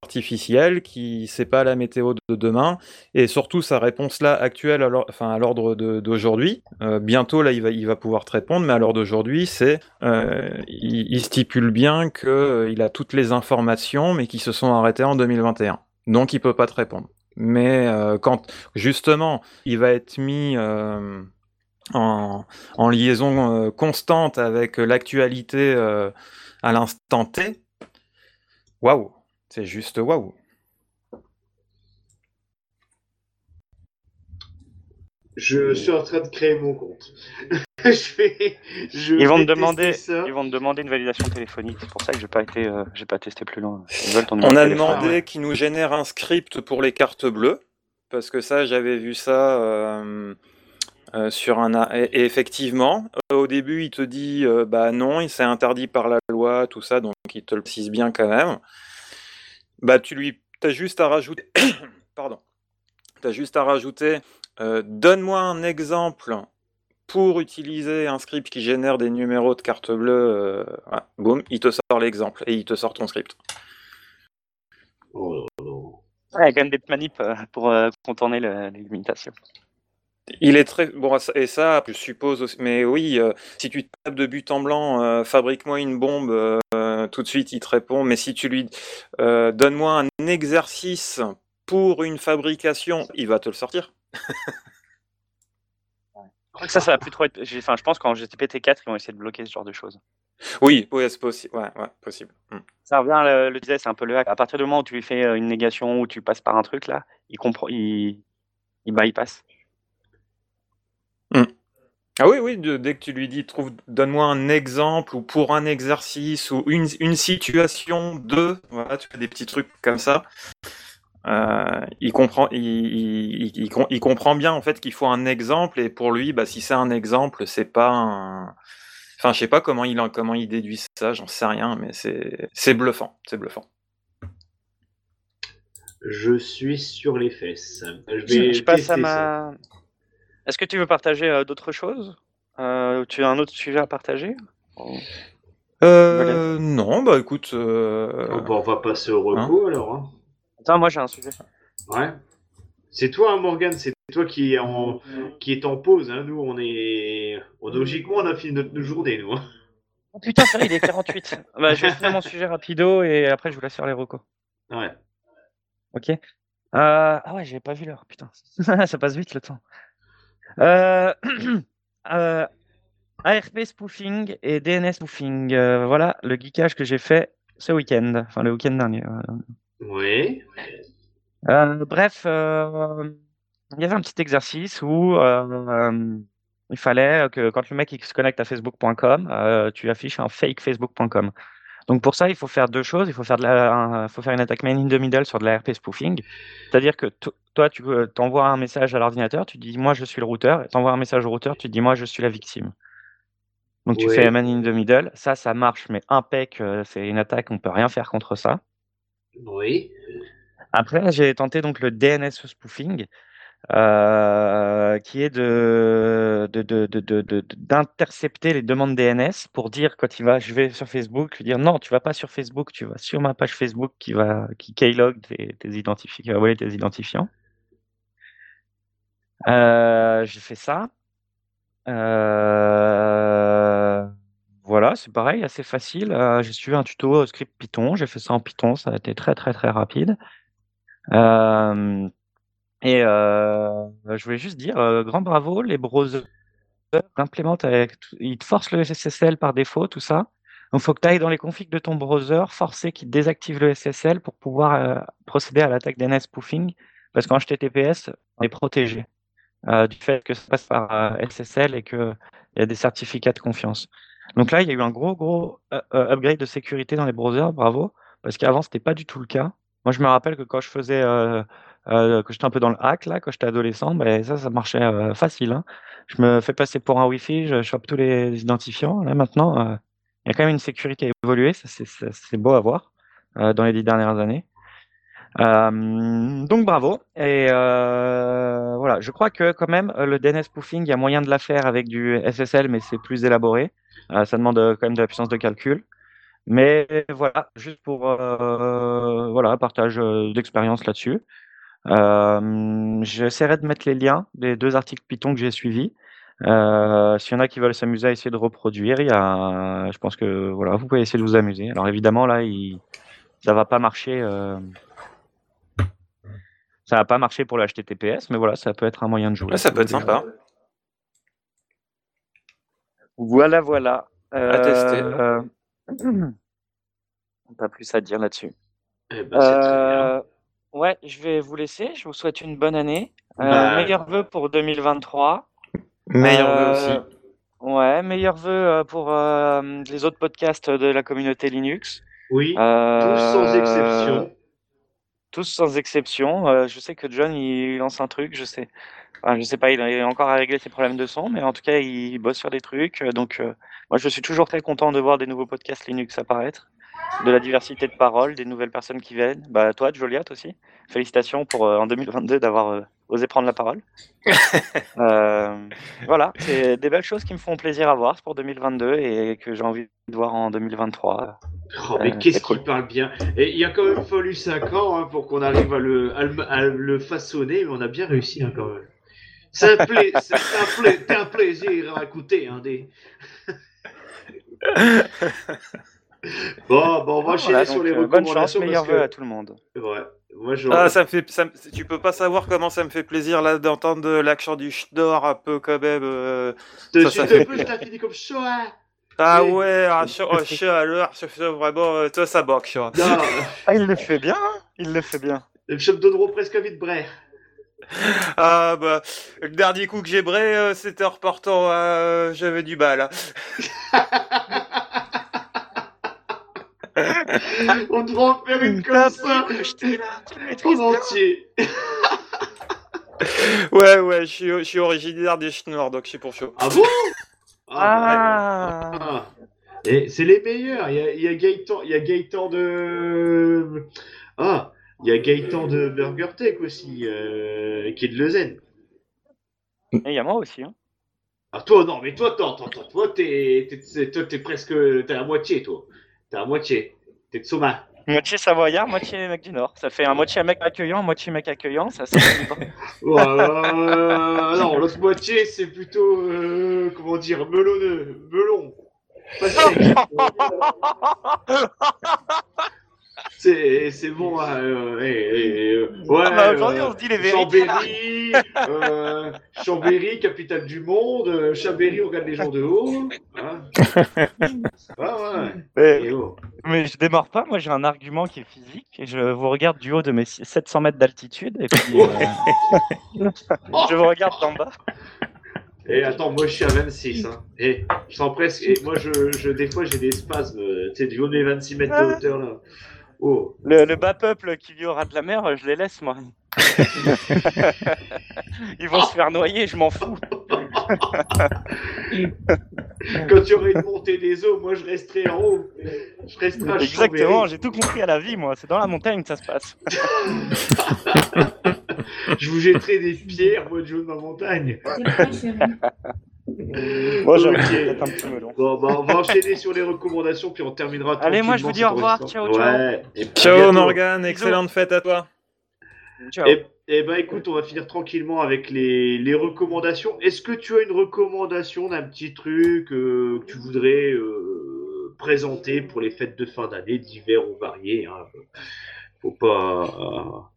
artificielle qui sait pas la météo de demain. Et surtout sa réponse là actuelle à l'ordre d'aujourd'hui euh, bientôt là il va il va pouvoir te répondre mais à l'heure d'aujourd'hui c'est euh, il, stipule bien que euh, il a toutes les informations mais qui se sont arrêtées en 2021 donc il peut pas te répondre. Mais quand justement il va être mis en, en liaison constante avec l'actualité à l'instant T waouh c'est juste waouh Je suis en train de créer mon compte. je vais. Je Ils vont vais me demander, tester ça. ils vont me demander une validation téléphonique. C'est pour ça que j'ai pas été, euh, j'ai pas testé plus loin. Ils veulent ton numéro On a demandé Ah ouais. qu'il nous génère un script pour les cartes bleues, parce que ça, j'avais vu ça euh, euh, sur un... Et, et effectivement, euh, au début, il te dit, euh, bah non, il s'est interdit par la loi, tout ça, donc il te le précise bien quand même. Bah tu lui... T'as juste à rajouter... Pardon. T'as juste à rajouter, euh, donne-moi un exemple pour utiliser un script qui génère des numéros de carte bleue, euh, voilà, boum, il te sort l'exemple et il te sort ton script. Oh là là. Ouais, il y a quand même des manips euh, pour euh, contourner le- les limitations. Il est très bon et ça, je suppose. Aussi, mais oui, euh, si tu tapes de but en blanc, euh, fabrique-moi une bombe, euh, tout de suite il te répond. Mais si tu lui euh, donne-moi un exercice pour une fabrication, il va te le sortir. Je crois que ça, ça va plus trop être. Enfin, je pense qu'en GPT-4, ils vont essayer de bloquer ce genre de choses. Oui, oui, c'est possible. Ouais, ouais, possible. Mm. Ça revient, le, le disais, c'est un peu le hack. À partir du moment où tu lui fais euh, une négation ou tu passes par un truc, là, il comprend, il, il bypass. Ah oui, oui. de- dès que tu lui dis, trouve, donne-moi un exemple ou pour un exercice ou une, une situation de, voilà, tu fais des petits trucs comme ça. Euh, il comprend, il, il, il- il com- il comprend bien en fait qu'il faut un exemple et pour lui, bah, si c'est un exemple, c'est pas un. Enfin, je sais pas comment il en- comment il déduit ça, j'en sais rien, mais c'est c'est bluffant, c'est bluffant. Je suis sur les fesses. Je Je, vais je passe tester à ça. Est-ce que tu veux partager euh, d'autres choses? Euh, Tu as un autre sujet à partager? Euh, non, bah écoute, euh, Oh, bah, on va passer au repos alors. hein. Attends, moi j'ai un sujet. Ouais. C'est toi, hein, Morgane, c'est toi qui est en, qui est en pause. Hein. Nous, on est. on- logiquement, on a fini notre journée, nous. hein. Oh, putain, c'est vrai, il est 48. bah, je vais finir mon sujet rapido et après je vous laisse faire les recos. Ouais. Ok. Euh, Ah ouais, j'avais pas vu l'heure, putain. Ça passe vite le temps. Euh... euh, ARP spoofing et DNS spoofing. euh, voilà le geekage que j'ai fait ce week-end, enfin le week-end dernier. Oui. Euh, bref, euh, il y avait un petit exercice où euh, euh, il fallait que quand le mec il se connecte à facebook.com, euh, tu affiches un fake facebook.com. Donc pour ça, il faut faire deux choses. Il faut faire, de la, un- faut faire une attaque man in the middle sur de l'ARP spoofing. C'est-à-dire que toi, tu euh, t'envoies un message à l'ordinateur, tu dis moi je suis le routeur, et t'envoies un message au routeur, tu dis moi je suis la victime. Donc tu Ouais. fais man in the middle. Ça, ça marche, mais impec, euh, c'est une attaque, on peut rien faire contre ça. Oui. Après, j'ai tenté donc le DNS spoofing, euh, qui est de de- de- de- de- de- d'intercepter les demandes DNS pour dire quand il va, je vais sur Facebook, lui dire non, tu vas pas sur Facebook, tu vas sur ma page Facebook qui va qui keylog tes, tes identifiants, qui va voler tes identifiants. Euh, j'ai fait ça. Euh, voilà, c'est pareil, assez facile. Euh, j'ai suivi un tuto script Python, j'ai fait ça en Python, ça a été très très très rapide. Et je voulais juste dire, grand bravo, les browsers implémentent ils te forcent le SSL par défaut, tout ça. Donc, il faut que tu ailles dans les configs de ton browser, forcer qu'il désactive le SSL pour pouvoir procéder à l'attaque DNS spoofing, parce qu'en HTTPS, on est protégé du fait que ça passe par SSL et qu'il y a des certificats de confiance. Donc là, il y a eu un gros, gros upgrade de sécurité dans les browsers, bravo, parce qu'avant, ce n'était pas du tout le cas. Moi, je me rappelle que quand je faisais, euh, euh, que j'étais un peu dans le hack, là, quand j'étais adolescent, ben, ça, ça marchait euh, facile. Hein. Je me fais passer pour un Wi-Fi, je chope tous les identifiants. Là, maintenant, il y a quand même une sécurité qui a évolué, c'est beau à voir dans les dix dernières années. Donc bravo. Et voilà, je crois que quand même le DNS spoofing, il y a moyen de la faire avec du SSL, mais c'est plus élaboré. ça demande quand même de la puissance de calcul. Mais voilà, juste pour euh, voilà, partage euh, d'expérience là-dessus. Euh, J'essaierai de mettre les liens des deux articles Python que j'ai suivis. Euh, S'il y en a qui veulent s'amuser à essayer de reproduire, il y a, je pense que voilà, vous pouvez essayer de vous amuser. Alors évidemment là, il, ça va pas marcher. Euh, ça va pas marcher pour le HTTPS, mais voilà, ça peut être un moyen de jouer. ça peut être sympa. Voilà, voilà. à tester. Pas plus à dire là-dessus. Eh ben. Euh, ouais, je vais vous laisser. Je vous souhaite une bonne année. Euh, Bah. meilleurs vœux pour 2023. Meilleur vœu Euh, aussi. Ouais, meilleurs vœux euh, pour euh, les autres podcasts de la communauté Linux. Oui, Euh, tous sans exception. Tous sans exception. Euh, je sais que John, il lance un truc, je sais. Enfin, je sais pas, il a encore à régler ses problèmes de son, mais en tout cas, il bosse sur des trucs. Euh, Donc, euh, moi, je suis toujours très content de voir des nouveaux podcasts Linux apparaître, de la diversité de paroles, des nouvelles personnes qui viennent. Bah, toi, Joliat aussi. Félicitations pour euh, en 2022 d'avoir euh, osé prendre la parole. Euh, voilà, c'est des belles choses qui me font plaisir à voir pour 2022 et que j'ai envie de voir en 2023. Oh, mais qu'est-ce cool. qu'il parle bien. Et il a quand même fallu 5 ans hein, pour qu'on arrive à le, à, le, à le façonner, mais on a bien réussi hein, quand même. C'est un, pla- un, pla- c'est un plaisir à écouter. Hein, des... bon, bon, on va enchaîner Voilà, sur les euh, bonne chance, recommandations. meilleurs vœux que... à tout le monde. Ouais, moi je. Ah, ça me fait, ça me- tu peux pas savoir comment ça me fait plaisir là d'entendre l'accent du Schnorr un peu quand même. euh. Ça, ça un fait- peu, je t'ai fini comme ça. hein. Ah ouais, ah, ch- oh, ch- alors, ça fait vraiment, euh, toi ça vois. Non, Ah, il le fait bien, hein il le fait bien. je me donnerai presque envie de brère. Ah bah, le dernier coup que j'ai bré, euh, c'était en reportant, euh, j'avais du mal. On devrait en faire une comme ça en entier. Ouais, ouais, je suis, je suis originaire des Schnorr, donc je suis pour chaud. Ah bon? Ah. bah, ah. Et c'est les meilleurs. Il y a, il y a Gaëtan, il y a Gaëtan de. Ah, il y a Gaëtan de Burger Tech aussi, euh, qui est de Lezen. Et il y a moi aussi. Hein. Ah toi non, mais toi, attends, attends, attends, toi t'es, t'es, toi, presque, t'es à moitié, toi. T'es à moitié. T'es de Soma. Moitié savoyard, moitié mec du Nord. Ça fait un moitié mec accueillant, moitié mec accueillant. Ça, c'est Euh, non, l'autre moitié, c'est plutôt, euh, comment dire, melonneux, melon. Pas sec. C'est, c'est bon, hein, euh, eh, eh, euh, ouais. Ah bah, aujourd'hui, euh, on se dit les vérités. Chambéry, euh, Chambéry, capitale du monde. euh, Chambéry, on regarde les gens de haut. Hein. Ouais, ouais. mais, oh. mais je démarre pas. Moi, j'ai un argument qui est physique. Et je vous regarde du haut de mes 700 mètres d'altitude. Et puis, euh, je vous regarde d'en bas. Et attends, moi je suis à 26. Hein. Et je sens presque. Et moi, je, je, des fois, j'ai des spasmes. Tu sais, du haut des 26 mètres de hauteur là. Oh. Le, le bas peuple qui vit au ras de la mer, je les laisse, moi. Ils vont se faire noyer, je m'en fous. Quand tu aurais une montée des eaux, moi je resterai en haut. Je resterai Exactement, j'ai tout compris à la vie, moi. C'est dans la montagne que ça se passe. Je vous jetterai des pierres, moi, du haut de ma montagne. Chérie. Moi, j'ai un petit melon. Bon, bah, on va enchaîner sur les recommandations, puis on terminera. Allez, moi, je vous dis au revoir. Ciao, ciao. Ouais. Et Ciao. Morgane, excellente fête à toi. Ciao. Et, et ben écoute, on va finir tranquillement avec les, les recommandations. Est-ce que tu as une recommandation d'un petit truc euh, que tu voudrais euh, présenter pour les fêtes de fin d'année, divers ou variés hein? Faut pas.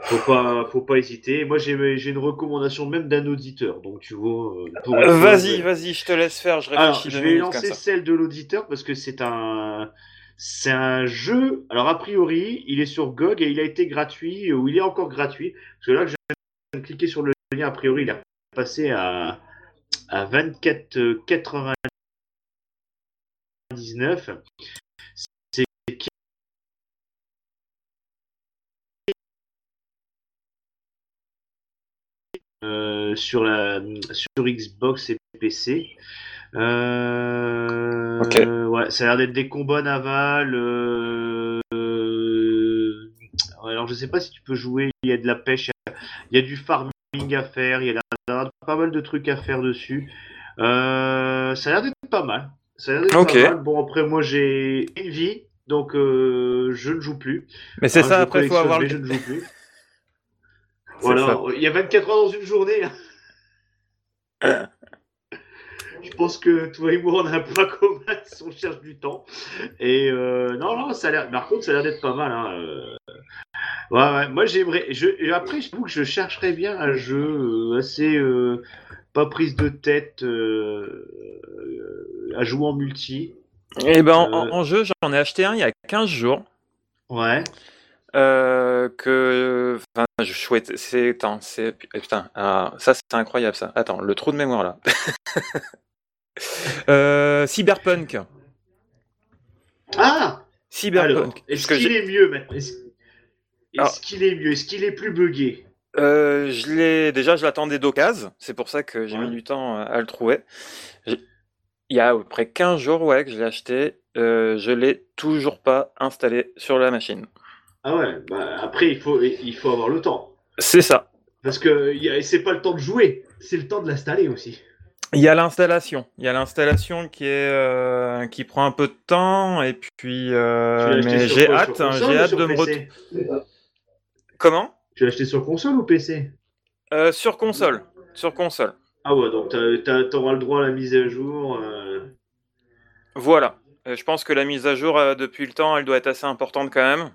Faut pas, faut pas hésiter. Moi, j'ai j'ai une recommandation même d'un auditeur. Donc, tu vois. euh, Euh, vas-y, vas-y, je te laisse faire. Je Alors, vais lancer celle de l'auditeur parce que c'est un, c'est un jeu. Alors, a priori, il est sur GOG et il a été gratuit, ou il est encore gratuit. Parce que là, je viens de cliquer sur le lien, a priori, il est passé à, à 24,99. C'est euh, sur la sur Xbox et PC. Euh. Ouais, ça a l'air d'être des combats navals. euh, alors je sais pas si tu peux jouer. Il y a de la pêche, il y a du farming à faire, il y a pas mal de trucs à faire dessus. Ça a l'air d'être pas mal. Ça a l'air d'être pas mal. Bon après moi j'ai une vie, donc euh, je ne joue plus. Mais c'est Hein, ça, après, il faut avoir le. je ne joue plus. Voilà, ça. il y a 24 heures dans une journée. hein. Je pense que toi et moi, on a un point commun si on cherche du temps. Et euh, non, non, ça a l'air. Par contre, ça a l'air d'être pas mal. Hein. euh. Ouais, ouais. Moi, j'aimerais. Je... Après, je trouve que je chercherais bien un jeu euh, assez euh, pas prise de tête à jouer en multi. Eh ben, en, Euh. en jeu, j'en ai acheté un il y a 15 jours. Ouais. Euh, que. Enfin, je souhaite. C'est. Attends, c'est. Putain, ah, ça, c'est incroyable, ça. Attends, le trou de mémoire, là. euh, Cyberpunk. Ah Cyberpunk. est-ce qu'il est mieux maintenant Est-ce Alors- est-ce qu'il est mieux? Est-ce qu'il est plus buggé Euh, je l'ai déjà, je l'attendais d'occasion. C'est pour ça que j'ai Ouais. mis du temps à le trouver. Il y a à peu près 15 jours, ouais, que je l'ai acheté. Euh, je l'ai toujours pas installé sur la machine. Ah ouais, bah après il faut, il faut avoir le temps. C'est ça. Parce que c'est pas le temps de jouer, c'est le temps de l'installer aussi. Il y a l'installation. Il y a l'installation qui est euh, qui prend un peu de temps et puis euh, mais j'ai hâte, hein, j'ai hâte de me PC? retrouver. Comment? Tu l'as acheté sur console ou PC Euh, Sur console. Sur console. Ah ouais, donc t'auras le droit à la mise à jour. Voilà. Je pense que la mise à jour depuis le temps, elle doit être assez importante quand même.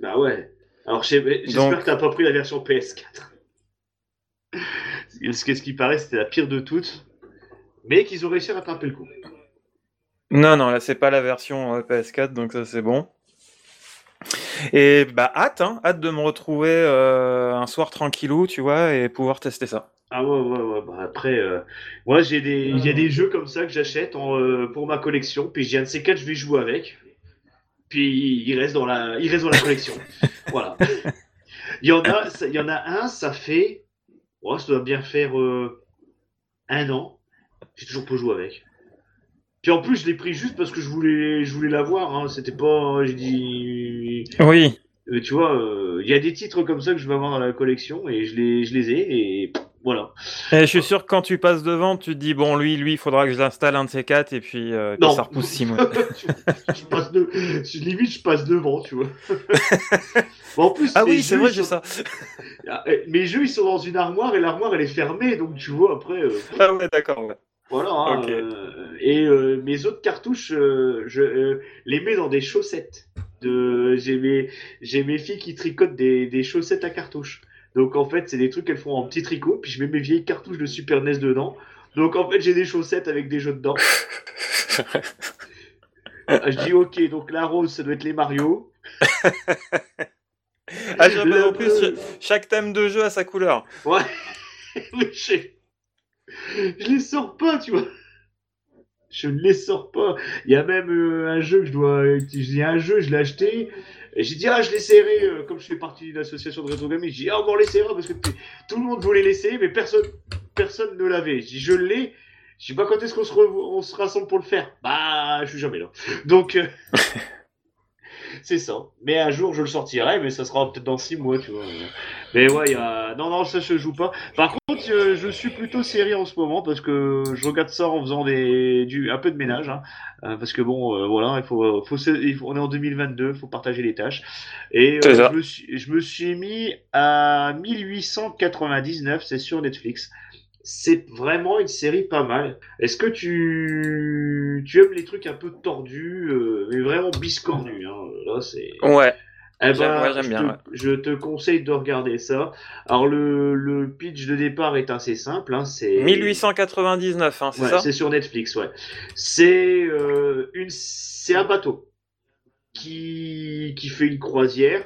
Bah ouais. Alors j'espère Donc- que t'as pas pris la version PS4. Parce que ce qui paraît, c'était la pire de toutes. Mais qu'ils ont réussi à rattraper le coup. Non, non, là c'est pas la version euh, PS4, donc ça c'est bon. Et bah hâte, hein, hâte de me retrouver euh, un soir tranquillou, tu vois, et pouvoir tester ça. Ah ouais, ouais, ouais. Bah après, euh, moi, j'ai des, il y a des jeux comme ça que j'achète pour ma collection. Puis j'ai un de ces quatre, je vais jouer avec. Puis il reste dans la, il reste dans la collection. voilà. Il y en a, il y en a un, ça fait, oh, ça doit bien faire euh, un an. J'ai toujours pas joué avec. Puis en plus, je l'ai pris juste parce que je voulais, je voulais l'avoir. Hein. C'était pas, j'ai dit, Oui. euh, tu vois, euh, il y a des titres comme ça que je vais avoir dans la collection et je les, je les ai et pff, voilà. Et je suis sûr que quand tu passes devant, tu te dis bon, lui, lui, il faudra que je l'installe un de ces quatre, et puis, euh, Non. ça repousse six mois. je passe de... limite, je passe devant, tu vois. Bon, en plus, ah oui, c'est vrai, j'ai sont- ça. Ah, eh, Mes jeux, ils sont dans une armoire et l'armoire, elle est fermée, donc tu vois, après, euh, Ah ouais, d'accord. ouais. voilà. hein, euh, et euh, mes autres cartouches, euh, je les mets dans des chaussettes. De... J'ai mes... mes filles qui tricotent des... des chaussettes à cartouches. Donc en fait, c'est des trucs qu'elles font en petit tricot, puis je mets mes vieilles cartouches de Super NES dedans. Donc en fait, j'ai des chaussettes avec des jeux dedans. Ah, je dis ok, donc la rose, ça doit être les Mario. ah, j'aime Le en plus, chaque thème de jeu a sa couleur. Ouais, mais je... je les sors pas, tu vois. Je ne les sors pas. Il y a même euh, un jeu que je dois. Il y a un jeu, je l'ai acheté. Et j'ai dit, ah, je l'essaierai. euh, comme je fais partie d'une association de rétro gaming, j'ai dit, ah, on l'essaiera parce que tout le monde voulait l'essayer, mais personne, personne ne l'avait. J'ai dit, je l'ai. Je sais pas quand est-ce qu'on se rassemble pour le faire? Bah, je suis jamais là. Donc, euh, c'est ça. Mais un jour, je le sortirai, mais ça sera peut-être dans six mois, tu vois. Mais ouais, il y a... non, non, ça, je joue pas. Par contre, euh, je suis plutôt série en ce moment parce que je regarde ça en faisant des... du... un peu de ménage. Hein. Euh, parce que bon, euh, voilà, il faut, faut, se- il faut- on est en 2022, il faut partager les tâches. Et euh, je, me suis... je me suis mis à 1899, c'est sur Netflix. C'est vraiment une série pas mal. Est-ce que tu... tu aimes les trucs un peu tordus, euh, mais vraiment biscornus hein Là, c'est. Ouais. Eh ben, je, te, je, te, conseille de regarder ça. Alors le, le pitch de départ est assez simple. Hein, c'est 1899, hein, c'est ça? C'est sur Netflix, ouais. C'est euh, une, c'est un bateau qui qui fait une croisière,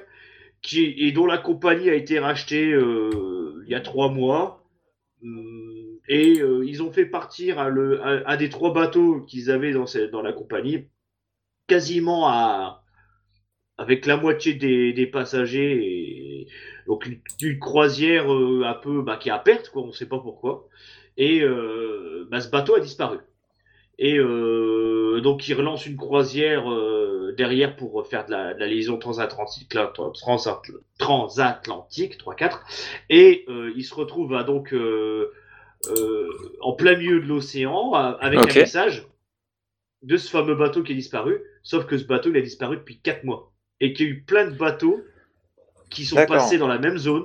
qui et dont la compagnie a été rachetée euh, il y a trois mois. Hum, et euh, ils ont fait partir un, des trois bateaux qu'ils avaient dans, la compagnie, quasiment à avec la moitié des, des passagers. Et, donc une, croisière euh, un peu bah, qui est à perte, quoi, on ne sait pas pourquoi. Et euh, bah, ce bateau a disparu. Et euh, donc il relance une croisière euh, derrière pour faire de la, de la liaison transatlantique, là, transatlantique 3-4. Et euh, il se retrouve à donc en plein milieu de l'océan avec un message de ce fameux bateau qui est disparu. Sauf que ce bateau, il a disparu depuis 4 mois. Et qu'il y a eu plein de bateaux qui sont passés dans la même zone,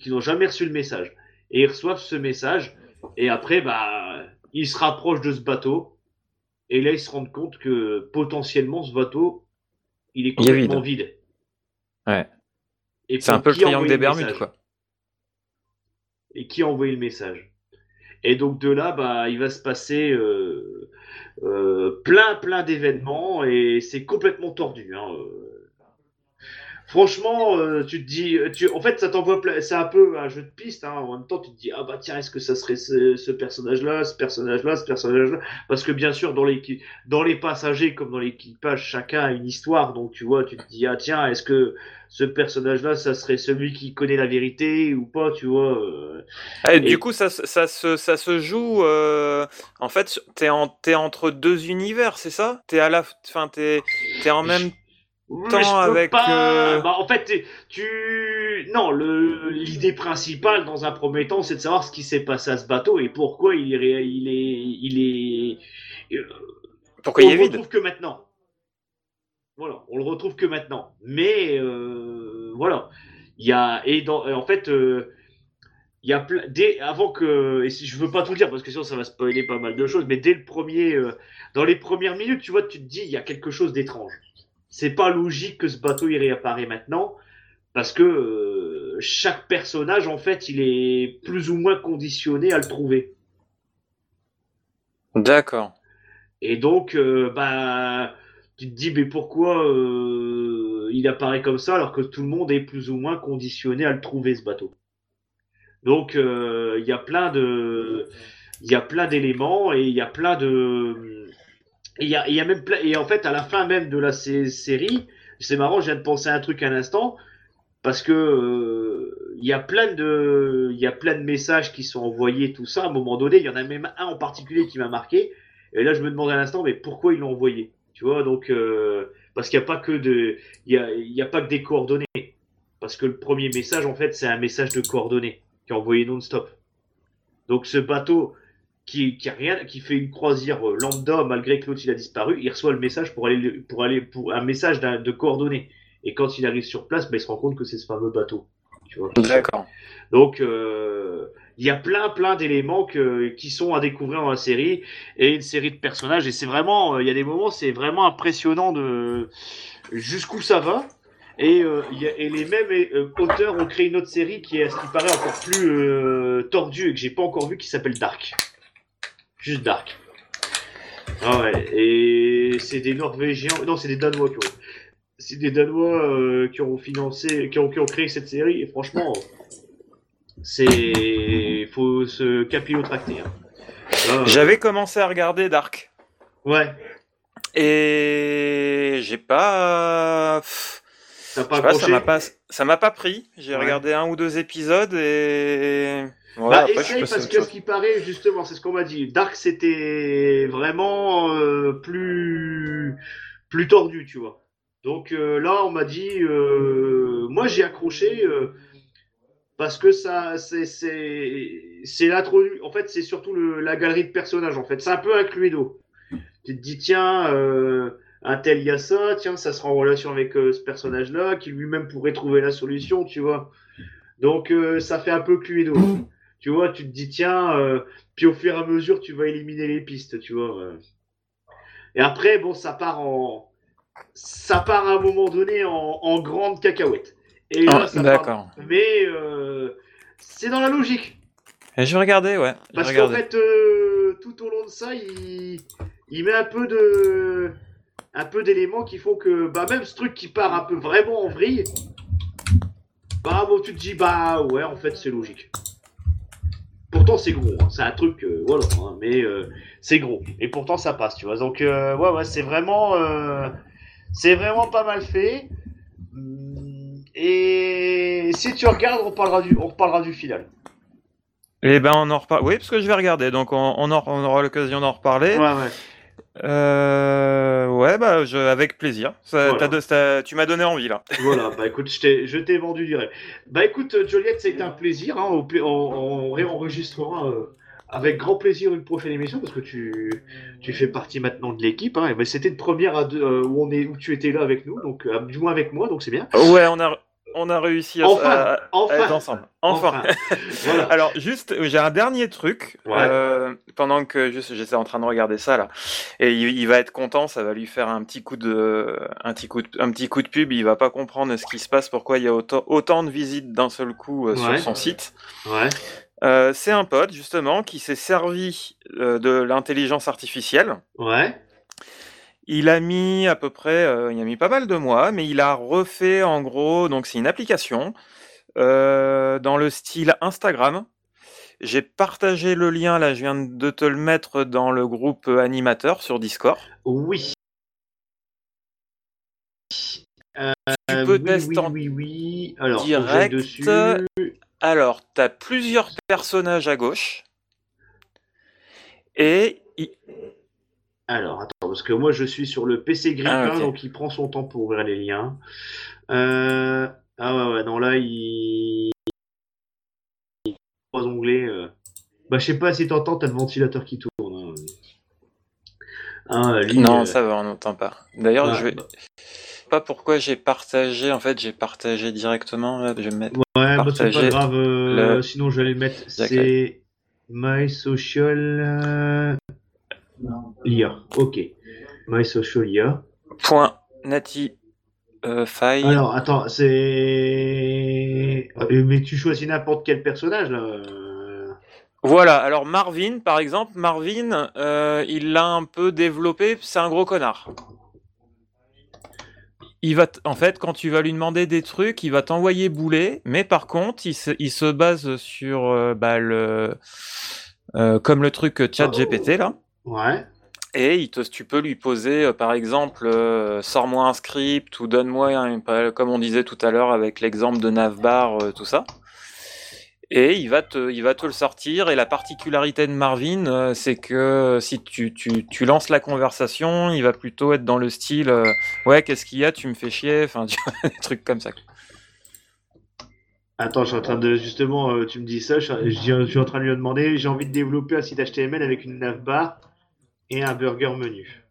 qui n'ont jamais reçu le message. Et ils reçoivent ce message, et après, bah, ils se rapprochent de ce bateau, et là, ils se rendent compte que potentiellement, ce bateau, il est complètement vide. Ouais. C'est un peu le triangle des Bermudes, quoi. Et qui a envoyé le message et donc de là, bah, il va se passer euh, euh, plein, plein d'événements et c'est complètement tordu. Hein. Franchement, euh, tu te dis, tu, en fait, ça t'envoie, c'est un peu un jeu de piste. Hein. En même temps, tu te dis, ah bah tiens, est-ce que ça serait ce, personnage-là, ce personnage-là, ce personnage-là? Parce que bien sûr, dans les, dans les passagers comme dans l'équipage, chacun a une histoire. Donc tu vois, tu te dis, ah tiens, est-ce que ce personnage-là, ça serait celui qui connaît la vérité ou pas, tu vois euh. ah, et, Du coup, ça, ça, se, ça se joue. Euh, en fait, t'es en, es entre deux univers, c'est ça? T'es à la, fin, t'es es en même temps avec. Euh, bah, en fait, tu. Non, l'idée principale dans un premier temps, c'est de savoir ce qui s'est passé à ce bateau et pourquoi il est. Il est, il est... Euh, pourquoi il est vide retrouve que maintenant. Voilà, on le retrouve que maintenant. Mais euh, voilà, il y a et dans, en fait. il y a dès avant que et si je veux pas tout dire parce que sinon ça va spoiler pas mal de choses mais dès le premier dans les premières minutes tu vois tu te dis il y a quelque chose d'étrange c'est pas logique que ce bateau il réapparaît maintenant parce que euh, chaque personnage en fait il est plus ou moins conditionné à le trouver. D'accord. Et donc euh, bah tu te dis mais pourquoi euh, il apparaît comme ça alors que tout le monde est plus ou moins conditionné à le trouver ce bateau. Donc il y a plein de il y a plein d'éléments et il y a plein de il y a, y a, même et en fait à la fin même de la série, c'est marrant, je viens de penser à un truc à l'instant parce que euh, il y a plein de il y a plein de messages qui sont envoyés tout ça à un moment donné, il y en a même un en particulier qui m'a marqué et là je me demande à l'instant mais pourquoi ils l'ont envoyé Tu vois donc euh, parce qu'il n'y a pas que de il y a, y a pas que des coordonnées parce que le premier message en fait c'est un message de coordonnées qui est envoyé non-stop. Donc ce bateau qui, qui, a rien, qui fait une croisière euh, lambda malgré que l'autre il a disparu, il reçoit le message pour aller pour aller pour un message de coordonnées. Et quand il arrive sur place, ben, il se rend compte que c'est ce fameux bateau. D'accord. Donc euh, il y a plein plein d'éléments qui sont à découvrir dans la série et une série de personnages et c'est vraiment euh, il y a des moments c'est vraiment impressionnant de jusqu'où ça va. Et, euh, y a, et, les mêmes euh, auteurs ont créé une autre série qui est, à ce qui paraît, encore plus euh, tordue et que j'ai pas encore vu, qui s'appelle Dark. Juste Dark. Ah ouais, et c'est des Norvégiens, non, c'est des Danois qui ont, c'est des Danois euh, qui ont financé, qui ont, qui ont créé cette série, et franchement, c'est, faut se capillotracter. Hein. Ah, J'avais commencé à regarder Dark. Ouais. Et j'ai pas. Ça m'a pas, ça m'a pas pris. J'ai regardé un ou deux épisodes et bah, essaye parce que ce qui paraît, justement, c'est ce qu'on m'a dit. Dark, c'était vraiment euh, plus plus tordu, tu vois. Donc euh, là, on m'a dit, euh, moi j'ai accroché parce que ça, c'est c'est. En fait, c'est surtout le, la galerie de personnages. En fait, c'est un peu un Cluedo. Tu te dis, tiens, un tel il y a ça, tiens, ça sera en relation avec ce personnage-là, qui lui-même pourrait trouver la solution, tu vois. Donc ça fait un peu Cluedo tu vois, tu te dis, tiens, euh, puis au fur et à mesure, tu vas éliminer les pistes, tu vois. Et après, bon, ça part en. ça part à un moment donné en, grande cacahuète. Et là, ah, D'accord. Mais euh, c'est dans la logique. Et je vais regarder, ouais. Parce qu'en fait, euh, tout au long de ça, il, il met un peu de, un peu d'éléments qui font que, bah, même ce truc qui part un peu vraiment en vrille, bah, bon, tu te dis, bah, ouais, en fait, c'est logique. Pourtant, c'est gros, hein. c'est un truc, euh, voilà, hein. mais euh, c'est gros. Et pourtant, ça passe, tu vois. Donc, ouais, ouais, c'est vraiment, c'est vraiment pas mal fait. Et si tu regardes, on parlera du, on reparlera du final. Eh ben, on en reparle. Oui, parce que je vais regarder, donc on, on, aura l'occasion d'en reparler. Ouais, ouais. Euh, ouais, bah, je, avec plaisir. Ça, tu m'as donné envie là. Voilà, bah écoute, je t'ai vendu du rêve. Bah écoute, Joliette, ça a été un plaisir. Hein, on, on, réenregistrera euh, avec grand plaisir une prochaine émission parce que tu, tu fais partie maintenant de l'équipe. Hein, ben, C'était une première à deux, euh, où, on est, où tu étais là avec nous, donc euh, du moins avec moi, donc c'est bien. Ouais, on a, on a réussi à, enfin, être ensemble. Enfin. Alors, juste, j'ai un dernier truc. Euh, pendant que j'étais en train de regarder ça là, et il, va être content, ça va lui faire un petit coup de, un petit coup de, un petit coup de pub. Il va pas comprendre ce qui se passe, pourquoi il y a autant, autant de visites d'un seul coup euh, sur son site. Ouais. Euh, c'est un pote justement qui s'est servi de l'intelligence artificielle. Ouais. Il a mis à peu près, euh, il a mis pas mal de mois, mais il a refait en gros, donc c'est une application euh, dans le style Instagram. J'ai partagé le lien, là je viens de te le mettre dans le groupe animateur sur Discord. Oui. Euh, tu peux tester en oui, oui, Alors, direct. Alors, tu as plusieurs personnages à gauche. Et alors, attends, parce que moi je suis sur le PC Grippin, ah, donc il prend son temps pour ouvrir les liens. Euh... Ah ouais, ouais, non, là il. Trois onglets. Euh... Bah, je sais pas si t'entends, t'as le ventilateur qui tourne. Hein. Ah, non, euh, ça va, on n'entend pas. D'ailleurs, je vais. Bah... Pas pourquoi j'ai partagé, en fait, j'ai partagé directement. Là, je vais mettre. Ouais, bah, c'est pas grave, sinon je vais aller mettre. C'est My Social. Euh, IA, ok. My social IA. Point nati euh, Alors, attends, c'est. Euh, mais tu choisis n'importe quel personnage là Voilà, alors Marvin, par exemple, Marvin, euh, il l'a un peu développé, c'est un gros connard. Il va en fait, quand tu vas lui demander des trucs, il va t'envoyer bouler, mais par contre, il se, il se base sur euh, bah, le. comme le truc chat GPT là. Ouais. Et il te, tu peux lui poser, euh, par exemple, euh, sors-moi un script ou donne-moi, comme on disait tout à l'heure avec l'exemple de Navbar, euh, tout ça. Et il va, te, il va te le sortir. Et la particularité de Marvin, c'est que si tu, tu, tu, lances la conversation, il va plutôt être dans le style Ouais, qu'est-ce qu'il y a Tu me fais chier. Enfin, tu vois, des trucs comme ça. Attends, je suis en train de. Justement, tu me dis ça. Je, je suis en train de lui demander J'ai envie de développer un site HTML avec une navbar et un burger menu.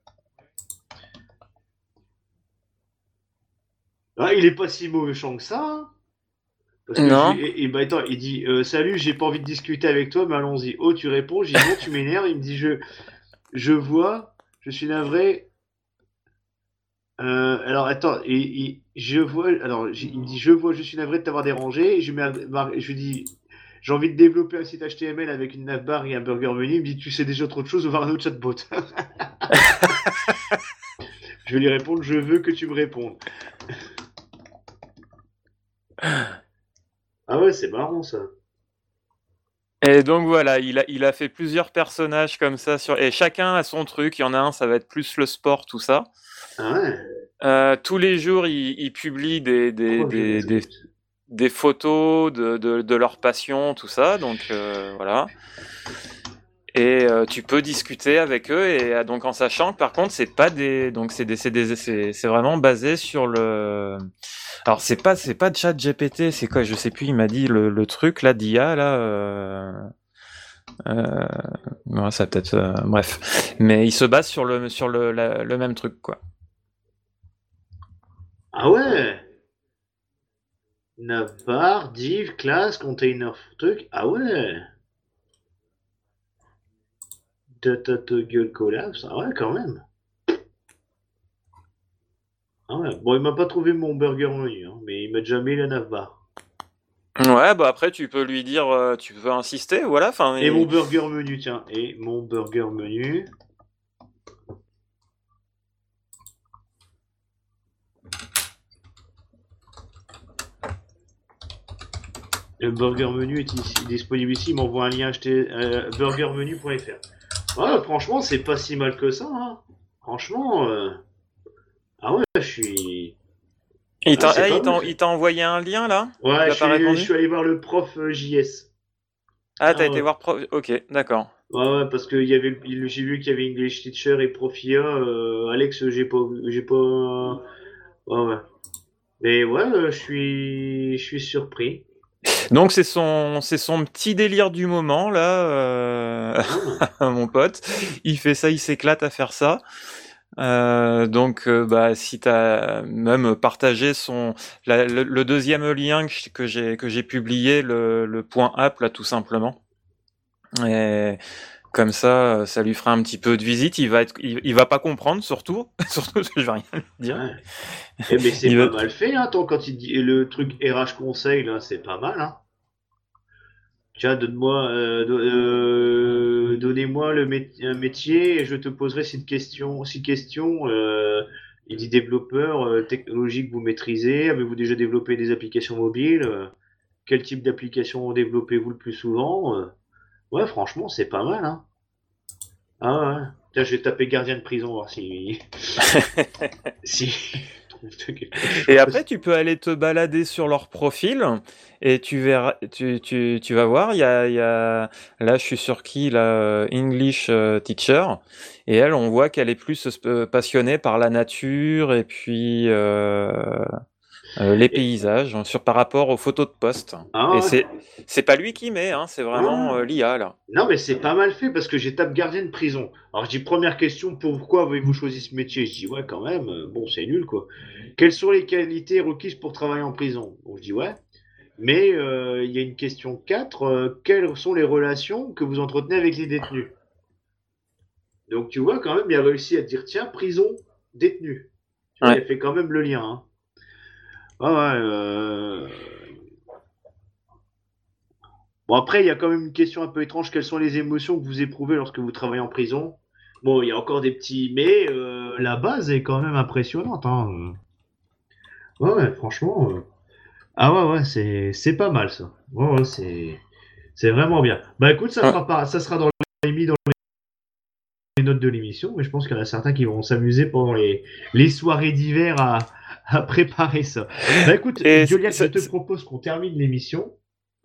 Ah, il est pas si mauvais champ que ça. Hein. non. et, bah, attends, il dit euh, Salut, j'ai pas envie de discuter avec toi, mais allons-y. Oh, tu réponds, j'ai non, tu m'énerves. Il me dit Je, je vois, je suis navré. Euh, alors attends, et, je vois, alors il me dit Je vois, je suis navré de t'avoir dérangé. Je, je lui dis j'ai envie de développer un site HTML avec une navbar et un burger menu. Il me dit, tu sais déjà trop de choses, voir un autre chatbot. je vais lui répondre, je veux que tu me répondes. ah ouais, c'est marrant ça. Et donc voilà, il a, il a fait plusieurs personnages comme ça, sur... et chacun a son truc. Il y en a un, ça va être plus le sport, tout ça. Ah ouais. Euh, tous les jours, il, publie des, des, des, des photos de, de, leur passion, tout ça. Donc euh, voilà. Et euh, tu peux discuter avec eux et euh, donc en sachant que par contre c'est pas des donc c'est des c'est vraiment basé sur le alors c'est pas c'est pas de chat GPT c'est quoi je sais plus il m'a dit le, le truc là d'IA là euh... ça peut-être bref mais il se base sur le sur le, le même truc quoi ah ouais? Navbar, div, class, container, truc. Ah ouais. Data toggle collapse. Ah ouais, quand même. Ah ouais. Bon, il m'a pas trouvé mon burger menu, hein, mais il m'a déjà mis la navbar. Ouais, bah après tu peux lui dire, euh, tu peux insister, voilà. Et mon burger menu, tiens. Et mon burger menu. Le burger menu est ici, disponible ici. Il m'envoie un lien acheter euh, burgermenu.fr. Ouais, franchement, c'est pas si mal que ça. Hein. Franchement, euh, ah ouais, je suis. Il t'a ah, envoyé un lien là? Ouais, je suis, allé voir le prof euh, JS. Ah, t'as ah été voir prof. Ok, d'accord. Ouais, ouais, parce que y avait, j'ai vu qu'il y avait English Teacher et Profia. Euh, Alex, j'ai pas, j'ai pas. Ouais, ouais. Mais ouais, je suis, je suis surpris. Donc c'est son, c'est son petit délire du moment là, euh, mon pote. Il fait ça, il s'éclate à faire ça. Euh, donc, euh, bah, si tu as même partagé son le, deuxième lien que j'ai que j'ai publié, le, le, point app là, tout simplement. Et comme ça, ça lui fera un petit peu de visite. Il va être, il, va pas comprendre surtout, surtout que je vais rien lui dire. Ouais. Eh ben, c'est pas mal fait, hein, quand il dit le truc RH conseil là, c'est pas mal, hein. Tiens, donne-moi, euh, euh, donnez-moi le un métier et je te poserai six questions. Six questions. Euh, il dit développeur, euh, technologie que vous maîtrisez. Avez-vous déjà développé des applications mobiles Quel type d'application développez-vous le plus souvent Ouais, franchement, c'est pas mal. Hein ah ouais. Tiens, je vais taper gardien de prison voir si. si. Et après, tu peux aller te balader sur leur profil et tu verras, tu, tu, tu vas voir, il y a, y a, là, je suis sur qui, la English euh, teacher, et elle, on voit qu'elle est plus euh, passionnée par la nature et puis euh, euh, les paysages hein, sur par rapport aux photos de poste. Ah et c'est c'est pas lui qui met, hein, c'est vraiment ah. euh, l'IA là. Non mais c'est pas mal fait parce que j'étape gardien de prison. Alors je dis première question, pourquoi avez-vous choisi ce métier? Je dis ouais quand même, euh, bon c'est nul quoi. Quelles sont les qualités requises pour travailler en prison? Bon je dis ouais. Mais il y a une question 4, quelles sont les relations que vous entretenez avec les détenus? Donc tu vois quand même, il a réussi à dire tiens prison détenu. Il a fait quand même le lien. Hein. Ouais, ouais. Euh. Bon, après, il y a quand même une question un peu étrange. Quelles sont les émotions que vous éprouvez lorsque vous travaillez en prison? Bon, il y a encore des petits mais. Euh, la base est quand même impressionnante. Hein. Ouais, ouais, franchement. Euh. Ah ouais, ouais, c'est, c'est pas mal ça. Ouais, ouais, c'est, c'est vraiment bien. Bah écoute, ça, sera, pas, ça sera dans les, dans les notes de l'émission, mais je pense qu'il y en a certains qui vont s'amuser pendant les, les soirées d'hiver à, à préparer ça. Bah écoute, Juliette, je te propose qu'on termine l'émission.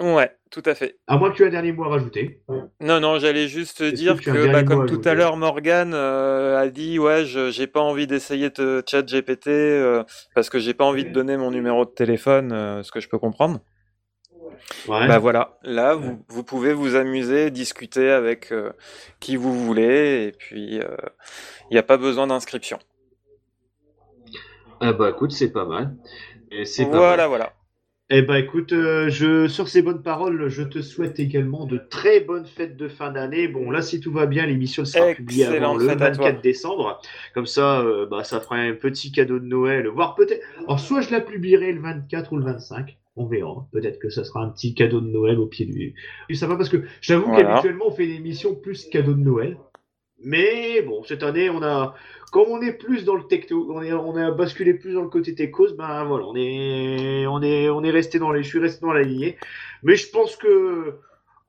Ouais, tout à fait. À moins que tu aies un dernier mot à rajouter. Non, non, j'allais juste dire que, bah, comme tout à l'heure, Morgan euh, a dit, ouais, j'ai pas envie d'essayer de chat GPT euh, parce que j'ai pas envie de donner mon numéro de téléphone, euh, ce que je peux comprendre. Ouais. Bah voilà, là, vous, vous, pouvez vous amuser, discuter avec qui vous voulez, et puis il n'y a pas besoin d'inscription. Ah bah écoute, c'est pas mal. Et c'est voilà, voilà. Eh bah écoute, euh, je, sur ces bonnes paroles, je te souhaite également de très bonnes fêtes de fin d'année. Bon, là, si tout va bien, l'émission sera publiée avant le 24 décembre. Comme ça, euh, bah, ça fera un petit cadeau de Noël. Voire peut-être. Alors, soit je la publierai le 24 ou le 25. On verra. Peut-être que ça sera un petit cadeau de Noël au pied du. Ça va parce que j'avoue qu'habituellement, on fait une émission plus cadeau de Noël. Mais bon, cette année, on a, comme on est plus dans le techno, on, est, on a basculé plus dans le côté techos, ben voilà, on est, on est, on est resté dans les, je suis resté dans la lignée. Mais je pense que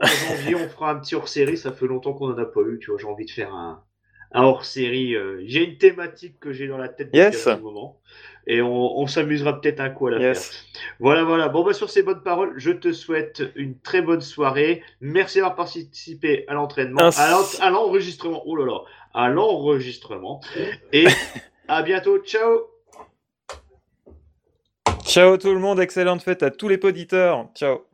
en janvier, on fera un petit hors série. Ça fait longtemps qu'on en a pas eu, tu vois. J'ai envie de faire un, un hors série. Euh, j'ai une thématique que j'ai dans la tête depuis un moment et on, s'amusera peut-être un coup à la faire. Voilà, voilà. Bon, bah, sur ces bonnes paroles, je te souhaite une très bonne soirée. Merci d'avoir participé à l'entraînement, à l'enregistrement. Oh là là, à l'enregistrement. Et à bientôt. Ciao. Ciao tout le monde. Excellente fête à tous les auditeurs. Ciao.